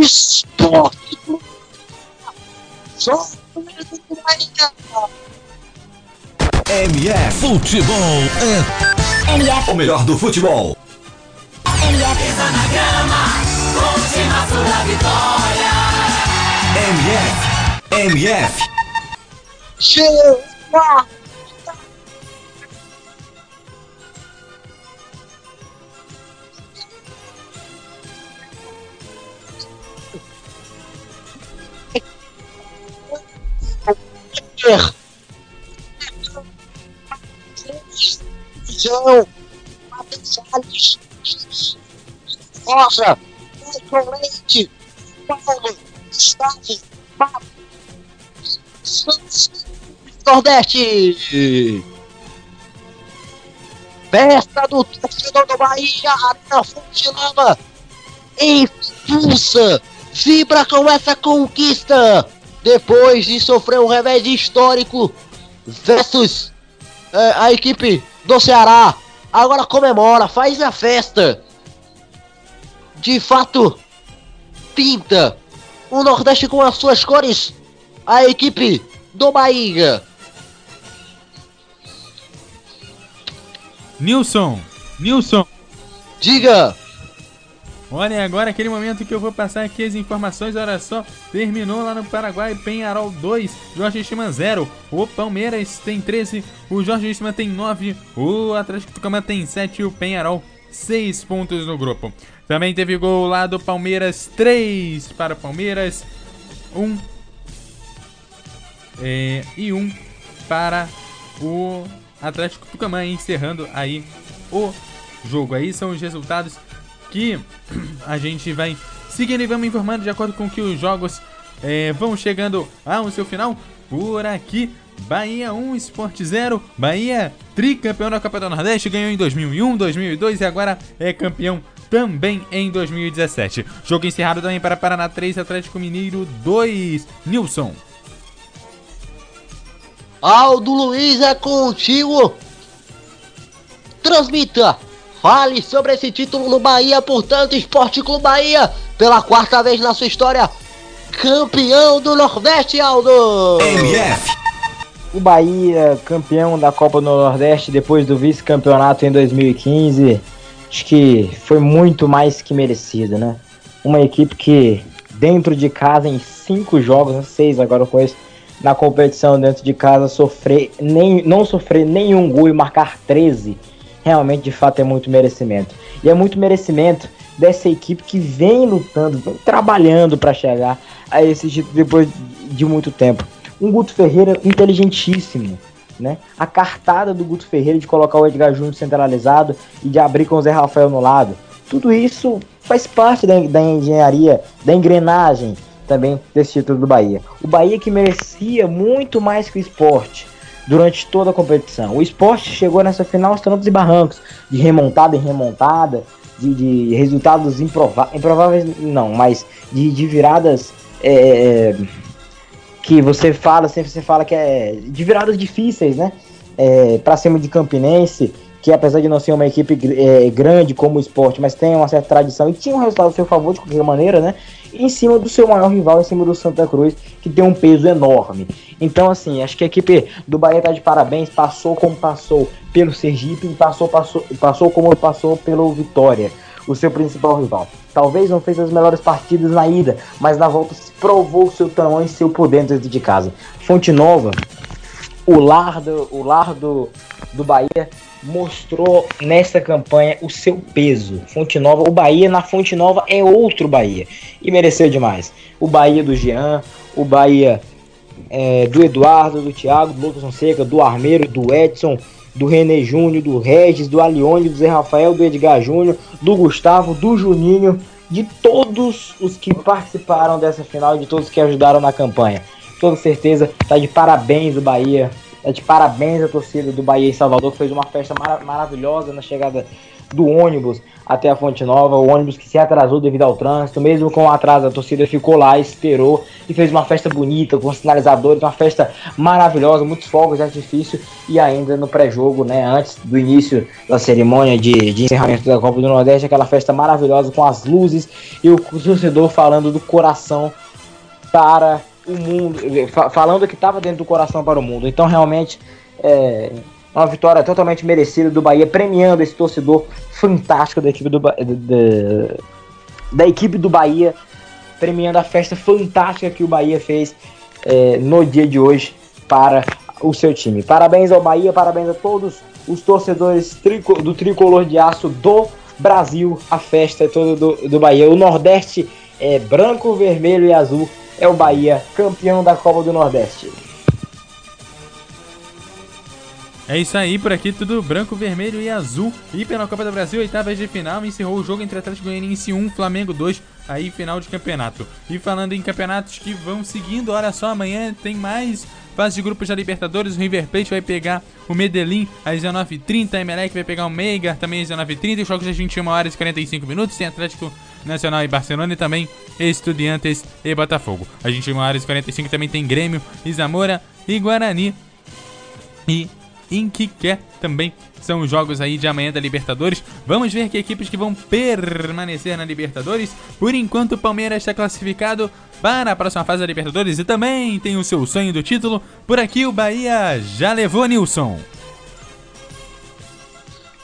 [SPEAKER 7] Esporte! Só
[SPEAKER 1] MF Futebol é
[SPEAKER 2] MF,
[SPEAKER 1] o melhor do futebol.
[SPEAKER 2] MF,
[SPEAKER 1] MF. MF.
[SPEAKER 7] Chega! João, Salles, Rosa, Michael Leite, Paulo, Gustavo, Nordeste. Festa do torcedor do Bahia, Arena Lama. Expulsa, vibra com essa conquista. Depois de sofrer um revés histórico versus é, a equipe do Ceará. Agora comemora, faz a festa. De fato, pinta o Nordeste com as suas cores. A equipe do Bahia.
[SPEAKER 4] Nilson, Nilson,
[SPEAKER 7] Diga.
[SPEAKER 4] Olha agora aquele momento que eu vou passar aqui as informações, olha só, terminou lá no Paraguai, Penharol 2, Jorge Stiman 0, o Palmeiras tem 13, o Jorge Stiman tem 9, o Atlético Tucumã tem 7 e o Penharol 6 pontos no grupo. Também teve gol lá do Palmeiras, 3 para o Palmeiras, 1 é, e 1 para o Atlético Tucumã, encerrando aí o jogo. Aí são os resultados que (clears throat) a gente vai seguindo e vamos informando de acordo com que os jogos é, vão chegando ao seu final. Por aqui, Bahia 1, Sport 0. Bahia, tricampeão da Copa do Nordeste, ganhou em 2001, 2002 e agora é campeão também em 2017. Jogo encerrado também para Paraná 3, Atlético Mineiro 2. Nilson.
[SPEAKER 7] Aldo Luiz é contigo. Transmita. Fale sobre esse título no Bahia, portanto, Esporte Clube Bahia, pela quarta vez na sua história, campeão do Nordeste, Aldo.
[SPEAKER 1] MF.
[SPEAKER 6] O Bahia, campeão da Copa do Nordeste depois do vice-campeonato em 2015, acho que foi muito mais que merecido, né? Uma equipe que, dentro de casa, em cinco jogos, seis agora com isso, na competição dentro de casa, sofrer nem, não sofrer nenhum gol e marcar 13, realmente de fato é muito merecimento. E é muito merecimento dessa equipe que vem lutando, vem trabalhando para chegar a esse título depois de muito tempo. Um Guto Ferreira inteligentíssimo, né? A cartada do Guto Ferreira de colocar o Edgar Júnior centralizado e de abrir com o Zé Rafael no lado. Tudo isso faz parte da, da engenharia, da engrenagem também desse título do Bahia. O Bahia que merecia muito mais que o esporte durante toda a competição. O esporte chegou nessa final aos trancos e barrancos, de remontada em remontada, de, de resultados improváveis, não, mas de, de viradas é, que você fala, sempre você fala que é de viradas difíceis, né? É, para cima de Campinense, que apesar de não ser uma equipe é, grande como o esporte, mas tem uma certa tradição e tinha um resultado a seu favor de qualquer maneira, né? Em cima do seu maior rival, em cima do Santa Cruz, que tem um peso enorme. Então, assim, acho que a equipe do Bahia tá de parabéns, passou como passou pelo Sergipe e passou, passou, passou como passou pelo Vitória, o seu principal rival. Talvez não fez as melhores partidas na ida, mas na volta provou seu tamanho e seu poder dentro de casa. Fonte Nova, o lar do, o lar do, do Bahia mostrou nessa campanha o seu peso. Fonte Nova, o Bahia na Fonte Nova é outro Bahia e mereceu demais. O Bahia do Jean, o Bahia é, do Eduardo, do Thiago, do Lucas Fonseca, do Armeiro, do Edson, do René Júnior, do Regis, do Alione, do Zé Rafael, do Edgar Júnior, do Gustavo, do Juninho, de todos os que participaram dessa final, de todos que ajudaram na campanha. Toda certeza, tá de parabéns o Bahia, tá de parabéns a torcida do Bahia em Salvador, que fez uma festa mara maravilhosa na chegada do ônibus até a Fonte Nova, o ônibus que se atrasou devido ao trânsito, mesmo com o atraso, a torcida ficou lá, esperou e fez uma festa bonita, com sinalizadores, uma festa maravilhosa, muitos fogos de artifício e ainda no pré-jogo, né, antes do início da cerimônia de, de encerramento da Copa do Nordeste, aquela festa maravilhosa com as luzes e o torcedor falando do coração para o mundo, falando que estava dentro do coração para o mundo. Então, realmente, é, uma vitória totalmente merecida do Bahia, premiando esse torcedor fantástico da equipe do, da, da equipe do Bahia, premiando a festa fantástica que o Bahia fez é, no dia de hoje para o seu time. Parabéns ao Bahia, parabéns a todos os torcedores trico, do tricolor de aço do Brasil. A festa é toda do, do Bahia. O Nordeste é branco, vermelho e azul. É o Bahia, campeão da Copa do Nordeste.
[SPEAKER 4] É isso aí, por aqui tudo branco, vermelho e azul. E pela Copa do Brasil, oitavas de final, encerrou o jogo entre Atlético Goianiense 1, Flamengo 2, aí final de campeonato. E falando em campeonatos que vão seguindo, olha só, amanhã tem mais fase de grupos da Libertadores. O River Plate vai pegar o Medellín às 19h30, a Emelec vai pegar o Meiga também às 19h30. Os jogos às 21 horas e 45 minutos. Tem Atlético Nacional e Barcelona e também Estudiantes e Botafogo. Às 21 horas e 45 também tem Grêmio Zamora e Guarani. E em que quer também são os jogos aí de amanhã da Libertadores. Vamos ver que equipes que vão permanecer na Libertadores. Por enquanto, o Palmeiras está classificado para a próxima fase da Libertadores e também tem o seu sonho do título. Por aqui, o Bahia já levou Nilson.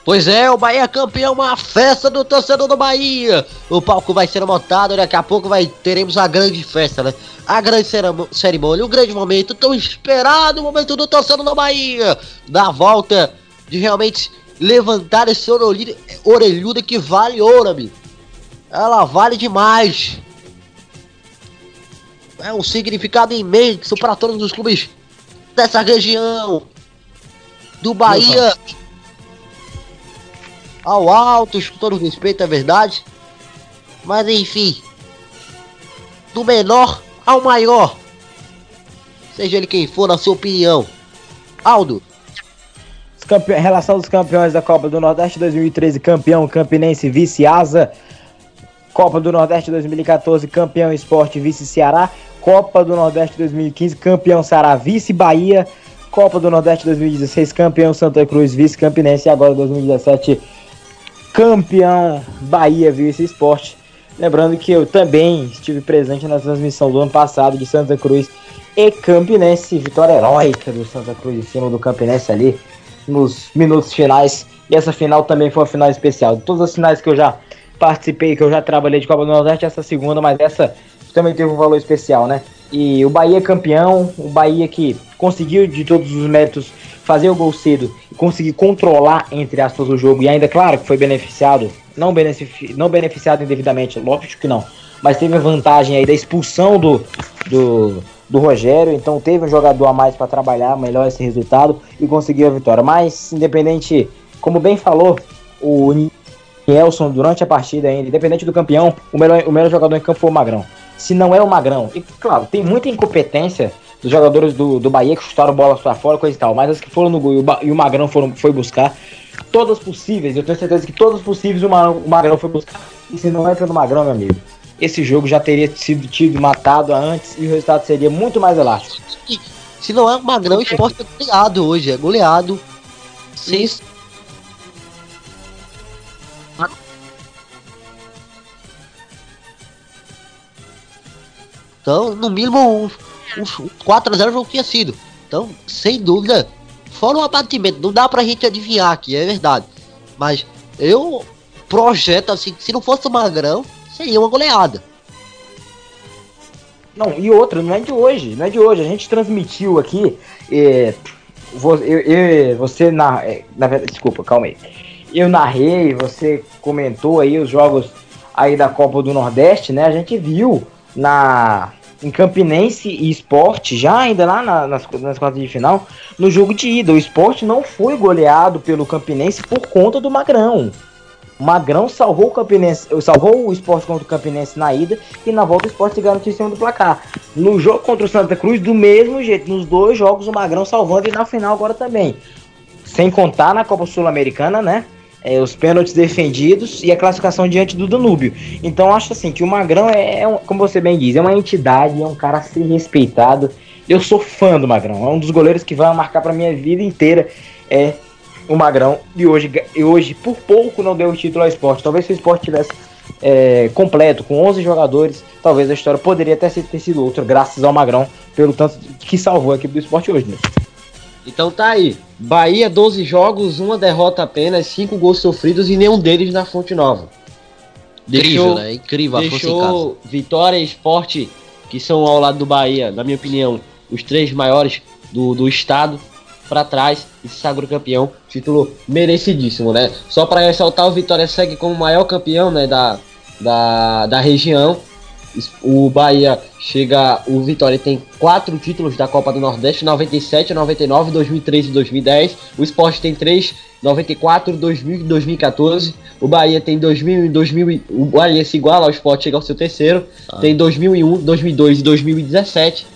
[SPEAKER 7] Pois é, o Bahia campeão, uma festa do torcedor do Bahia. O palco vai ser montado, daqui a pouco vai teremos a grande festa, né? A grande cerimônia, o grande momento, tão esperado momento do torcedor do Bahia. Da volta de realmente levantar esse orelhuda que vale ouro, amigo. Ela vale demais. É um significado imenso para todos os clubes dessa região. Do Bahia ao alto, com todo respeito, é verdade. Mas enfim, do menor ao maior, seja ele quem for, na sua opinião. Aldo.
[SPEAKER 6] Campe... Relação dos campeões da Copa do Nordeste 2013, campeão Campinense, vice-asa. Copa do Nordeste 2014, campeão Esporte, vice-Ceará. Copa do Nordeste 2015, campeão Ceará, vice-Bahia. Copa do Nordeste 2016, campeão Santa Cruz, vice-Campinense. E agora 2017, campeão Bahia Vice Esporte. Lembrando que eu também estive presente na transmissão do ano passado de Santa Cruz e Campinense, vitória heróica do Santa Cruz em cima do Campinense ali nos minutos finais. E essa final também foi uma final especial. De todas as finais que eu já participei, que eu já trabalhei de Copa do Nordeste, essa segunda, mas essa também teve um valor especial, né? E o Bahia campeão, o Bahia que conseguiu de todos os méritos fazer o gol cedo e conseguir controlar, entre aspas, o jogo, e ainda, claro, que foi beneficiado, não, benefici não beneficiado indevidamente, lógico que não, mas teve a vantagem aí da expulsão do, do, do Rogério, então teve um jogador a mais para trabalhar melhor esse resultado e conseguiu a vitória. Mas, independente, como bem falou, o Nelson, durante a partida ainda, independente do campeão, o melhor, o melhor jogador em campo foi o Magrão. Se não é o Magrão, e claro, tem muita incompetência dos jogadores do, do Bahia que chutaram bola para fora, coisa e tal. Mas as que foram no gol e o, Magrão foram, foi buscar, todas possíveis, eu tenho certeza que todas possíveis o, o Magrão foi buscar. E se não entra no Magrão, meu amigo, esse jogo já teria sido tido matado antes e o resultado seria muito mais elástico.
[SPEAKER 7] Se não é o Magrão, o esporte é goleado hoje, é goleado. Seis. Então, no mínimo, 4 a 0 o jogo tinha sido. Então, sem dúvida, fora um abatimento. Não dá pra gente adivinhar aqui, é verdade. Mas eu projeto assim, se não fosse o Magrão, seria uma goleada.
[SPEAKER 6] Não, e outra, não é de hoje, não é de hoje. A gente transmitiu aqui é, vo- eu, eu- você na, é, na desculpa, calma aí. Eu narrei, você comentou aí os jogos aí da Copa do Nordeste, né? A gente viu na em Campinense e Esporte, já ainda lá na- nas, nas quartas de final, no jogo de ida. O Esporte não foi goleado pelo Campinense por conta do Magrão. O Magrão salvou o Campinense, salvou o Esporte contra o Campinense na ida e na volta o Esporte garantiu em cima do placar. No jogo contra o Santa Cruz, do mesmo jeito, nos dois jogos o Magrão salvando e na final agora também. Sem contar na Copa Sul-Americana, né? É, os pênaltis defendidos e a classificação diante do Danúbio. Então acho assim que o Magrão é, é um- como você bem diz, é uma entidade, é um cara a ser respeitado. Eu sou fã do Magrão, é um dos goleiros que vai marcar pra minha vida inteira. É o Magrão e hoje, e hoje por pouco não deu o título ao esporte. Talvez se o esporte tivesse é, completo, com 11 jogadores, talvez a história poderia até ter sido outra, graças ao Magrão, pelo tanto que salvou a equipe do esporte hoje. Né?
[SPEAKER 5] Então tá aí. Bahia, 12 jogos, uma derrota apenas, 5 gols sofridos e nenhum deles na Fonte Nova.
[SPEAKER 7] Incrível, né? Incrível a
[SPEAKER 5] deixou Vitória e Esporte, que são ao lado do Bahia, na minha opinião, os três maiores do, do estado, pra trás e se sagrou campeão. Título merecidíssimo, né? Só pra ressaltar, o Vitória segue como o maior campeão né, da, da, da região. O Bahia chega. O Vitória tem quatro títulos da Copa do Nordeste: 97, 99, 2013 e 2010. O Sport tem três: 94, 2000 e 2014. O Bahia tem 2000 e 2000. e- O Bahia se iguala ao Sport, chega ao seu terceiro. Tem 2001, 2002 e 2017.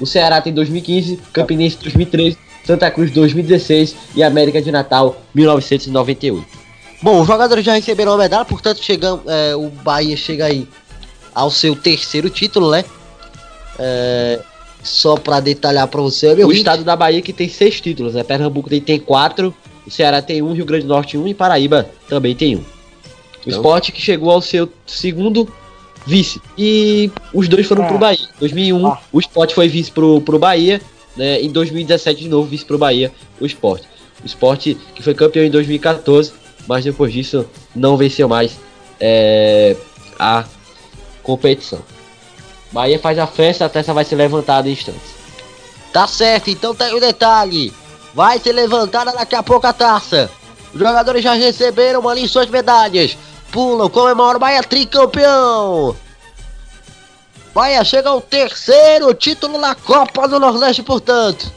[SPEAKER 5] O Ceará tem 2015, Campinense 2013, Santa Cruz 2016 e América de Natal 1998.
[SPEAKER 7] Bom, os jogadores já receberam a medalha, portanto, chegam, é, o Bahia chega aí ao seu terceiro título, né? É, só pra detalhar pra você, meu
[SPEAKER 5] o estado da Bahia que tem seis títulos, né? Pernambuco tem, tem quatro, o Ceará tem um, Rio Grande do Norte um e Paraíba também tem um. O
[SPEAKER 7] Então-
[SPEAKER 5] esporte que chegou ao seu segundo vice. E os dois foram
[SPEAKER 6] Ah.
[SPEAKER 5] pro Bahia. Em 2001,
[SPEAKER 6] Ah.
[SPEAKER 5] o esporte foi vice pro, pro Bahia, né? Em 2017, de novo, vice pro Bahia, o esporte. O esporte que foi campeão em 2014, mas depois disso não venceu mais é, a competição. Bahia faz a festa, a taça vai ser levantada em instantes.
[SPEAKER 7] Tá certo, então tem o detalhe. Vai ser levantada daqui a pouco a taça. Os jogadores já receberam ali suas medalhas. Pulam, comemoram, Bahia tricampeão. Bahia chega ao terceiro título na Copa do Nordeste, portanto.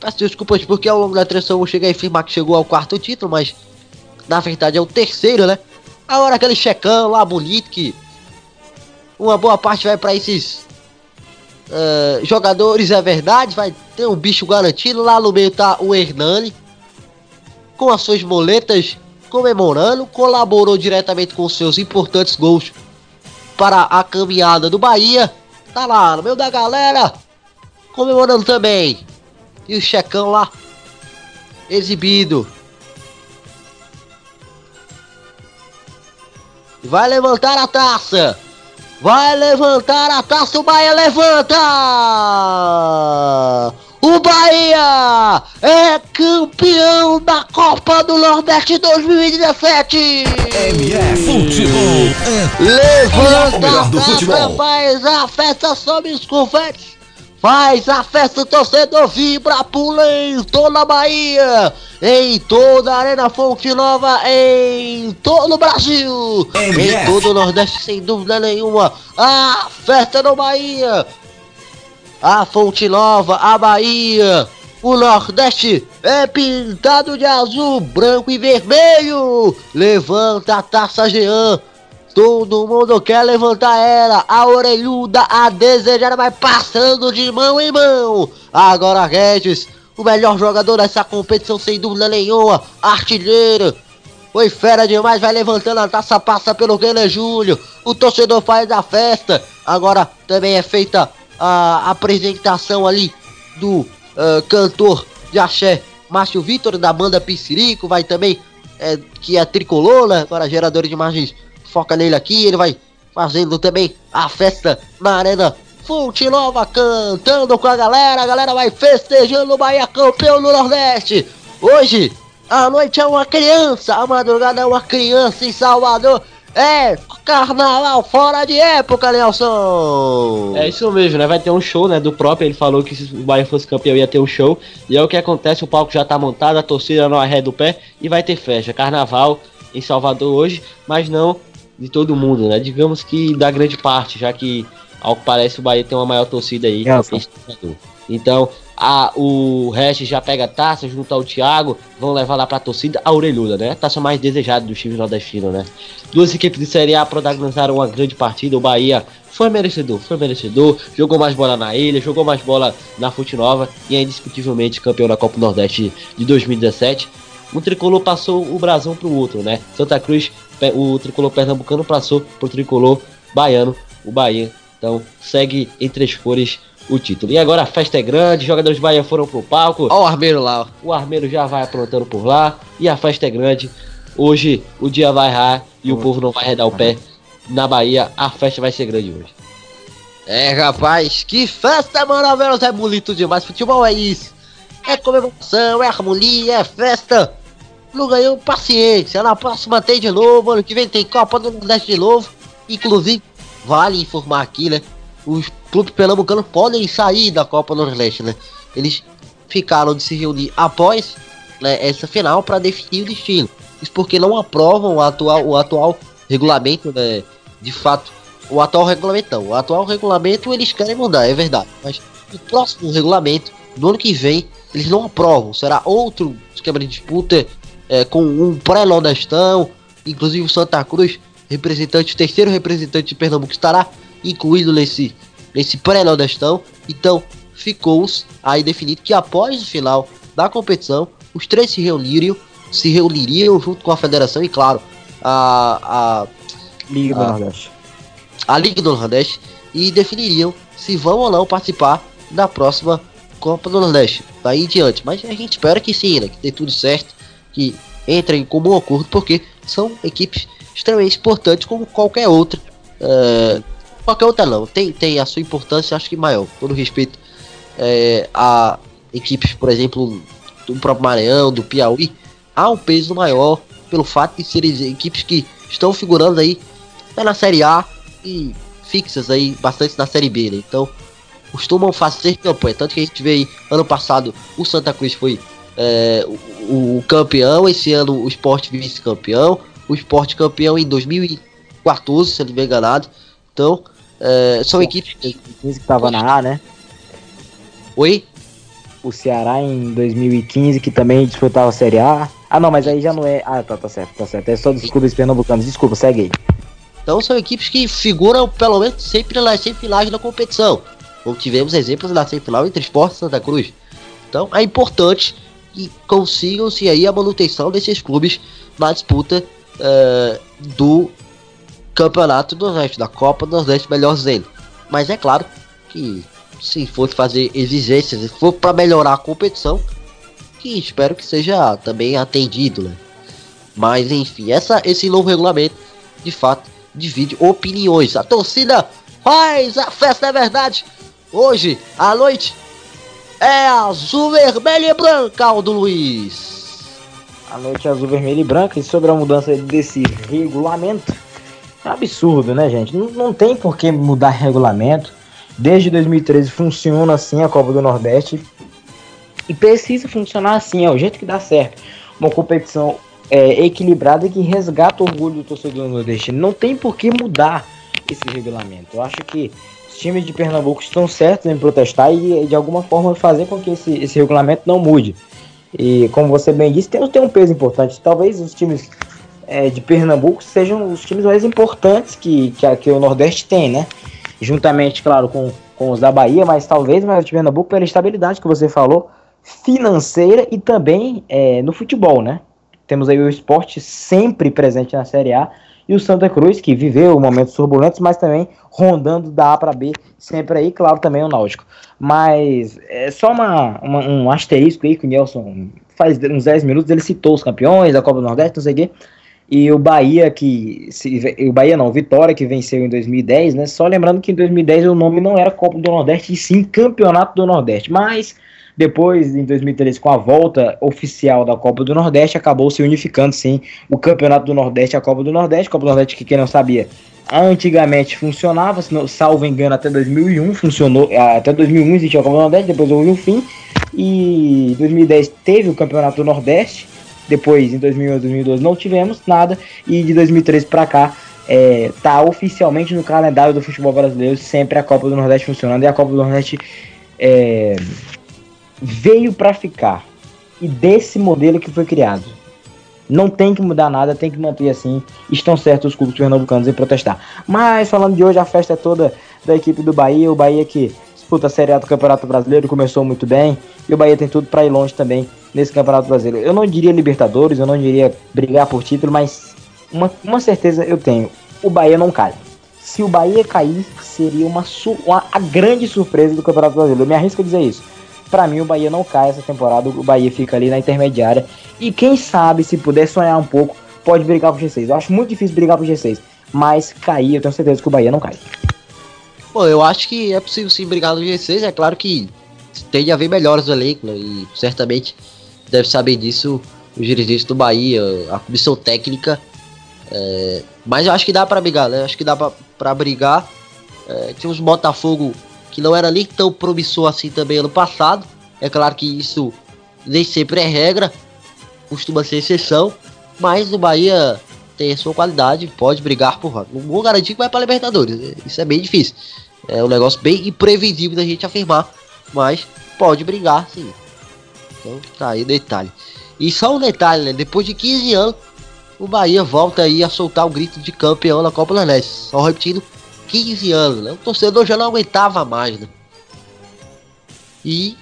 [SPEAKER 7] Peço desculpas porque ao longo da transição eu cheguei a afirmar que chegou ao quarto título, mas na verdade é o terceiro, né? Agora aquele checão lá bonito que uma boa parte vai para esses eh, jogadores, é verdade, vai ter um bicho garantido. Lá no meio tá o Hernani, com as suas moletas, comemorando, colaborou diretamente com seus importantes gols para a caminhada do Bahia. Tá lá no meio da galera, comemorando também. E o checão lá, exibido. Vai levantar a taça. Vai levantar a taça, o Bahia levanta! O Bahia é campeão da Copa do Nordeste 2017!
[SPEAKER 1] MF Futebol.
[SPEAKER 7] Levanta
[SPEAKER 1] melhor do
[SPEAKER 7] a taça,
[SPEAKER 1] futebol.
[SPEAKER 7] faz a festa, sobe os confetes! Faz a festa, o torcedor vibra, pula em toda a Bahia, em toda a Arena Fonte Nova, em todo o Brasil, em todo o Nordeste, sem dúvida nenhuma. A festa no Bahia, a Fonte Nova, a Bahia, o Nordeste é pintado de azul, branco e vermelho. Levanta a taça Jean. Todo mundo quer levantar ela, a orelhuda, a desejada vai passando de mão em mão. Agora Regis, o melhor jogador dessa competição sem dúvida nenhuma, artilheiro. Foi fera demais, vai levantando a taça, passa pelo Guilherme Júlio. O torcedor faz a festa. Agora também é feita a apresentação ali do ah, cantor de axé Márcio Vitor, da banda Piscirico. Vai também, é, que é tricolor, né? Agora gerador de imagens foca nele aqui. Ele vai fazendo também a festa na Arena Fonte Nova, cantando com a galera. A galera vai festejando o Bahia campeão do Nordeste. Hoje, a noite é uma criança, a madrugada é uma criança em Salvador. É, carnaval fora de época, Nelson!
[SPEAKER 5] É isso mesmo, né? Vai ter um show, né? Do próprio, ele falou que se o Bahia fosse campeão ia ter um show. E é o que acontece, o palco já tá montado, a torcida não arreda o pé e vai ter festa. Carnaval em Salvador hoje, mas não de todo mundo, né? Digamos que da grande parte, já que ao que parece o Bahia tem uma maior torcida aí. Salvador. Então, a, o Regis já pega a taça junto ao Thiago, vão levar lá pra torcida a orelhuda, né? A taça mais desejada do time nordestino, né? Duas equipes de Série A protagonizaram uma grande partida. O Bahia foi merecedor, foi merecedor. Jogou mais bola na ilha, jogou mais bola na Fonte Nova e é indiscutivelmente campeão da Copa do Nordeste de 2017. Um tricolor passou o brasão pro outro, né? Santa Cruz, o tricolor pernambucano passou pro tricolor baiano, o Bahia. Então segue em três cores o título. E agora a festa é grande, jogadores do Bahia foram pro palco.
[SPEAKER 7] Ó o armeiro lá, ó.
[SPEAKER 5] O armeiro já vai aprontando por lá e a festa é grande. Hoje o dia vai errar e o povo não vai arredar o pé. Na Bahia, a festa vai ser grande hoje.
[SPEAKER 7] É, rapaz, que festa maravilhosa, é bonito demais. Futebol é isso. É comemoração, é harmonia, é festa. Não ganhou paciência. Na próxima tem de novo. Ano que vem tem Copa do Nordeste de novo. Inclusive, vale informar aqui, né? Os clubes pernambucanos podem sair da Copa do Nordeste, né? Eles ficaram de se reunir após né, essa final para definir o destino. Isso porque não aprovam o atual, o atual regulamento, né? De fato, o atual regulamento não. O atual regulamento eles querem mudar, é verdade. Mas o próximo regulamento, no ano que vem, eles não aprovam. Será outro esquema de disputa é, com um pré-nordestão. Inclusive o Santa Cruz, representante, o terceiro representante de Pernambuco, estará incluído nesse, nesse pré-nordestão. Então ficou aí definido que após o final da competição, os três se reuniriam, se reuniriam junto com a federação e claro, a, a
[SPEAKER 6] Liga do. Nordeste.
[SPEAKER 7] a Liga do Nordeste e definiriam se vão ou não participar da próxima Copa do Nordeste. Daí em diante. Mas a gente espera que sim, né? Que dê tudo certo, que entrem em comum acordo, porque são equipes extremamente importantes como qualquer outra. É, qualquer outra não. Tem, tem a sua importância, acho que maior. Todo respeito é, a equipes, por exemplo, do próprio Maranhão, do Piauí, há um peso maior pelo fato de serem equipes que estão figurando aí tá na Série A e fixas aí bastante na Série B, né? Então costumam fazer campanha. Tanto que a gente vê aí, ano passado o Santa Cruz foi é, o, o campeão, esse ano o Sport vice-campeão, o Sport campeão em 2014, se eu não me enganado. Então, é, são equipes.
[SPEAKER 6] 15 que tava na A, né?
[SPEAKER 7] Oi?
[SPEAKER 6] O Ceará em 2015, que também disputava a Série A. Ah, não, mas aí já não é. Ah, tá, tá certo, tá certo. É só dos clubes pernambucanos. Desculpa, segue aí.
[SPEAKER 7] Então são equipes que figuram pelo menos sempre nas semifinais da competição. Como tivemos exemplos na semifinal entre Sport e Santa Cruz. Então é importante que consigam-se aí a manutenção desses clubes na disputa eh, do Campeonato do Nordeste, da Copa do Nordeste, melhor dizendo. Mas é claro que se fosse fazer exigências, se for para melhorar a competição, que espero que seja também atendido, né? Mas enfim, essa, esse novo regulamento, de fato, divide opiniões. A torcida faz a festa, é verdade. Hoje, à noite, é azul, vermelho e branca, Aldo Luiz.
[SPEAKER 6] A noite azul, vermelha e branca. E sobre a mudança desse regulamento, é um absurdo, né, gente? Não, não tem por que mudar regulamento. Desde 2013 funciona assim a Copa do Nordeste. E precisa funcionar assim, é o jeito que dá certo. Uma competição é, equilibrada que resgata o orgulho do torcedor nordestino. Não tem por que mudar esse regulamento. Eu acho que os times de Pernambuco estão certos em protestar e de alguma forma fazer com que esse, esse regulamento não mude. E como você bem disse, tem, tem um peso importante. Talvez os times é, de Pernambuco sejam os times mais importantes que, que, que o Nordeste tem, né? Juntamente, claro, com, com os da Bahia, mas talvez mais o de Pernambuco pela estabilidade que você falou, financeira e também é, no futebol, né? Temos aí o esporte sempre presente na Série A e o Santa Cruz, que viveu momentos turbulentos, mas também rondando da A para B, sempre aí, claro, também o Náutico. Mas é só uma, uma- um asterisco aí que o Nelson faz uns 10 minutos, ele citou os campeões da Copa do Nordeste, não sei o quê. E o Bahia que. Se, o Bahia não, o Vitória que venceu em 2010, né? Só lembrando que em 2010 o nome não era Copa do Nordeste, e sim Campeonato do Nordeste. Mas Depois, em 2013, com a volta oficial da Copa do Nordeste, acabou se unificando, sim, o Campeonato do Nordeste e a Copa do Nordeste. Copa do Nordeste, que quem não sabia, antigamente funcionava, salvo engano, até 2001 funcionou, até 2001 existia a Copa do Nordeste, depois houve um fim, e em 2010 teve o Campeonato do Nordeste, depois em 2011, 2012 não tivemos nada, e de 2013 para cá é, tá oficialmente no calendário do futebol brasileiro sempre a Copa do Nordeste funcionando, e a Copa do Nordeste é, veio para ficar, e desse modelo que foi criado. Não tem que mudar nada, tem que manter assim. Estão certos os clubes pernambucanos em protestar. Mas falando de hoje, a festa é toda da equipe do Bahia. O Bahia que disputa a Série A do Campeonato Brasileiro, começou muito bem. E o Bahia tem tudo para ir longe também nesse Campeonato Brasileiro. Eu não diria Libertadores, eu não diria brigar por título, mas uma, uma certeza eu tenho: o Bahia não cai. Se o Bahia cair, seria uma, uma a grande surpresa do Campeonato Brasileiro. Eu me arrisco a dizer isso. Pra mim, o Bahia não cai essa temporada. O Bahia fica ali na intermediária. E quem sabe, se puder sonhar um pouco, pode brigar pro G6. Eu acho muito difícil brigar pro G6. Mas cair, eu tenho certeza que o Bahia não cai.
[SPEAKER 7] Bom, eu acho que é possível sim brigar no G6. É claro que tem de haver melhores no elenco, né? E certamente deve saber disso os dirigentes do Bahia, a comissão técnica. É, mas eu acho que dá pra brigar, né? Acho que dá pra brigar. É, tínhamos Botafogo que não era nem tão promissor assim também ano passado. É claro que isso nem sempre é regra, costuma ser exceção. Mas o Bahia tem a sua qualidade, pode brigar por. Não vou garantir que vai pra Libertadores, né? isso é bem difícil. É um negócio bem imprevisível da gente afirmar, mas pode brigar sim. Então tá aí o detalhe. E só um detalhe, né? Depois de 15 anos, o Bahia volta aí a soltar o grito de campeão na Copa do Nordeste. Só repetindo, 15 anos, né? O torcedor já não aguentava mais, né? E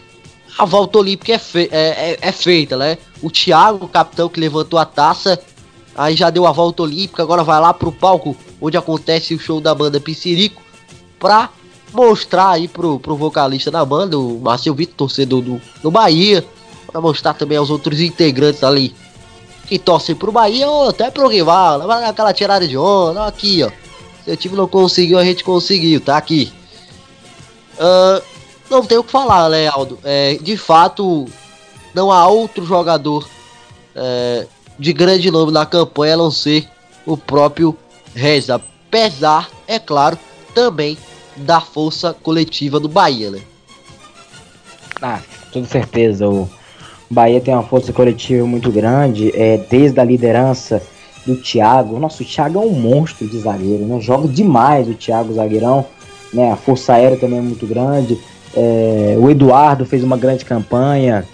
[SPEAKER 7] a volta olímpica é, fe- é- é- é feita, né? O Thiago, o capitão que levantou a taça, aí já deu a volta olímpica, agora vai lá pro palco onde acontece o show da banda Piscirico pra mostrar aí pro, pro vocalista da banda, o Márcio Vitor, torcedor do, do Bahia, pra mostrar também aos outros integrantes ali que torcem pro Bahia ou até pro rival, vai aquela tirada de onda, aqui ó. Seu time não conseguiu, a gente conseguiu, tá aqui. Ah, não tem o que falar, né, Aldo? É, de fato, não há outro jogador é, de grande nome na campanha a não ser o próprio Rez. Apesar, é claro, também da força coletiva do Bahia, né?
[SPEAKER 6] Ah, com certeza. O Bahia tem uma força coletiva muito grande, é, desde a liderança do Thiago. Nossa, o Thiago é um monstro de zagueiro, né? Joga demais o Thiago, zagueirão. Né? A força aérea também é muito grande. É, o Eduardo fez uma grande campanha.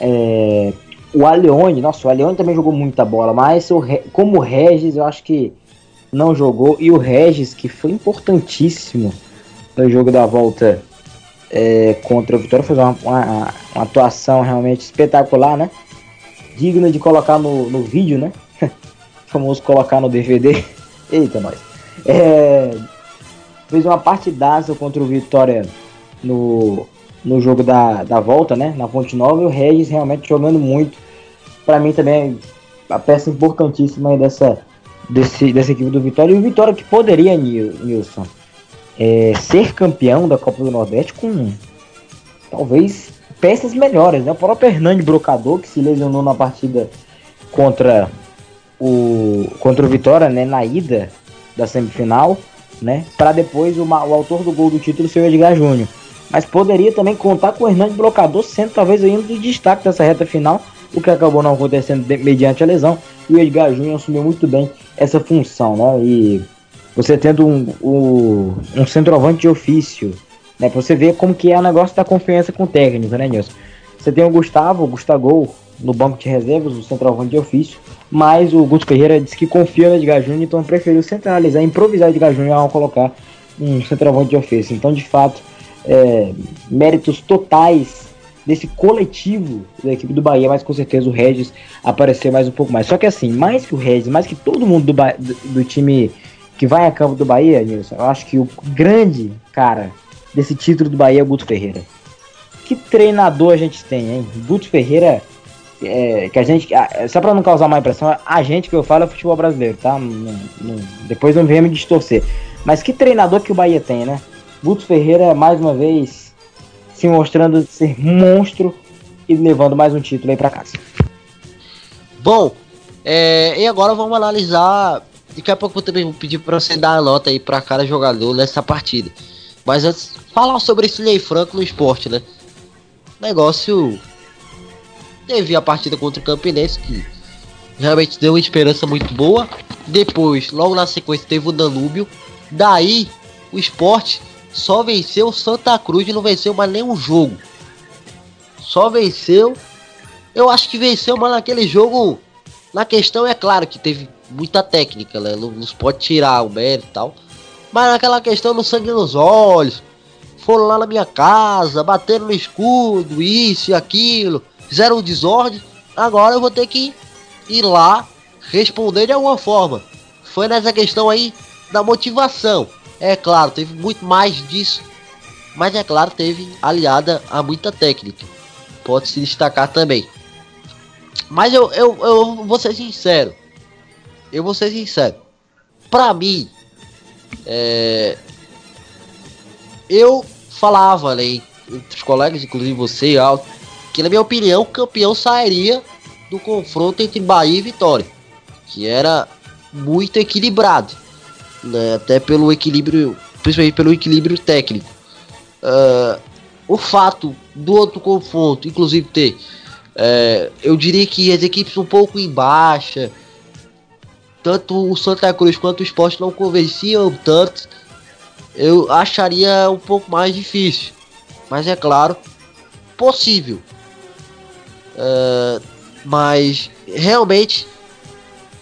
[SPEAKER 6] É, o Aleone, nossa, o Aleone também jogou muita bola, mas o, como o Regis, eu acho que não jogou. E o Regis, que foi importantíssimo no jogo da volta é, contra o Vitória, fez uma, uma- uma atuação realmente espetacular, né? Digna de colocar no, no vídeo, né? Famoso colocar no DVD. (laughs) Eita, nós. É, fez uma partidaça contra o Vitória no, no jogo da, da volta, né? Na Ponte Nova. E o Regis realmente jogando muito. Pra mim também é a peça importantíssima dessa, desse, dessa equipe do Vitória. E o Vitória que poderia, Nil- Nilson, é, ser campeão da Copa do Nordeste com talvez peças melhores, né? O próprio Hernani Brocador, que se lesionou na partida contra o contra o Vitória, né, na ida da semifinal, né? Para depois o, o autor do gol do título ser o Edgar Júnior. Mas poderia também contar com o Hernani Brocador sendo talvez ainda do destaque dessa reta final, o que acabou não acontecendo de- mediante a lesão. E o Edgar Júnior assumiu muito bem essa função, né? E você tendo um, o- um centroavante de ofício, né? Pra você ver como que é o negócio da confiança com o técnico, né, Nilson? Você tem o Gustavo, o Gustavo no banco de reservas, o centroavante de ofício, mas o Guto Ferreira disse que confia no Edgar Júnior, então preferiu centralizar, improvisar o Edgar Júnior ao colocar um centroavante de ofício. Então, de fato, é, méritos totais desse coletivo da equipe do Bahia, mas com certeza o Regis apareceu mais um pouco mais. Só que assim, mais que o Regis, mais que todo mundo do, Ba- do, do time que vai a campo do Bahia, Nilson, eu acho que o grande cara desse título do Bahia é o Guto Ferreira. Que treinador a gente tem, hein? Guto Ferreira, é, que a gente, ah, só pra não causar má impressão, a gente que eu falo é futebol brasileiro, tá? Não- não- depois não venha me distorcer. Mas que treinador que o Bahia tem, né? Guto Ferreira, mais uma vez, se mostrando ser monstro e levando mais um título aí pra casa.
[SPEAKER 7] Bom, é, e agora vamos analisar. Daqui a pouco eu também vou pedir pra você dar a nota aí pra cada jogador nessa partida. Mas antes, falar sobre esse Ney Franco no esporte, né? Negócio. Teve a partida contra o Campinense que realmente deu uma esperança muito boa. Depois, logo na sequência, teve o Danúbio. Daí, o esporte só venceu o Santa Cruz e não venceu mais nenhum jogo. Só venceu. Eu acho que venceu, mas naquele jogo. Na questão é claro que teve muita técnica, né? Não, não pode tirar o mérito e tal. Mas naquela questão no sangue nos olhos. Foram lá na minha casa, bateram no escudo, isso e aquilo. Fizeram um desordem. Agora eu vou ter que ir lá responder de alguma forma. Foi nessa questão aí da motivação. É claro, teve muito mais disso. Mas é claro, teve aliada a muita técnica. Pode se destacar também. Mas eu, eu, eu vou ser sincero. Eu vou ser sincero. Pra mim, é, eu falava né, entre os colegas, inclusive você Alto, que na minha opinião o campeão sairia do confronto entre Bahia e Vitória, que era muito equilibrado, né, até pelo equilíbrio, principalmente pelo equilíbrio técnico. Uh, o fato do outro confronto, inclusive ter, é, eu diria que as equipes um pouco em baixa, tanto o Santa Cruz quanto o Esporte não convenciam tanto, eu acharia um pouco mais difícil. Mas é claro, possível. Uh, mas realmente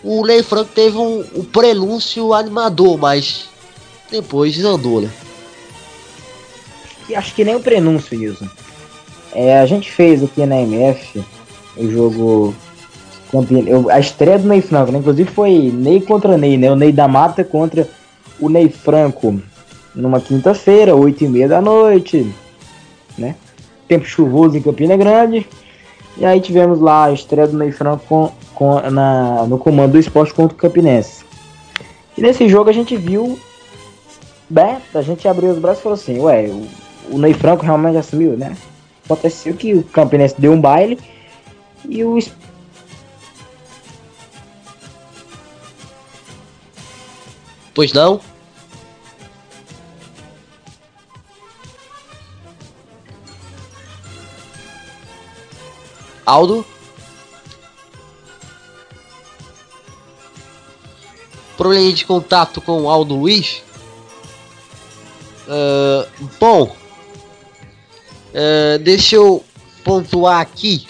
[SPEAKER 7] o Ney Franco teve um, um prenúncio animador, mas depois desandou, né?
[SPEAKER 6] Acho que nem o prenúncio, Wilson. É, a gente fez aqui na MF o jogo eu, a estreia do Ney Franco, né? Inclusive foi Ney contra Ney, né? O Ney da Mata contra o Ney Franco numa quinta-feira, 8 e meia da noite, né? Tempo chuvoso em Campina Grande. E aí tivemos lá a estreia do Ney Franco com, com, na, no comando do esporte contra o Campinense. E nesse jogo a gente viu, né? A gente abriu os braços e falou assim, ué, o, o Ney Franco realmente assumiu, né? Aconteceu que o Campinense deu um baile e o
[SPEAKER 7] Pois não? Aldo? Problema de contato com Aldo Luiz? Uh, bom, uh, deixa eu pontuar aqui.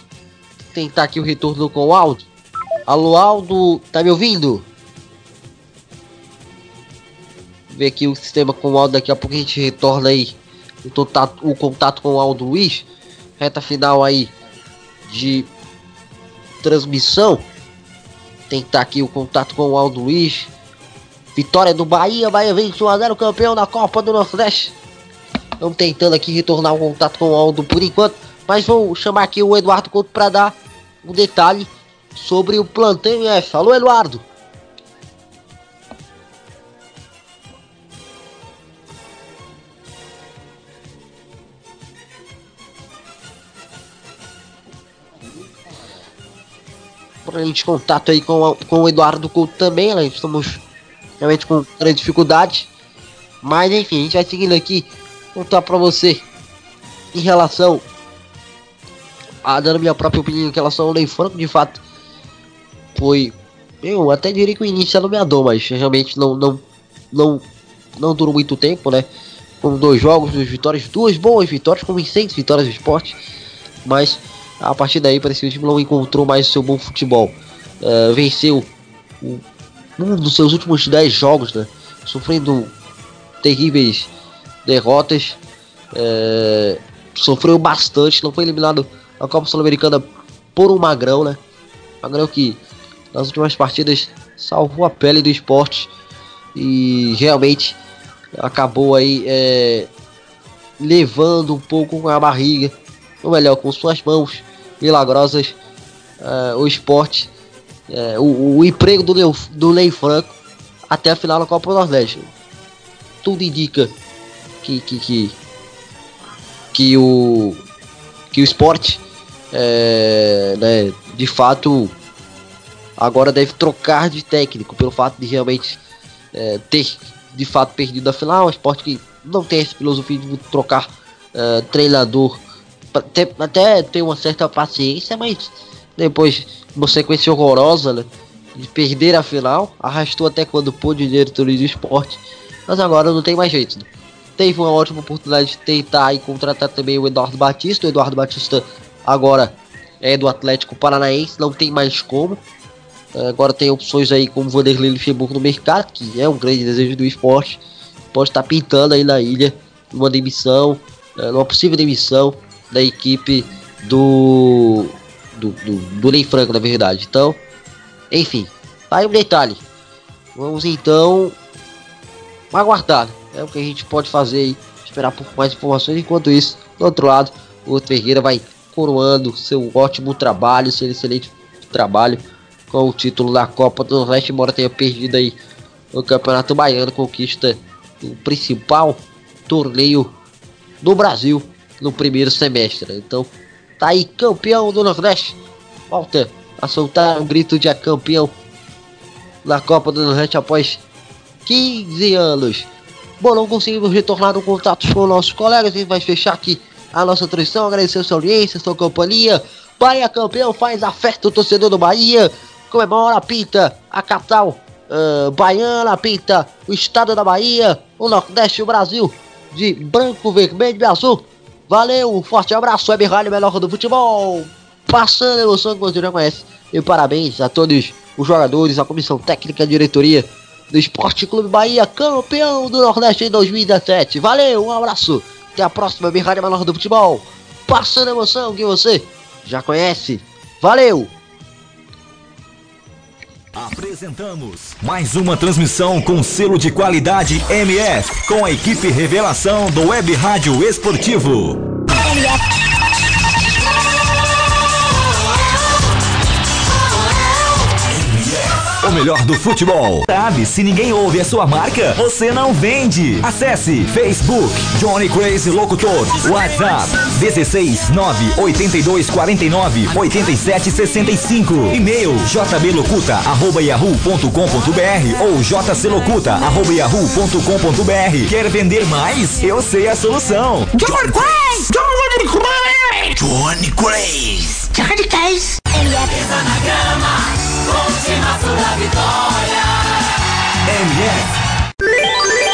[SPEAKER 7] Tentar aqui o retorno com o Aldo. Alô, Aldo, tá me ouvindo? ver aqui o sistema com o Aldo. Daqui a pouco a gente retorna aí o, contato, o contato com o Aldo Luiz. Reta final aí de transmissão. Tentar aqui o contato com o Aldo Luiz. Vitória do Bahia. Bahia vem 1x0 campeão da Copa do Nordeste. Estamos tentando aqui retornar o contato com o Aldo por enquanto. Mas vou chamar aqui o Eduardo Couto para dar um detalhe sobre o plantel F. Alô, Eduardo. A gente contato aí com, a, com o Eduardo Couto também, né? Estamos realmente com grande dificuldade. Mas enfim, a gente vai seguindo aqui. Contar pra você em relação a dando minha própria opinião em relação ao Ney Franco, de fato, foi. Eu até diria que o início é nomeador, mas realmente não, não, não, não durou muito tempo, né? Com dois jogos, duas vitórias, duas boas vitórias, convincentes vitórias do esporte, mas a partir daí parece que o time não encontrou mais o seu bom futebol. Uh, venceu um dos seus últimos 10 jogos, né? Sofrendo terríveis derrotas. Uh, sofreu bastante, não foi eliminado na Copa Sul-Americana por um magrão, né? Magrão que nas últimas partidas salvou a pele do esporte e realmente acabou aí é, levando um pouco a barriga ou melhor, com suas mãos milagrosas, uh, o esporte, uh, o, o, emprego do, Leo, do Ney Franco até a final da Copa do Nordeste. Tudo indica que, que, que que o que o esporte é, né, de fato agora deve trocar de técnico pelo fato de realmente ter de fato perdido a final. O esporte que não tem essa filosofia de trocar treinador até, tem uma certa paciência, mas depois uma sequência horrorosa né, de perder a final, arrastou até quando pôde diretoria do esporte, mas agora não tem mais jeito. Né? Teve uma ótima oportunidade de tentar e contratar também o Eduardo Batista. O Eduardo Batista agora é do Atlético Paranaense, não tem mais como. Agora tem opções aí como Vanderlei Luxemburgo no mercado, que é um grande desejo do esporte. Pode estar pintando aí na ilha uma demissão, é, uma possível demissão da equipe do do, do, do Ney Franco, na verdade. Então, enfim, aí um detalhe. Vamos então aguardar. É o que a gente pode fazer aí, esperar por mais informações. Enquanto isso, do outro lado, o Ferreira vai coroando seu ótimo trabalho, seu excelente trabalho com o título da Copa do Nordeste, embora tenha perdido aí o Campeonato Baiano, conquista o principal torneio do Brasil no primeiro semestre. Então, tá aí campeão do Nordeste. Volta a soltar um grito de campeão na Copa do Nordeste após 15 anos. Bom, não conseguimos retornar o contato com nossos colegas. Gente vai fechar aqui a nossa transmissão. Agradecer a sua audiência, a sua companhia. Bahia campeão faz a festa do torcedor do Bahia. Comemora, pinta a capital uh, baiana, pinta o estado da Bahia, o Nordeste o Brasil de branco, vermelho e azul. Valeu, um forte abraço, Web Rádio Melhor do Futebol. Passando a emoção que você já conhece. E parabéns a todos os jogadores, a comissão técnica, a diretoria do Esporte Clube Bahia, campeão do Nordeste em 2017. Valeu, um abraço. Até a próxima, Web Rádio Melhor do Futebol. Passando a emoção que você já conhece. Valeu!
[SPEAKER 1] Apresentamos mais uma transmissão com selo de qualidade MF, com a equipe Revelação do Web Rádio Esportivo. O melhor do futebol. Sabe, se ninguém ouve a sua marca, você não vende. Acesse Facebook Johnny Crazy Locutor. WhatsApp 16 982 49 87 65. E-mail jblocuta arroba yahoo.com.br ou jclocuta arroba yahoo.com.br. Quer vender mais? Eu sei a solução.
[SPEAKER 8] Johnny Craze! Johnny Craze!
[SPEAKER 1] Johnny Crazy.
[SPEAKER 8] Johnny Craze!
[SPEAKER 2] Pisa na grama, Ultimato da vitória. MF.